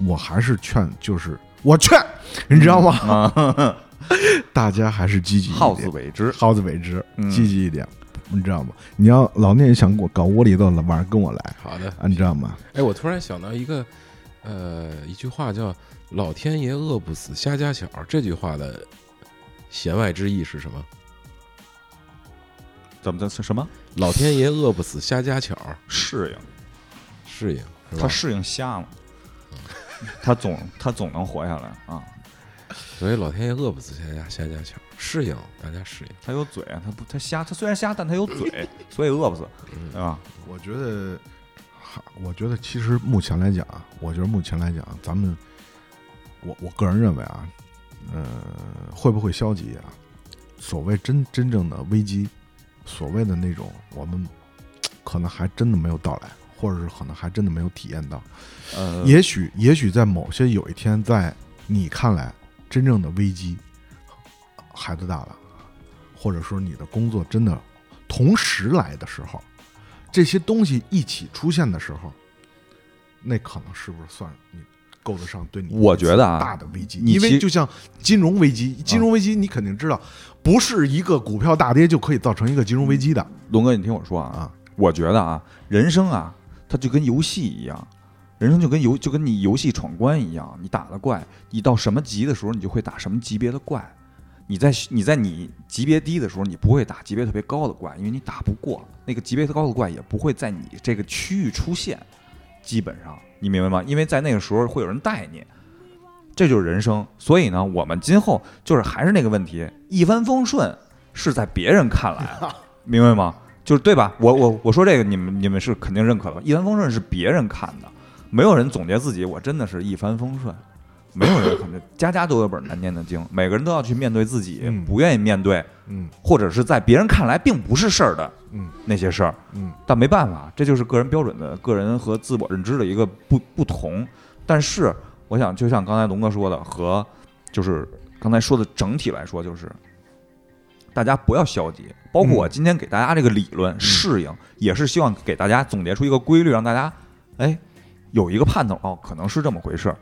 我还是劝就是我劝你知道吗？大家还是积极，好自为之，好自为之，积极一点，你知道吗？你要老聂想我搞窝里斗了，晚上跟我来，好的，你知道吗？哎，我突然想到一个呃一句话叫。老天爷饿不死瞎家巧，这句话的弦外之意是什么？怎么的？是什么？老天爷饿不死瞎家巧，适应，适应，他适应瞎了，他总 他总能活下来啊！所以老天爷饿不死瞎家瞎家巧，适应大家适应。他有嘴，他不他瞎，他虽然瞎，但他有嘴，所以饿不死，对吧？我觉得，我觉得其实目前来讲，我觉得目前来讲，咱们。我我个人认为啊，呃，会不会消极啊？所谓真真正的危机，所谓的那种，我们可能还真的没有到来，或者是可能还真的没有体验到。呃，也许也许在某些有一天，在你看来真正的危机，孩子大了，或者说你的工作真的同时来的时候，这些东西一起出现的时候，那可能是不是算你？够得上对你，我觉得啊，大的危机，因为就像金融危机，金融危机你肯定知道，不是一个股票大跌就可以造成一个金融危机的。龙哥，你听我说啊，啊，我觉得啊，人生啊，它就跟游戏一样，人生就跟游就跟你游戏闯关一样，你打了怪，你到什么级的时候，你就会打什么级别的怪。你在你在你级别低的时候，你不会打级别特别高的怪，因为你打不过那个级别高的怪，也不会在你这个区域出现。基本上，你明白吗？因为在那个时候会有人带你，这就是人生。所以呢，我们今后就是还是那个问题，一帆风顺是在别人看来，明白吗？就是对吧？我我我说这个，你们你们是肯定认可的。一帆风顺是别人看的，没有人总结自己，我真的是一帆风顺。没有人肯定，家家都有本难念的经，每个人都要去面对自己不愿意面对，嗯，或者是在别人看来并不是事儿的，嗯，那些事儿，嗯，但没办法，这就是个人标准的个人和自我认知的一个不不同。但是，我想就像刚才龙哥说的，和就是刚才说的整体来说，就是大家不要消极。包括我今天给大家这个理论适应，也是希望给大家总结出一个规律，让大家哎有一个盼头，哦，可能是这么回事。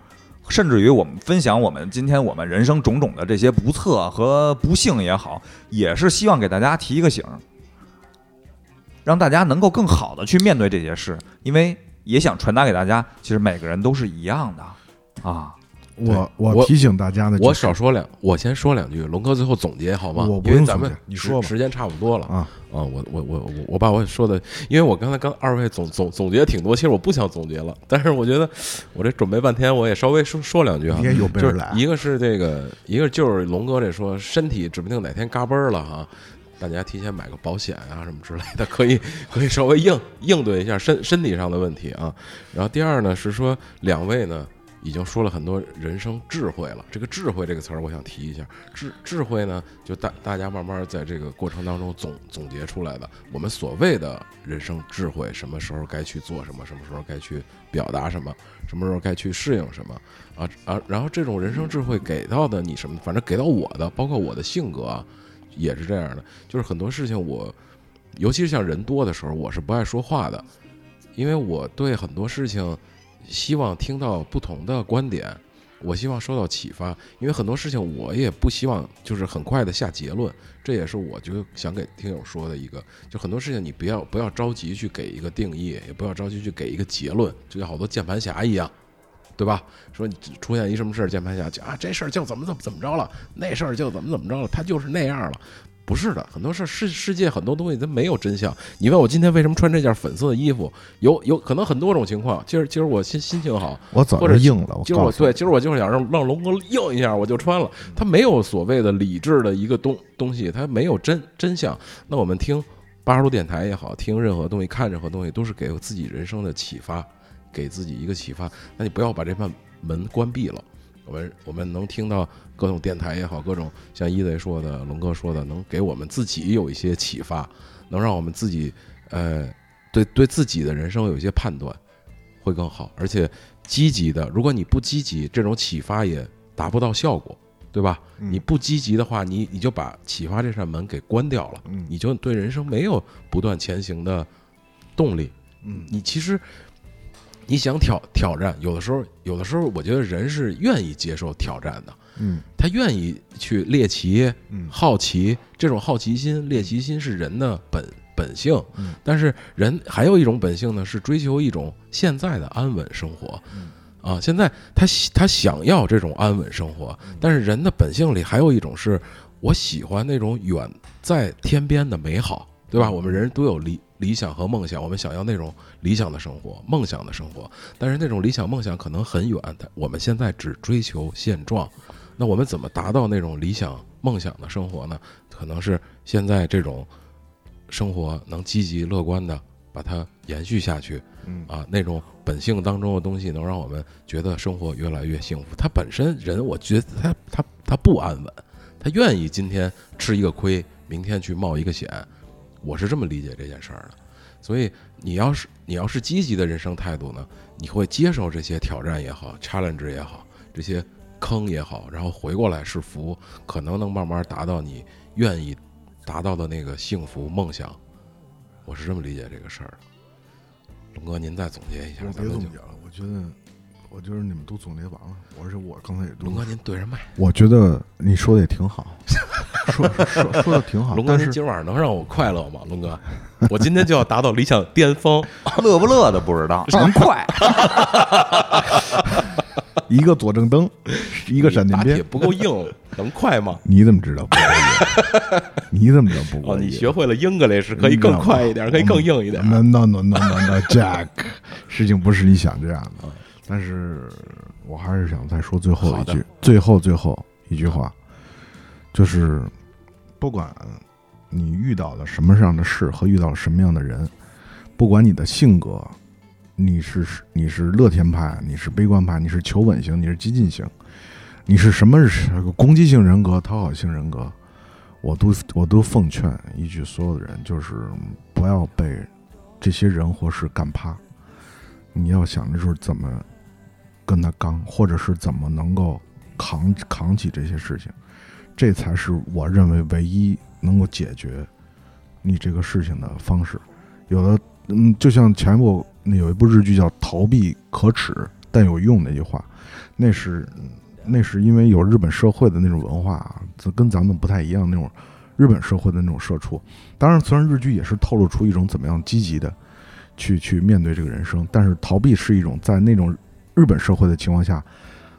甚至于我们分享我们今天我们人生种种的这些不测和不幸也好，也是希望给大家提一个醒，让大家能够更好的去面对这些事，因为也想传达给大家，其实每个人都是一样的啊。我我提醒大家呢，我少说两，我先说两句，龙哥最后总结好吗？我因为咱们你说时间差不多了啊啊！我我我我我把我说的，因为我刚才刚二位总总总结挺多，其实我不想总结了，但是我觉得我这准备半天，我也稍微说说两句啊。也有备而来，一个是这个，一个就是龙哥这说身体指不定哪天嘎嘣了哈，大家提前买个保险啊什么之类的，可以可以稍微应应对一下身身体上的问题啊。然后第二呢是说两位呢。已经说了很多人生智慧了。这个智慧这个词儿，我想提一下。智智慧呢，就大大家慢慢在这个过程当中总总结出来的。我们所谓的人生智慧，什么时候该去做什么，什么时候该去表达什么，什么时候该去适应什么啊啊！然后这种人生智慧给到的你什么，反正给到我的，包括我的性格啊，也是这样的。就是很多事情，我尤其是像人多的时候，我是不爱说话的，因为我对很多事情。希望听到不同的观点，我希望受到启发，因为很多事情我也不希望就是很快的下结论，这也是我就想给听友说的一个，就很多事情你不要不要着急去给一个定义，也不要着急去给一个结论，就像好多键盘侠一样，对吧？说你出现一什么事儿，键盘侠讲啊，这事儿就怎么怎么怎么着了，那事儿就怎么怎么着了，他就是那样了。不是的，很多事世世界很多东西它没有真相。你问我今天为什么穿这件粉色的衣服，有有可能很多种情况。今儿今儿我心心情好，我早就硬了。今儿我对，今儿我就是想让让龙哥硬一下，我就穿了。他没有所谓的理智的一个东东西，他没有真真相。那我们听八十度电台也好，听任何东西，看任何东西，都是给自己人生的启发，给自己一个启发。那你不要把这扇门关闭了。我们我们能听到各种电台也好，各种像一贼说的、龙哥说的，能给我们自己有一些启发，能让我们自己呃对对自己的人生有一些判断，会更好。而且积极的，如果你不积极，这种启发也达不到效果，对吧？你不积极的话，你你就把启发这扇门给关掉了，你就对人生没有不断前行的动力。嗯，你其实。你想挑挑战，有的时候，有的时候，我觉得人是愿意接受挑战的。嗯，他愿意去猎奇，好奇，这种好奇心、猎奇心是人的本本性。嗯，但是人还有一种本性呢，是追求一种现在的安稳生活。嗯，啊，现在他他想要这种安稳生活，但是人的本性里还有一种是，我喜欢那种远在天边的美好，对吧？我们人都有理。理想和梦想，我们想要那种理想的生活、梦想的生活，但是那种理想梦想可能很远。但我们现在只追求现状，那我们怎么达到那种理想梦想的生活呢？可能是现在这种生活能积极乐观的把它延续下去。嗯啊，那种本性当中的东西能让我们觉得生活越来越幸福。他本身人，我觉得他他他不安稳，他愿意今天吃一个亏，明天去冒一个险。我是这么理解这件事儿的，所以你要是你要是积极的人生态度呢，你会接受这些挑战也好，challenge 也好，这些坑也好，然后回过来是福，可能能慢慢达到你愿意达到的那个幸福梦想。我是这么理解这个事儿的。龙哥，您再总结一下。别总结了，我觉得。我觉得你们都总结完了，而且我刚才也龙哥，您对着麦。我觉得你说的也挺好，说说说的挺好。龙哥，您今晚上能让我快乐吗？龙哥，我今天就要达到理想巅峰，乐不乐的不知道，能快。一个左正灯，一个闪电鞭，不够硬，能快吗？你怎么知道不够硬？你怎么知道不够硬？你学会了 English 可以更快一点，可以更硬一点。No no no no no Jack，事情不是你想这样的。但是我还是想再说最后一句，最后最后一句话，就是不管你遇到了什么样的事和遇到了什么样的人，不管你的性格，你是你是乐天派，你是悲观派，你是求稳型，你是激进型，你是什么攻击性人格、讨好性人格，我都我都奉劝一句，所有的人就是不要被这些人或事干趴，你要想的是怎么。跟他刚，或者是怎么能够扛扛起这些事情，这才是我认为唯一能够解决你这个事情的方式。有的，嗯，就像前一部有一部日剧叫《逃避可耻但有用》那句话，那是那是因为有日本社会的那种文化啊，跟咱们不太一样那种日本社会的那种社畜。当然，虽然日剧也是透露出一种怎么样积极的去去面对这个人生，但是逃避是一种在那种。日本社会的情况下，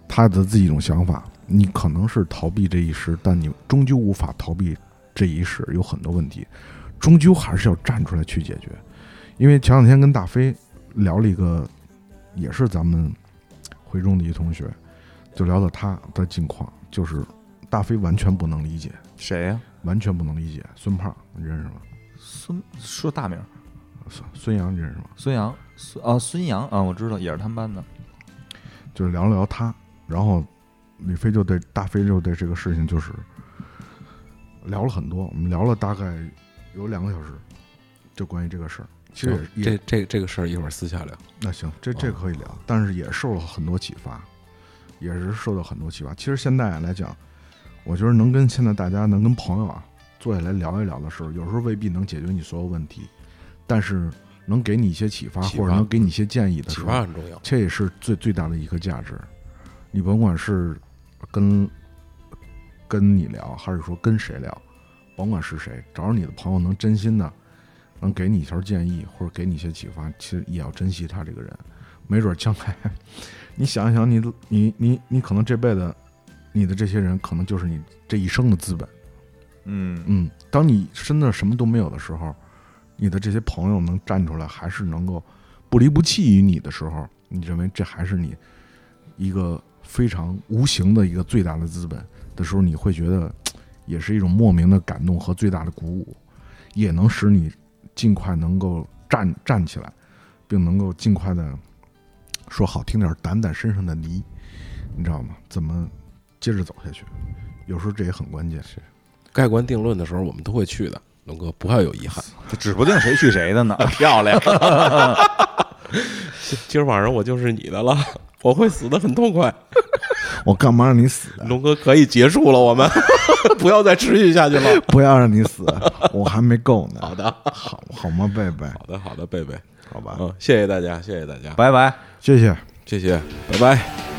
他的自己一种想法，你可能是逃避这一时，但你终究无法逃避这一时，有很多问题，终究还是要站出来去解决。因为前两天跟大飞聊了一个，也是咱们回中的一同学，就聊到他的近况，就是大飞完全不能理解谁呀？完全不能理解孙胖，你认识吗？孙说大名，孙孙杨，你认识吗？孙杨，孙啊，孙杨啊，我知道，也是他们班的。就聊了聊他，然后李飞就对大飞就对这个事情就是聊了很多，我们聊了大概有两个小时，就关于这个事儿。其实这这这个事儿一会儿私下聊。那行，这这可以聊，但是也受了很多启发，也是受到很多启发。其实现在来讲，我觉得能跟现在大家能跟朋友啊坐下来聊一聊的时候，有时候未必能解决你所有问题，但是。能给你一些启发，或者能给你一些建议的，启发很重要，这也是最最大的一个价值。你甭管是跟跟你聊，还是说跟谁聊，甭管是谁，找着你的朋友能真心的能给你一条建议，或者给你一些启发，其实也要珍惜他这个人。没准将来 你想一想，你你你你可能这辈子你的这些人，可能就是你这一生的资本。嗯嗯，当你真的什么都没有的时候。你的这些朋友能站出来，还是能够不离不弃于你的时候，你认为这还是你一个非常无形的一个最大的资本的时候，你会觉得 也是一种莫名的感动和最大的鼓舞，也能使你尽快能够站站起来，并能够尽快的说好听点，掸掸身上的泥，你知道吗？怎么接着走下去？有时候这也很关键。是盖棺定论的时候，我们都会去的。龙哥不要有遗憾，指不定谁去谁的呢。漂亮，今儿晚上我就是你的了，我会死的很痛快。我干嘛让你死？龙哥可以结束了，我们 不要再持续下去了。不要让你死，我还没够呢。好的，好好吗，贝贝？好的，好的，贝贝，好吧。嗯，谢谢大家，谢谢大家，拜拜，谢谢，谢谢，拜拜。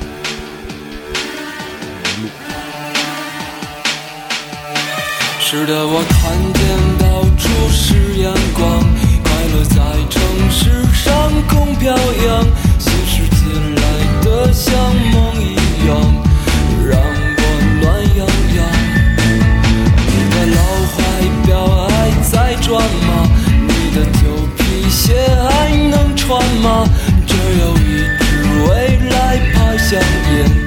是的，我看见到处是阳光，快乐在城市上空飘扬，新事子来的像梦一样，让我暖洋洋。你的老怀表还在转吗？你的旧皮鞋还能穿吗？只有一支未来牌香烟。